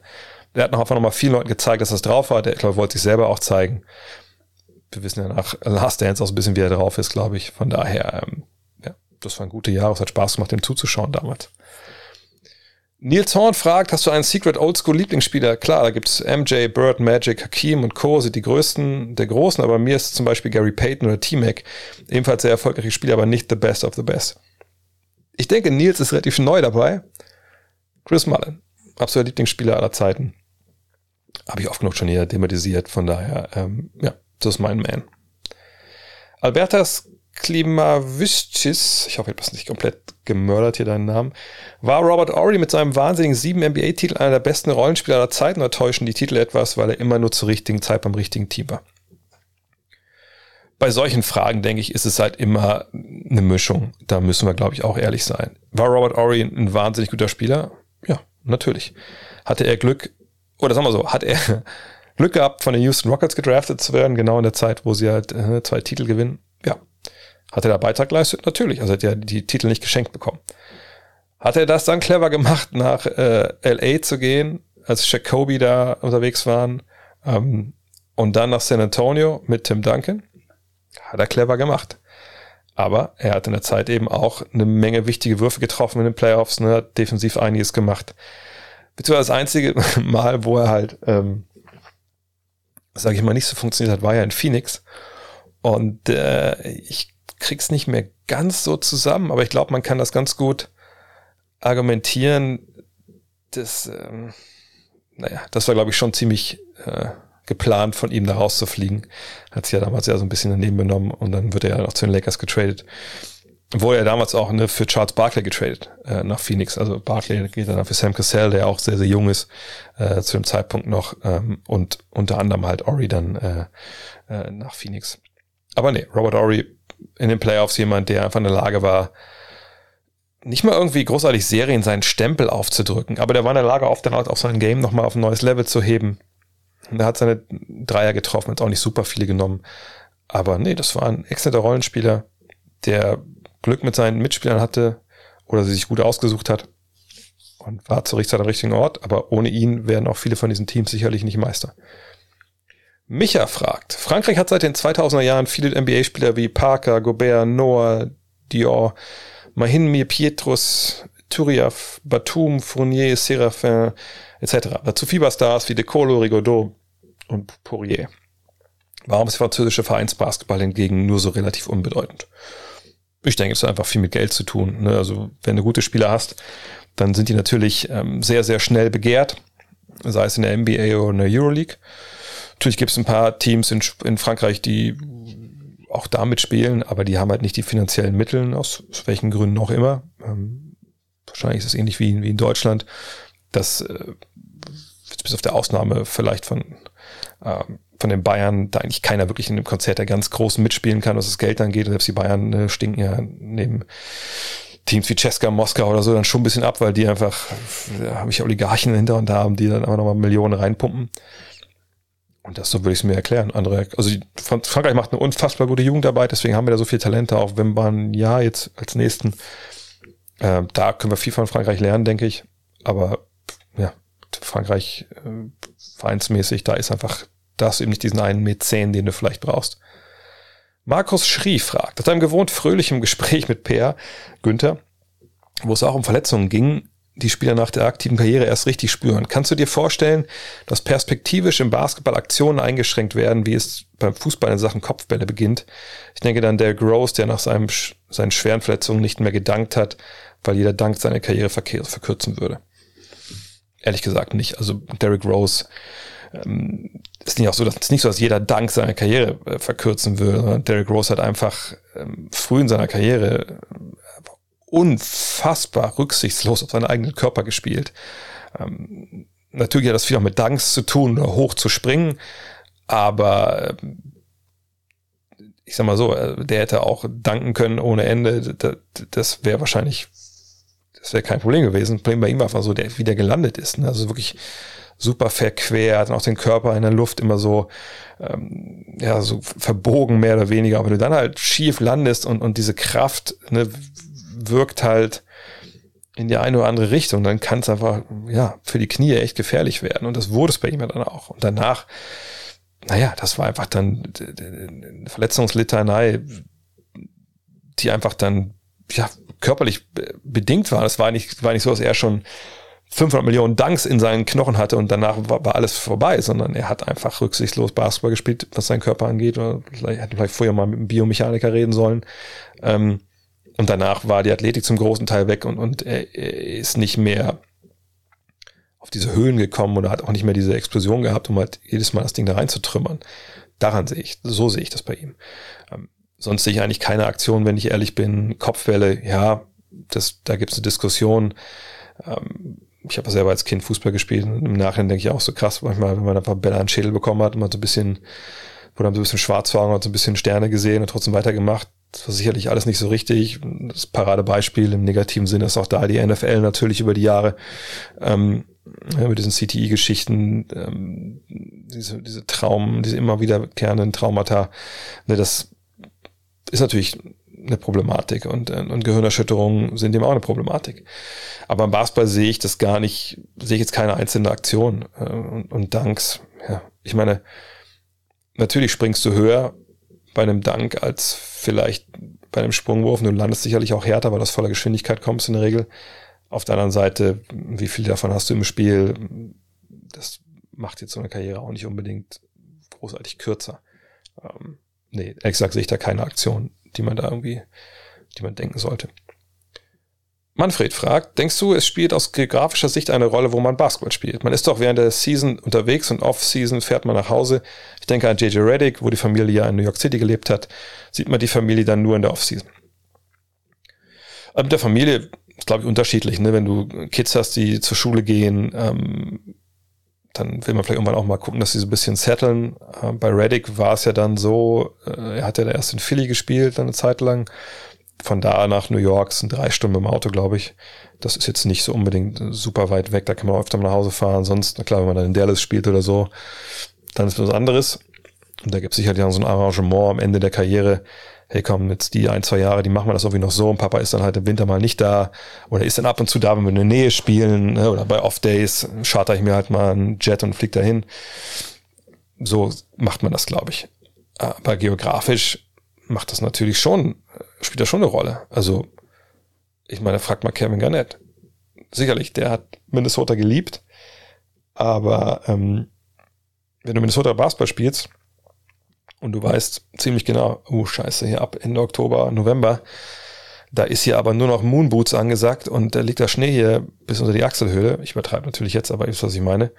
Der hat noch einfach nochmal vielen Leuten gezeigt, dass das drauf war. Der, glaube, wollte sich selber auch zeigen. Wir wissen ja nach Last Dance auch ein bisschen, wie er drauf ist, glaube ich. Von daher, ähm, ja, das waren gute Jahre. Es hat Spaß gemacht, dem zuzuschauen damals. Nils Horn fragt, hast du einen Secret Oldschool Lieblingsspieler? Klar, da gibt's MJ, Bird, Magic, Hakim und Co. sind die größten der Großen, aber mir ist zum Beispiel Gary Payton oder T-Mac ebenfalls sehr erfolgreiche Spieler, aber nicht the best of the best. Ich denke, Nils ist relativ neu dabei. Chris Mullen, absoluter Lieblingsspieler aller Zeiten. Habe ich oft genug schon hier thematisiert, von daher, ähm, ja, das ist mein Man. Albertas Klimaviscis, ich hoffe, ich habe das nicht komplett gemördert hier deinen Namen, war Robert Ory mit seinem wahnsinnigen sieben NBA-Titel einer der besten Rollenspieler aller Zeiten oder täuschen die Titel etwas, weil er immer nur zur richtigen Zeit beim richtigen Team war? bei solchen Fragen, denke ich, ist es halt immer eine Mischung. Da müssen wir, glaube ich, auch ehrlich sein. War Robert Ory ein wahnsinnig guter Spieler? Ja, natürlich. Hatte er Glück, oder sagen wir so, hat er [laughs] Glück gehabt, von den Houston Rockets gedraftet zu werden, genau in der Zeit, wo sie halt äh, zwei Titel gewinnen? Ja. Hat er da Beitrag geleistet? Natürlich. Also hat er die Titel nicht geschenkt bekommen. Hat er das dann clever gemacht, nach äh, LA zu gehen, als Jacoby da unterwegs waren, ähm, und dann nach San Antonio mit Tim Duncan? Hat er clever gemacht. Aber er hat in der Zeit eben auch eine Menge wichtige Würfe getroffen in den Playoffs, ne, hat defensiv einiges gemacht. Beziehungsweise das einzige [laughs] Mal, wo er halt, ähm, sage ich mal, nicht so funktioniert hat, war ja in Phoenix. Und äh, ich krieg's nicht mehr ganz so zusammen, aber ich glaube, man kann das ganz gut argumentieren. Das, ähm, naja, das war, glaube ich, schon ziemlich äh, geplant, von ihm da rauszufliegen. Hat sich ja damals ja so ein bisschen daneben benommen und dann wird er ja noch zu den Lakers getradet. Wurde er damals auch ne, für Charles Barkley getradet äh, nach Phoenix. Also Barkley geht dann für Sam Cassell, der auch sehr, sehr jung ist äh, zu dem Zeitpunkt noch ähm, und unter anderem halt Ori dann äh, äh, nach Phoenix. Aber nee, Robert Ori in den Playoffs jemand, der einfach in der Lage war, nicht mal irgendwie großartig Serien seinen Stempel aufzudrücken, aber der war in der Lage, oft dann auch sein Game nochmal auf ein neues Level zu heben. Und er hat seine Dreier getroffen, hat auch nicht super viele genommen. Aber nee, das war ein exzellenter Rollenspieler, der Glück mit seinen Mitspielern hatte oder sie sich gut ausgesucht hat und war zur richtigen, richtigen Ort. Aber ohne ihn wären auch viele von diesen Teams sicherlich nicht Meister. Micha fragt, Frankreich hat seit den 2000er Jahren viele NBA-Spieler wie Parker, Gobert, Noah, Dior, Mahin Mir Pietrus, Turiaf, Batum, Fournier, Serafin etc. Dazu Fieberstars wie De Colo, Rigaudot und Poirier. Warum ist französische Vereinsbasketball hingegen nur so relativ unbedeutend? Ich denke, es hat einfach viel mit Geld zu tun. Ne? Also wenn du gute Spieler hast, dann sind die natürlich ähm, sehr, sehr schnell begehrt, sei es in der NBA oder in der Euroleague. Natürlich gibt es ein paar Teams in, in Frankreich, die auch damit spielen, aber die haben halt nicht die finanziellen Mittel, aus, aus welchen Gründen auch immer. Ähm, wahrscheinlich ist es ähnlich wie, wie in Deutschland, dass äh, bis auf der Ausnahme vielleicht von von den Bayern da eigentlich keiner wirklich in dem Konzert der ganz Großen mitspielen kann, was das Geld angeht. Selbst die Bayern äh, stinken ja neben Teams wie Cesca, Moskau oder so dann schon ein bisschen ab, weil die einfach, ja, habe ich Oligarchen hinter und da haben, die dann aber nochmal Millionen reinpumpen. Und das so würde ich es mir erklären. Andere, also die, Frankreich macht eine unfassbar gute Jugendarbeit, deswegen haben wir da so viele Talente, auch wenn man ja jetzt als nächsten, äh, da können wir viel von Frankreich lernen, denke ich. Aber Frankreich äh, vereinsmäßig, da ist einfach, da hast du eben nicht diesen einen Mäzen, den du vielleicht brauchst. Markus Schrie fragt, nach einem gewohnt fröhlichem Gespräch mit Peer Günther, wo es auch um Verletzungen ging, die Spieler nach der aktiven Karriere erst richtig spüren. Kannst du dir vorstellen, dass perspektivisch im Basketball Aktionen eingeschränkt werden, wie es beim Fußball in Sachen Kopfbälle beginnt? Ich denke dann der Gross, der nach seinem, seinen schweren Verletzungen nicht mehr gedankt hat, weil jeder Dank seine Karriere verkürzen würde ehrlich gesagt nicht. Also Derrick Rose ähm, ist nicht auch so, dass es nicht so, dass jeder Dank seiner Karriere äh, verkürzen würde. Derrick Rose hat einfach ähm, früh in seiner Karriere äh, unfassbar rücksichtslos auf seinen eigenen Körper gespielt. Ähm, natürlich hat das viel auch mit Danks zu tun oder hoch zu springen, aber ähm, ich sag mal so, äh, der hätte auch danken können ohne Ende. Das, das wäre wahrscheinlich das wäre kein Problem gewesen. Problem bei ihm war einfach so, der, wie der gelandet ist. Ne? Also wirklich super verquert und auch den Körper in der Luft immer so, ähm, ja, so verbogen mehr oder weniger. Aber wenn du dann halt schief landest und, und diese Kraft ne, wirkt halt in die eine oder andere Richtung, dann kann es einfach, ja, für die Knie echt gefährlich werden. Und das wurde es bei ihm ja dann auch. Und danach, naja, das war einfach dann eine Verletzungslitanei, die einfach dann, ja, körperlich bedingt war. Es war nicht, war nicht so, dass er schon 500 Millionen Danks in seinen Knochen hatte und danach war, war, alles vorbei, sondern er hat einfach rücksichtslos Basketball gespielt, was seinen Körper angeht. Oder vielleicht hätte vielleicht vorher mal mit einem Biomechaniker reden sollen. Ähm, und danach war die Athletik zum großen Teil weg und, und er, er ist nicht mehr auf diese Höhen gekommen oder hat auch nicht mehr diese Explosion gehabt, um halt jedes Mal das Ding da reinzutrümmern. Daran sehe ich, so sehe ich das bei ihm. Ähm, Sonst sehe ich eigentlich keine Aktion, wenn ich ehrlich bin. Kopfwelle, ja, das, da gibt es eine Diskussion. Ähm, ich habe selber als Kind Fußball gespielt und im Nachhinein denke ich auch so krass, manchmal, wenn man einfach Bälle an den Schädel bekommen hat und man so ein bisschen wurde dann so ein bisschen schwarz vor Augen, hat so ein bisschen Sterne gesehen und trotzdem weitergemacht. Das war sicherlich alles nicht so richtig. Das Paradebeispiel im negativen Sinne ist auch da die NFL natürlich über die Jahre. Ähm, ja, mit diesen CTI-Geschichten, ähm, diese, diese Traum, diese immer wiederkehrenden Traumata, ne, das ist natürlich eine Problematik und, und Gehirnerschütterungen sind eben auch eine Problematik. Aber im Basketball sehe ich das gar nicht, sehe ich jetzt keine einzelne Aktion äh, und, und Danks. Ja, ich meine, natürlich springst du höher bei einem Dank als vielleicht bei einem Sprungwurf. Du landest sicherlich auch härter, weil du aus voller Geschwindigkeit kommst in der Regel. Auf der anderen Seite, wie viel davon hast du im Spiel? Das macht jetzt so eine Karriere auch nicht unbedingt großartig kürzer. Ähm, nee, exakt sehe ich da keine Aktion, die man da irgendwie, die man denken sollte. Manfred fragt, denkst du, es spielt aus geografischer Sicht eine Rolle, wo man Basketball spielt? Man ist doch während der Season unterwegs und Off-Season fährt man nach Hause. Ich denke an JJ Reddick, wo die Familie ja in New York City gelebt hat. Sieht man die Familie dann nur in der Off-Season? Mit der Familie ist, glaube ich, unterschiedlich. Ne? Wenn du Kids hast, die zur Schule gehen, ähm, dann will man vielleicht irgendwann auch mal gucken, dass sie so ein bisschen setteln. Äh, bei Reddick war es ja dann so, äh, er hat ja erst in Philly gespielt, dann eine Zeit lang. Von da nach New York sind drei Stunden im Auto, glaube ich. Das ist jetzt nicht so unbedingt super weit weg, da kann man öfter mal nach Hause fahren. Sonst, na klar, wenn man dann in Dallas spielt oder so, dann ist was anderes. Und da gibt es sicherlich auch so ein Arrangement am Ende der Karriere, hey komm, jetzt die ein, zwei Jahre, die machen wir das irgendwie noch so und Papa ist dann halt im Winter mal nicht da oder ist dann ab und zu da, wenn wir in der Nähe spielen ne? oder bei Off-Days charter ich mir halt mal einen Jet und flieg dahin. So macht man das, glaube ich. Aber geografisch macht das natürlich schon, spielt das schon eine Rolle. Also, ich meine, fragt mal Kevin Garnett. Sicherlich, der hat Minnesota geliebt, aber ähm, wenn du Minnesota Basketball spielst, und du weißt ziemlich genau, oh scheiße, hier ab Ende Oktober, November, da ist hier aber nur noch Moonboots angesagt und da liegt der Schnee hier bis unter die Achselhöhle. Ich übertreibe natürlich jetzt, aber ihr wisst, was ich meine.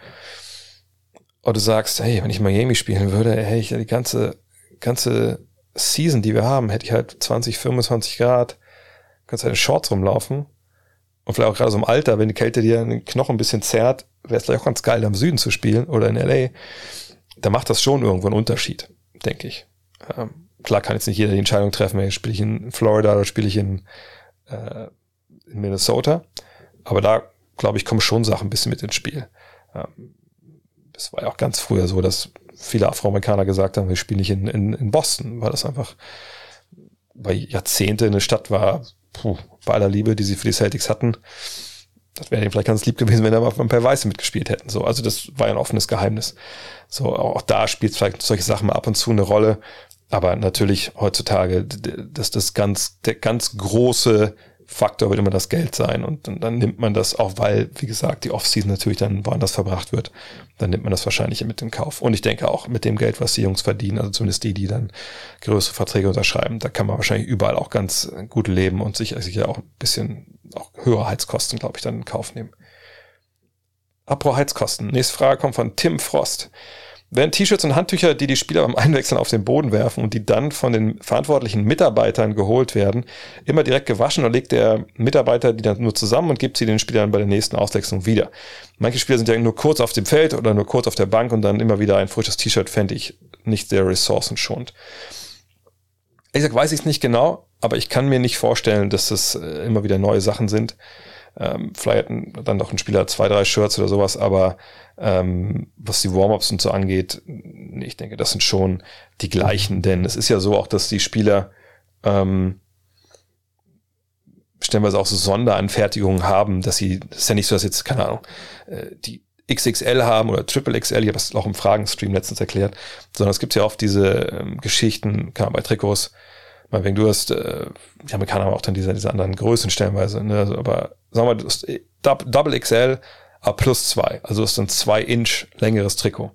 Und du sagst, hey, wenn ich Miami spielen würde, hätte ich ja die ganze, ganze Season, die wir haben, hätte ich halt 20, 25 Grad, kannst halt in Shorts rumlaufen. Und vielleicht auch gerade so im Alter, wenn die Kälte dir den Knochen ein bisschen zerrt, wäre es vielleicht auch ganz geil, im Süden zu spielen oder in LA. Da macht das schon irgendwo einen Unterschied denke ich. Ähm, klar kann jetzt nicht jeder die Entscheidung treffen, hey, spiele ich in Florida oder spiele ich in, äh, in Minnesota. Aber da, glaube ich, kommen schon Sachen ein bisschen mit ins Spiel. Ähm, das war ja auch ganz früher so, dass viele Afroamerikaner gesagt haben, wir spielen nicht in, in, in Boston, weil das einfach bei Jahrzehnte eine Stadt war, puh, bei aller Liebe, die sie für die Celtics hatten, das wäre vielleicht ganz lieb gewesen, wenn da mal ein paar Weiße mitgespielt hätten. So, also das war ja ein offenes Geheimnis. So, auch da spielt vielleicht solche Sachen mal ab und zu eine Rolle. Aber natürlich heutzutage, dass das ganz, der ganz große Faktor wird immer das Geld sein. Und, und dann nimmt man das auch, weil, wie gesagt, die Offseason natürlich dann woanders verbracht wird. Dann nimmt man das wahrscheinlich mit in Kauf. Und ich denke auch mit dem Geld, was die Jungs verdienen, also zumindest die, die dann größere Verträge unterschreiben, da kann man wahrscheinlich überall auch ganz gut leben und sich sicher auch ein bisschen auch höhere Heizkosten, glaube ich, dann in Kauf nehmen. Apro Heizkosten. Nächste Frage kommt von Tim Frost. Werden T-Shirts und Handtücher, die die Spieler beim Einwechseln auf den Boden werfen und die dann von den verantwortlichen Mitarbeitern geholt werden, immer direkt gewaschen oder legt der Mitarbeiter die dann nur zusammen und gibt sie den Spielern bei der nächsten Auswechslung wieder? Manche Spieler sind ja nur kurz auf dem Feld oder nur kurz auf der Bank und dann immer wieder ein frisches T-Shirt fände ich nicht sehr ressourcenschonend. Ich sag, weiß ich es nicht genau, aber ich kann mir nicht vorstellen, dass das äh, immer wieder neue Sachen sind. Ähm, vielleicht dann doch ein Spieler zwei, drei Shirts oder sowas, aber ähm, was die Warm-ups und so angeht, ich denke, das sind schon die gleichen, denn es ist ja so auch, dass die Spieler ähm, stellenweise auch so Sonderanfertigungen haben, dass sie, das ist ja nicht so, dass jetzt, keine Ahnung, äh, die XXL haben oder Triple XL, ich habe das auch im Fragenstream letztens erklärt, sondern es gibt ja oft diese ähm, Geschichten, kann man bei Trikots, Meinetwegen, du hast, äh, die Amerikaner haben auch dann diese, diese anderen Größen stellenweise, ne? also, aber sagen wir, du hast Double XL, A plus zwei, also hast ein zwei Inch längeres Trikot.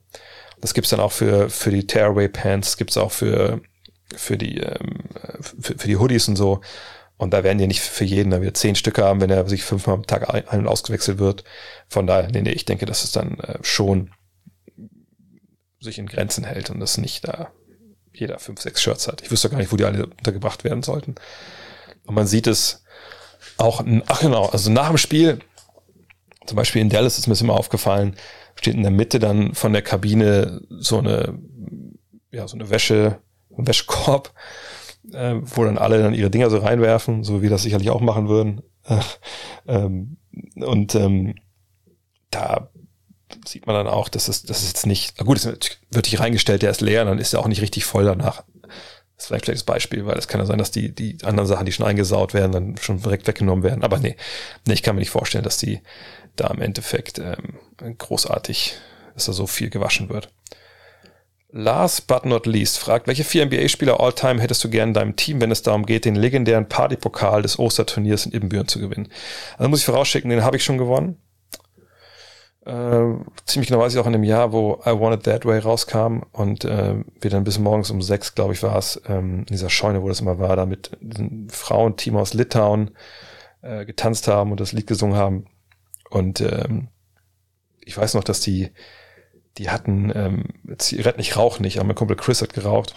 Das gibt's dann auch für, für die Tearaway Pants, gibt's auch für, für die, ähm, für, für die Hoodies und so. Und da werden die nicht für jeden da wieder zehn Stücke haben, wenn er sich fünfmal am Tag ein- und ausgewechselt wird. Von daher, nee, nee, ich denke, dass es dann äh, schon sich in Grenzen hält und das nicht da jeder fünf, sechs Shirts hat. Ich wüsste gar nicht, wo die alle untergebracht werden sollten. Und man sieht es auch, ach genau, also nach dem Spiel, zum Beispiel in Dallas ist mir das immer aufgefallen, steht in der Mitte dann von der Kabine so eine, ja, so eine Wäsche, ein Wäschekorb, äh, wo dann alle dann ihre Dinger so reinwerfen, so wie das sicherlich auch machen würden. ähm, und ähm, da sieht man dann auch, dass es, dass es jetzt nicht, na gut, es wird hier reingestellt, der ist leer, dann ist er auch nicht richtig voll danach. Das ist vielleicht ein schlechtes Beispiel, weil es kann ja sein, dass die, die anderen Sachen, die schon eingesaut werden, dann schon direkt weggenommen werden. Aber nee, nee ich kann mir nicht vorstellen, dass die da im Endeffekt ähm, großartig, dass da so viel gewaschen wird. Last but not least fragt, welche vier NBA-Spieler all-time hättest du gern in deinem Team, wenn es darum geht, den legendären Partypokal des Osterturniers in Ibbenbüren zu gewinnen? Also muss ich vorausschicken, den habe ich schon gewonnen. Äh, ziemlich genau weiß ich auch in dem Jahr, wo I Want It That Way rauskam und äh, wir dann bis morgens um sechs, glaube ich, war es, ähm, in dieser Scheune, wo das immer war, da mit diesem Frauenteam aus Litauen äh, getanzt haben und das Lied gesungen haben. Und ähm, ich weiß noch, dass die, die hatten ähm, Zigaretten, ich rauche nicht, aber mein Kumpel Chris hat geraucht.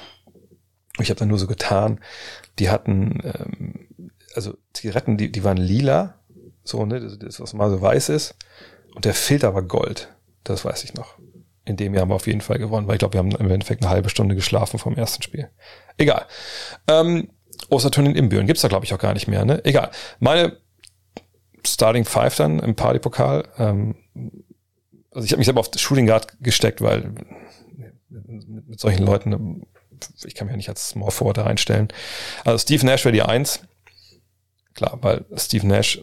Ich habe dann nur so getan. Die hatten, ähm, also Zigaretten, die, die waren lila, so, ne, das, das was mal so weiß ist. Und der Filter war Gold. Das weiß ich noch. In dem Jahr haben wir auf jeden Fall gewonnen, weil ich glaube, wir haben im Endeffekt eine halbe Stunde geschlafen vom ersten Spiel. Egal. Ähm, Osterturnier in Imbüren gibt's da, glaube ich, auch gar nicht mehr. Ne? Egal. Meine Starting Five dann im Partypokal. Ähm, also ich habe mich selber auf Shooting Guard gesteckt, weil mit, solchen Leuten, ich kann mich ja nicht als Small Forward da reinstellen. Also Steve Nash wäre die Eins. Klar, weil Steve Nash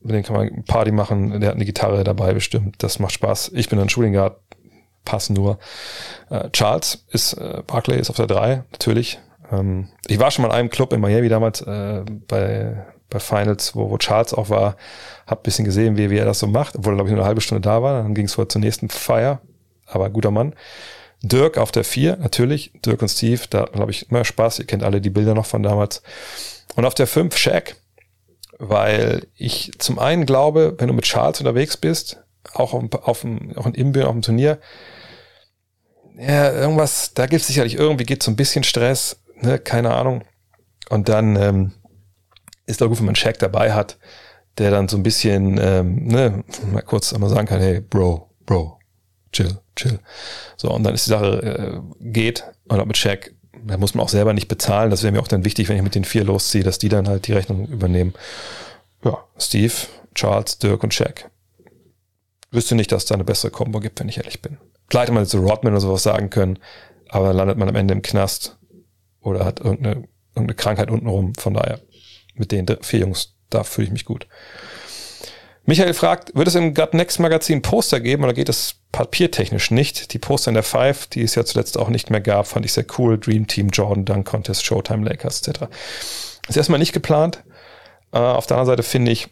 mit dem kann man Party machen, der hat eine Gitarre dabei bestimmt, das macht Spaß. Ich bin ein Shooting Guard, passen nur. Äh, Charles ist, äh, Barclay ist auf der 3, natürlich. Ähm, ich war schon mal in einem Club in Miami damals äh, bei, bei Finals, wo, wo Charles auch war, hab bisschen gesehen, wie, wie er das so macht, obwohl er, glaube ich, nur eine halbe Stunde da war. Dann ging es vor zur nächsten Feier, aber guter Mann. Dirk auf der 4, natürlich. Dirk und Steve, da glaube ich immer Spaß. Ihr kennt alle die Bilder noch von damals. Und auf der 5 Shaq weil ich zum einen glaube, wenn du mit Charles unterwegs bist, auch auf, auf dem, auch in Imbüren, auf dem Turnier, ja, irgendwas, da gibt es sicherlich irgendwie geht so ein bisschen Stress, ne, keine Ahnung. Und dann ähm, ist doch gut, wenn man Check dabei hat, der dann so ein bisschen, ähm, ne, mal kurz einmal sagen kann, hey, Bro, Bro, chill, chill. So, und dann ist die Sache, äh, geht, und auch mit Check, da muss man auch selber nicht bezahlen. Das wäre mir auch dann wichtig, wenn ich mit den vier losziehe, dass die dann halt die Rechnung übernehmen. Ja, Steve, Charles, Dirk und Shaq. Wüsste nicht, dass es da eine bessere Kombo gibt, wenn ich ehrlich bin. Klar hätte man jetzt so Rodman oder sowas sagen können, aber dann landet man am Ende im Knast oder hat irgendeine, irgendeine Krankheit untenrum. Von daher, mit den vier Jungs, da fühle ich mich gut. Michael fragt, wird es im Gut Next Magazin Poster geben oder geht es papiertechnisch nicht? Die Poster in der Five, die es ja zuletzt auch nicht mehr gab, fand ich sehr cool. Dream Team, Jordan, Dunk Contest, Showtime, Lakers etc. Ist erstmal nicht geplant. Uh, auf der anderen Seite finde ich,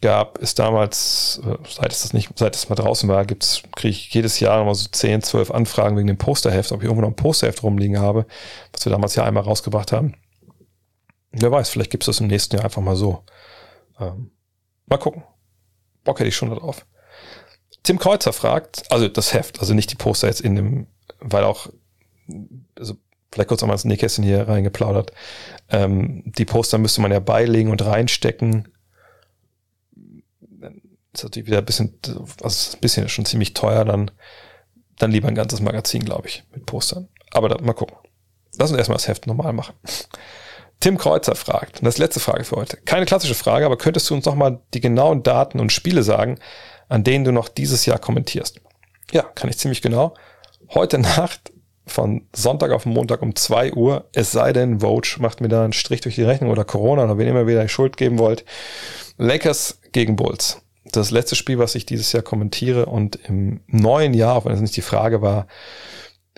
gab es damals, äh, seit es das nicht, seit es mal draußen war, gibt's, kriege ich jedes Jahr nochmal so 10, 12 Anfragen wegen dem Posterheft, ob ich irgendwo noch ein Posterheft rumliegen habe, was wir damals ja einmal rausgebracht haben. Wer weiß, vielleicht gibt es das im nächsten Jahr einfach mal so. Ähm, mal gucken. Bock hätte ich schon drauf. Tim Kreuzer fragt, also das Heft, also nicht die Poster jetzt in dem, weil auch, also vielleicht kurz einmal ins Nähkästchen hier reingeplaudert. Ähm, die Poster müsste man ja beilegen und reinstecken. Dann ist natürlich wieder ein bisschen, also ein bisschen schon ziemlich teuer, dann, dann lieber ein ganzes Magazin, glaube ich, mit Postern. Aber da, mal gucken. Lass uns erstmal das Heft normal machen. Tim Kreuzer fragt, und das ist letzte Frage für heute. Keine klassische Frage, aber könntest du uns nochmal die genauen Daten und Spiele sagen, an denen du noch dieses Jahr kommentierst? Ja, kann ich ziemlich genau. Heute [laughs] Nacht von Sonntag auf Montag um zwei Uhr, es sei denn, Vogue macht mir da einen Strich durch die Rechnung oder Corona oder wen immer wieder Schuld geben wollt. Lakers gegen Bulls. Das letzte Spiel, was ich dieses Jahr kommentiere und im neuen Jahr, auch wenn es nicht die Frage war,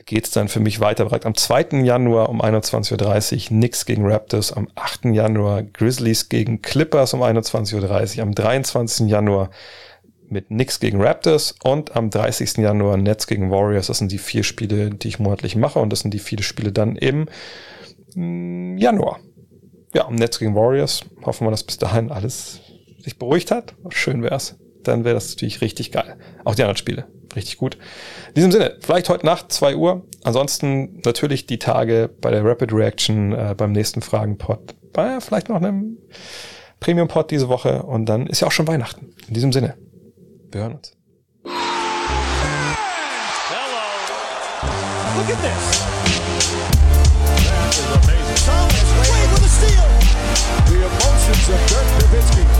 geht es dann für mich weiter. Bereits am 2. Januar um 21.30 Uhr Knicks gegen Raptors, am 8. Januar Grizzlies gegen Clippers um 21.30 Uhr, am 23. Januar mit Knicks gegen Raptors und am 30. Januar Nets gegen Warriors. Das sind die vier Spiele, die ich monatlich mache und das sind die vier Spiele dann im mm, Januar. Ja, Nets gegen Warriors. Hoffen wir, dass bis dahin alles sich beruhigt hat. Schön wär's dann wäre das natürlich richtig geil. Auch die anderen Spiele, richtig gut. In diesem Sinne, vielleicht heute Nacht, zwei Uhr. Ansonsten natürlich die Tage bei der Rapid Reaction, äh, beim nächsten Fragen-Pod, bei vielleicht noch einem Premium-Pod diese Woche. Und dann ist ja auch schon Weihnachten. In diesem Sinne, wir hören uns. Hello. Look at this. The emotions of Dirk Nowitzki.